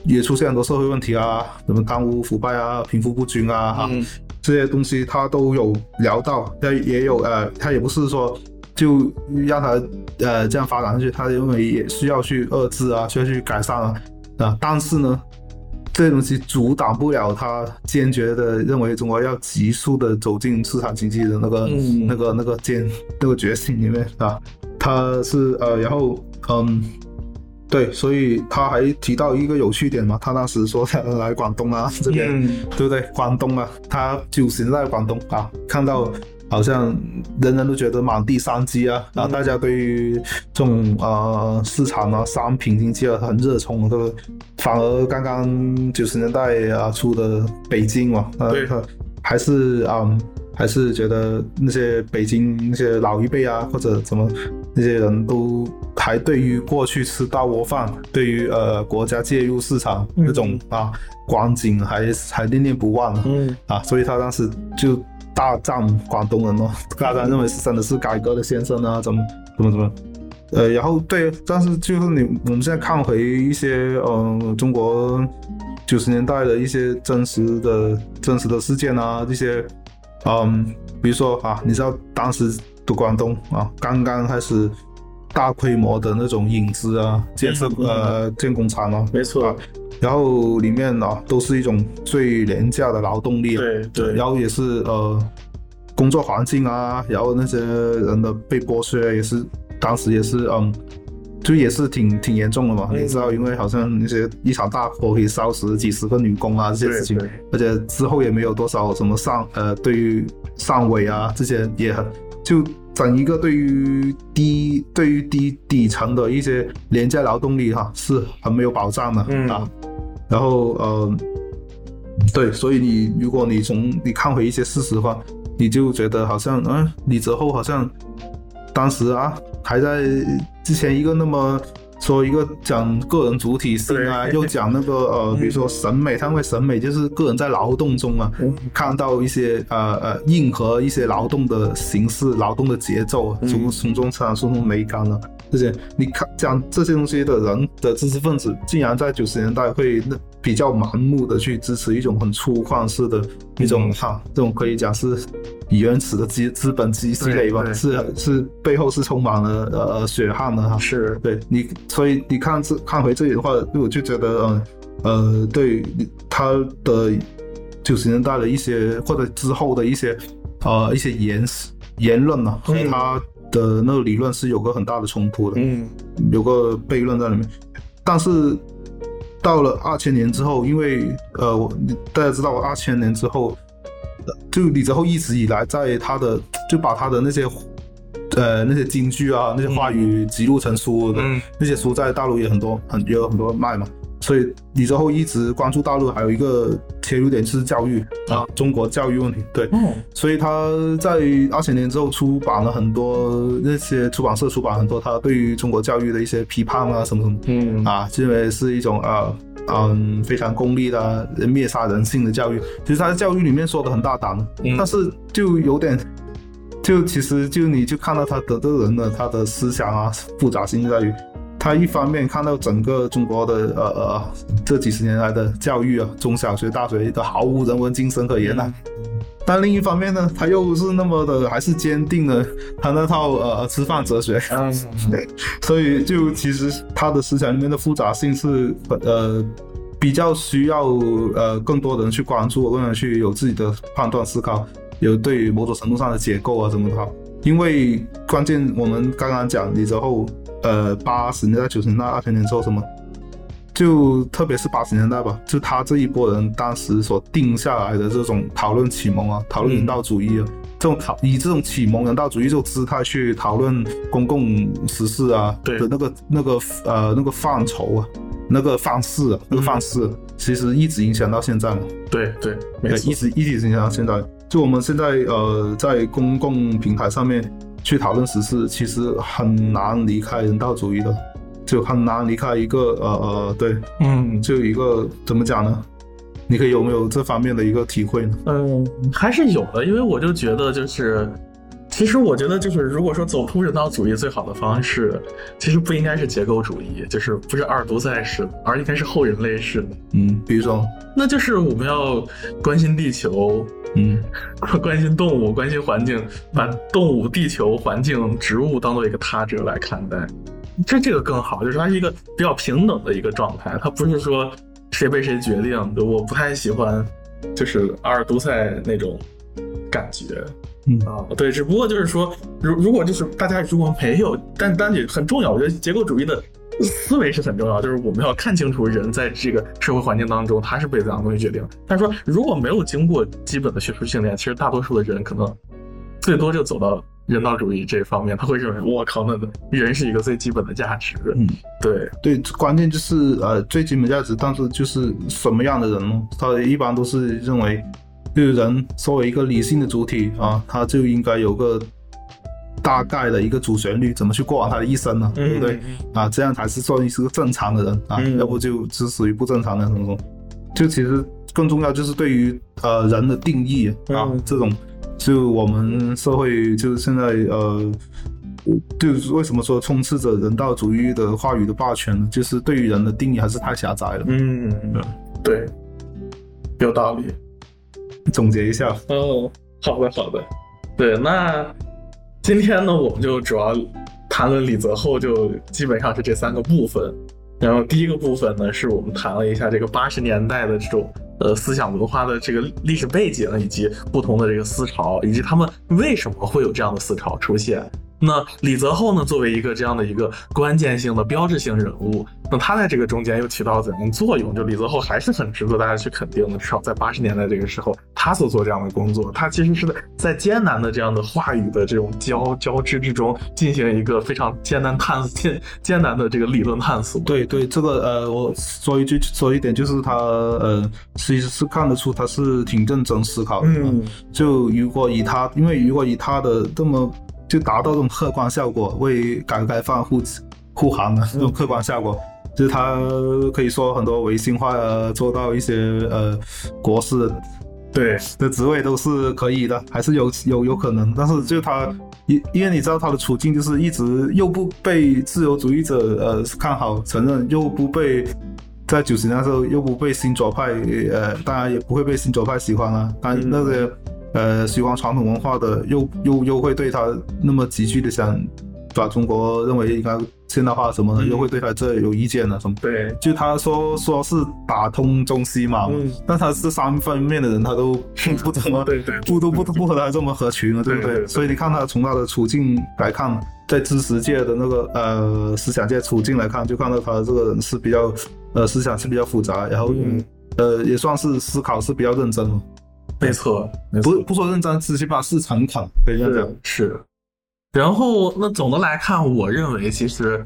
也出现很多社会问题啊，什么贪污腐败啊、贫富不均啊，哈、嗯这些东西他都有聊到，但也有呃，他也不是说就让他呃这样发展下去，他认为也需要去遏制啊，需要去改善啊。啊，但是呢，这些东西阻挡不了他坚决的认为中国要急速的走进市场经济的那个、嗯那个那个坚那个决心里面啊，他是呃，然后嗯。对，所以他还提到一个有趣点嘛，他当时说他来广东啊这边，嗯对不对？广东啊，他九十年代广东啊，看到好像人人都觉得满地商机啊，然后大家对于这种呃市场啊、商品经济啊很热衷，对不对？反而刚刚九十年代啊出的北京嘛，呃对他还是嗯。还是觉得那些北京那些老一辈啊，或者怎么那些人都还对于过去吃大锅饭，对于呃国家介入市场那种啊光景还还念念不忘啊。嗯啊，所以他当时就大赞广东人哦，大赞认为是真的是改革的先生啊，怎么怎么怎么，呃，然后对，但是就是你我们现在看回一些呃中国九十年代的一些真实的真实的事件啊，这些嗯，比如说啊，你知道当时的广东啊，刚刚开始大规模的那种引资啊，建设嗯呃建工厂啊，没错。啊，然后里面啊都是一种最廉价的劳动力啊，对对。然后也是呃工作环境啊，然后那些人的被剥削也是当时也是嗯。就也是挺挺严重的嘛，嗯。你知道，因为好像那些一场大火可以烧死几十个女工啊，这些事情，而且之后也没有多少什么上呃，对于上委啊这些也很就整一个对于低对于低底层的一些廉价劳动力哈、是很没有保障的、嗯啊。然后呃，对，所以你如果你从你看回一些事实的话，你就觉得好像嗯、李泽厚好像当时啊还在之前一个那么。说一个讲个人主体性啊，又讲那个呃，比如说审美，他认为审美就是个人在劳动中啊，嗯。看到一些呃呃硬核一些劳动的形式、劳动的节奏从从中产生出美感啊，这些你看讲这些东西的人的知识分子，竟然在九十年代会那比较盲目的去支持一种很粗犷式的一种哈，这种可以讲是原始的资资本积积累吧，是是背后是充满了呃血汗的哈。是。对你，所以你看这看回这里的话，我就觉得嗯呃，对他的九十年代的一些或者之后的一些呃一些言言论呢，和他的那个理论是有个很大的冲突的，嗯，有个悖论在里面，但是。到了二千年之后，因为呃，我大家知道，二千年之后，就李泽厚一直以来在他的就把他的那些呃那些京剧啊那些话语记录成书的那些书，在大陆也很多很有很多卖嘛。所以李泽厚一直关注大陆，还有一个切入点就是教育啊，中国教育问题。对，所以他在二千年之后出版了很多那些出版社出版很多他对于中国教育的一些批判啊什么什么，嗯啊，认为是一种啊嗯非常功利的灭杀人性的教育。其实他在教育里面说的很大胆，但是就有点，就其实就你就看到他得罪人的他的思想啊复杂性在于。他一方面看到整个中国的呃呃这几十年来的教育啊，中小学、大学都毫无人文精神可言呐，但另一方面呢，他又是那么的还是坚定了他那套呃吃饭哲学，嗯，所以就其实他的思想里面的复杂性是呃比较需要呃更多人去关注，更多人去有自己的判断思考，有对于某种程度上的解构啊什么的，因为关键我们刚刚讲李泽厚。呃，八十年代、九十年代、二千年之后什么，就特别是八十年代吧，就他这一波人当时所定下来的这种讨论启蒙啊，讨论人道主义啊，这种讨以这种启蒙人道主义这种姿态去讨论公共时事啊的那个那个呃那个范畴啊，那个方式啊，那个方式，其实一直影响到现在嘛。对对，一直一直影响到现在。就我们现在呃在公共平台上面。去讨论时事，其实很难离开人道主义的，就很难离开一个呃呃，对，嗯，就一个怎么讲呢？你可以有没有这方面的一个体会呢？嗯，还是有的，因为我就觉得就是，其实我觉得就是，如果说走出人道主义最好的方式，其实不应该是结构主义，就是不是阿尔都塞式，而应该是后人类式的。嗯，比如说，那就是我们要关心地球。嗯，关心动物，关心环境，把动物、地球、环境、植物当做一个他者来看待，这这个更好，就是它是一个比较平等的一个状态，它不是说谁被谁决定。我不太喜欢，就是阿尔都塞那种感觉。嗯啊，对，只不过就是说，如如果就是大家如果没有，但但也很重要，我觉得结构主义的。思维是很重要，就是我们要看清楚人在这个社会环境当中，他是被怎样东西决定。但是说如果没有经过基本的学术训练，其实大多数的人可能最多就走到人道主义这方面，他会认为我靠，那人是一个最基本的价值。嗯，对对，关键就是呃最基本价值，但是就是什么样的人呢？他一般都是认为，就是人作为一个理性的主体啊，他就应该有个。大概的一个主旋律，怎么去过完他的一生呢？对不对？啊，这样才是算是个正常的人啊，要不就只属于不正常的什么什么。就其实更重要就是对于呃人的定义啊，这种就我们社会就是现在呃，就是为什么说充斥着人道主义的话语的霸权呢？就是对于人的定义还是太狭窄了。嗯，对，有道理。总结一下。哦，好的好的，对那。今天呢，我们就主要谈论李泽厚，就基本上是这三个部分。然后第一个部分呢，是我们谈了一下这个八十年代的这种呃思想文化的这个历史背景，以及不同的这个思潮，以及他们为什么会有这样的思潮出现。那李泽厚呢，作为一个这样的一个关键性的标志性人物，那他在这个中间又起到怎样作用？就李泽厚还是很值得大家去肯定的。至少在八十年代这个时候，他所做这样的工作，他其实是在在艰难的这样的话语的这种交交织之中，进行一个非常艰难探艰艰难的这个理论探索。对对，这个呃，我说一句说一点，就是他呃，其实是看得出他是挺认真思考的。嗯，就如果以他，因为如果以他的这么。就达到这种客观效果，为改革开放护护航的这种客观效果，就是他可以说很多违心话啊，做到一些呃国事对的职位都是可以的，还是有有有可能。但是就他因因为你知道他的处境就是一直又不被自由主义者呃看好承认，又不被在九十年代时候又不被新左派，呃，当然也不会被新左派喜欢啊。但那些呃喜欢传统文化的，又又又会对他那么急剧的想把中国认为应该现代化什么的，又会对他这有意见了什么？对，就他说说是打通中西嘛，但他是三方面的人他都 不怎么 对对不都不不和他这么合群了，对不对？所以你看他从他的处境来看。在知识界的那个呃思想界处境来看，就看到他这个人是比较呃思想是比较复杂，然后呃也算是思考是比较认真。没错，不不说认真，起码是诚恳，可以这样讲。是。然后那总的来看，我认为其实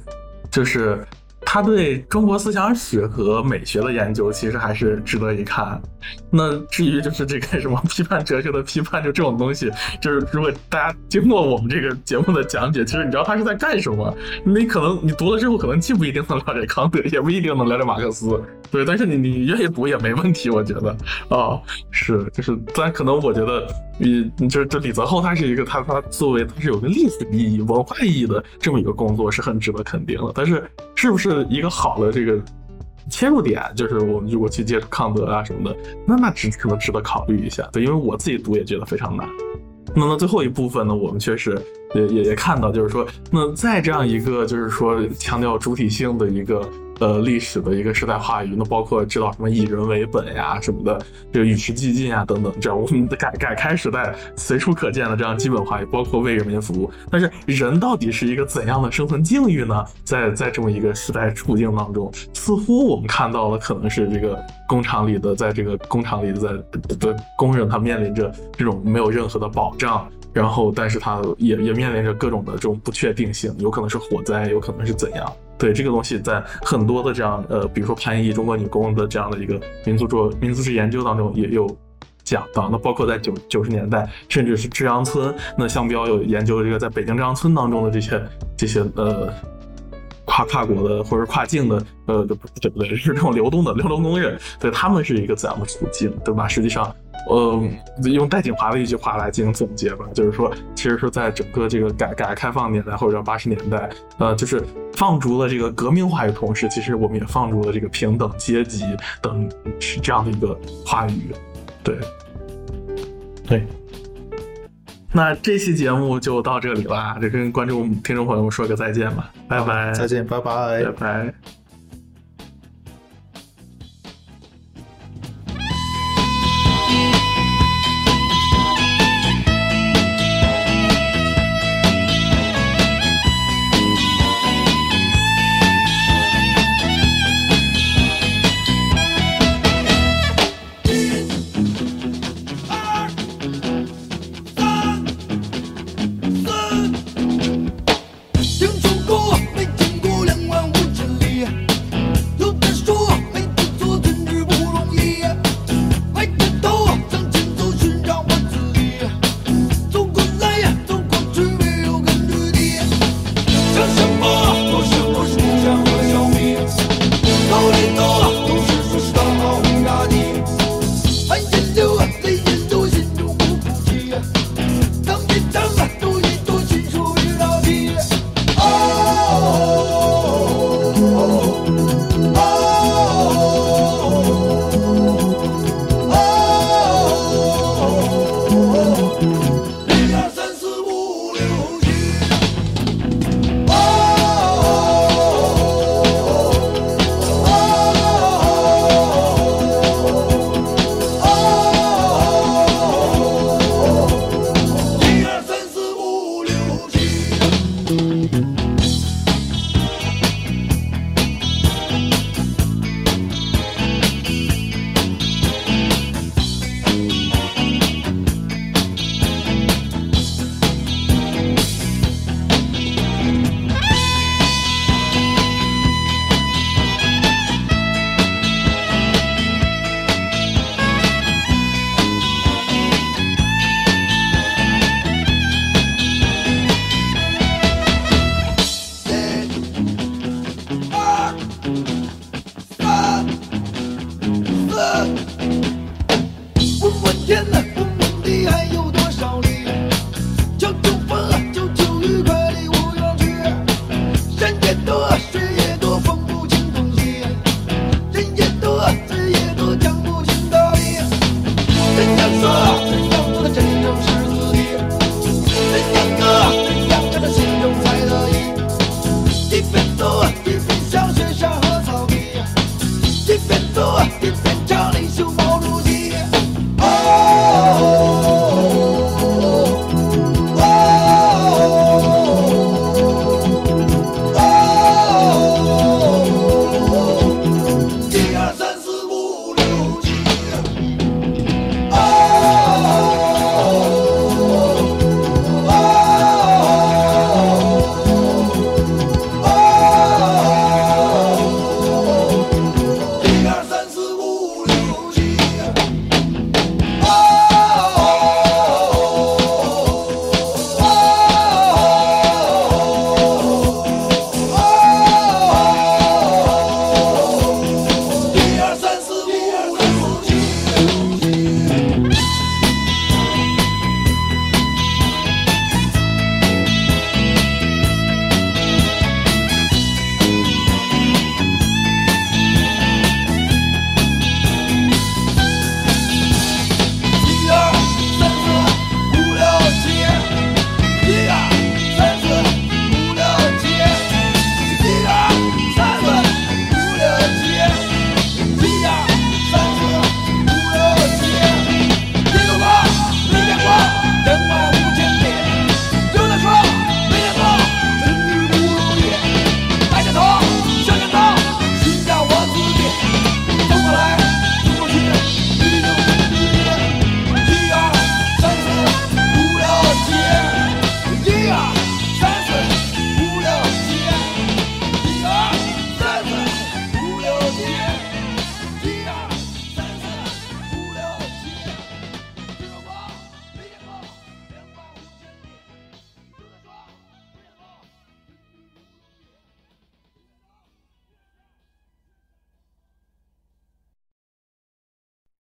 就是。他对中国思想史和美学的研究其实还是值得一看。那至于就是这个什么批判哲学的批判，就这种东西，就是如果大家经过我们这个节目的讲解，其实你知道他是在干什么。你可能你读了之后，可能既不一定能了解康德，也不一定能了解马克思。对，但是你你愿意读也没问题，我觉得。哦，是，就是，但可能我觉得，你就是这李泽厚他是一个他他作为他是有个历史意义、文化意义的这么一个工作，是很值得肯定的。但是是不是？一个好的这个切入点，就是我们如果去接触康德啊什么的，那那值可能值得考虑一下。对，因为我自己读也觉得非常难。那么最后一部分呢，我们确实也也也看到，就是说，那在这样一个就是说强调主体性的一个。呃，历史的一个时代话语，那包括知道什么以人为本呀，什么的，这个与时俱进啊，等等，这样我们的改改开时代随处可见的这样基本话语，包括为人民服务。但是人到底是一个怎样的生存境遇呢？在在这么一个时代处境当中，似乎我们看到了可能是这个工厂里的，在这个工厂里的在的工人，他面临着这种没有任何的保障。然后，但是他也也面临着各种的这种不确定性，有可能是火灾，有可能是怎样？对这个东西，在很多的这样呃，比如说潘毅中国女工的这样的一个民族作民族志研究当中也有讲到。那包括在九九十年代，甚至是志阳村，那向彪有研究这个在北京志阳村当中的这些这些呃跨跨国的或者跨境的呃对不对？是这种流动的流动工人，对他们是一个怎样的处境，对吧？实际上。呃，用戴锦华的一句话来进行总结吧，就是说，其实说在整个这个改改革开放年代或者八十年代，呃，就是放逐了这个革命话语同时，其实我们也放逐了这个平等、阶级等是这样的一个话语。对，对。那这期节目就到这里啦，就跟观众、听众朋友们说个再见吧，拜拜，再见，拜拜，拜拜。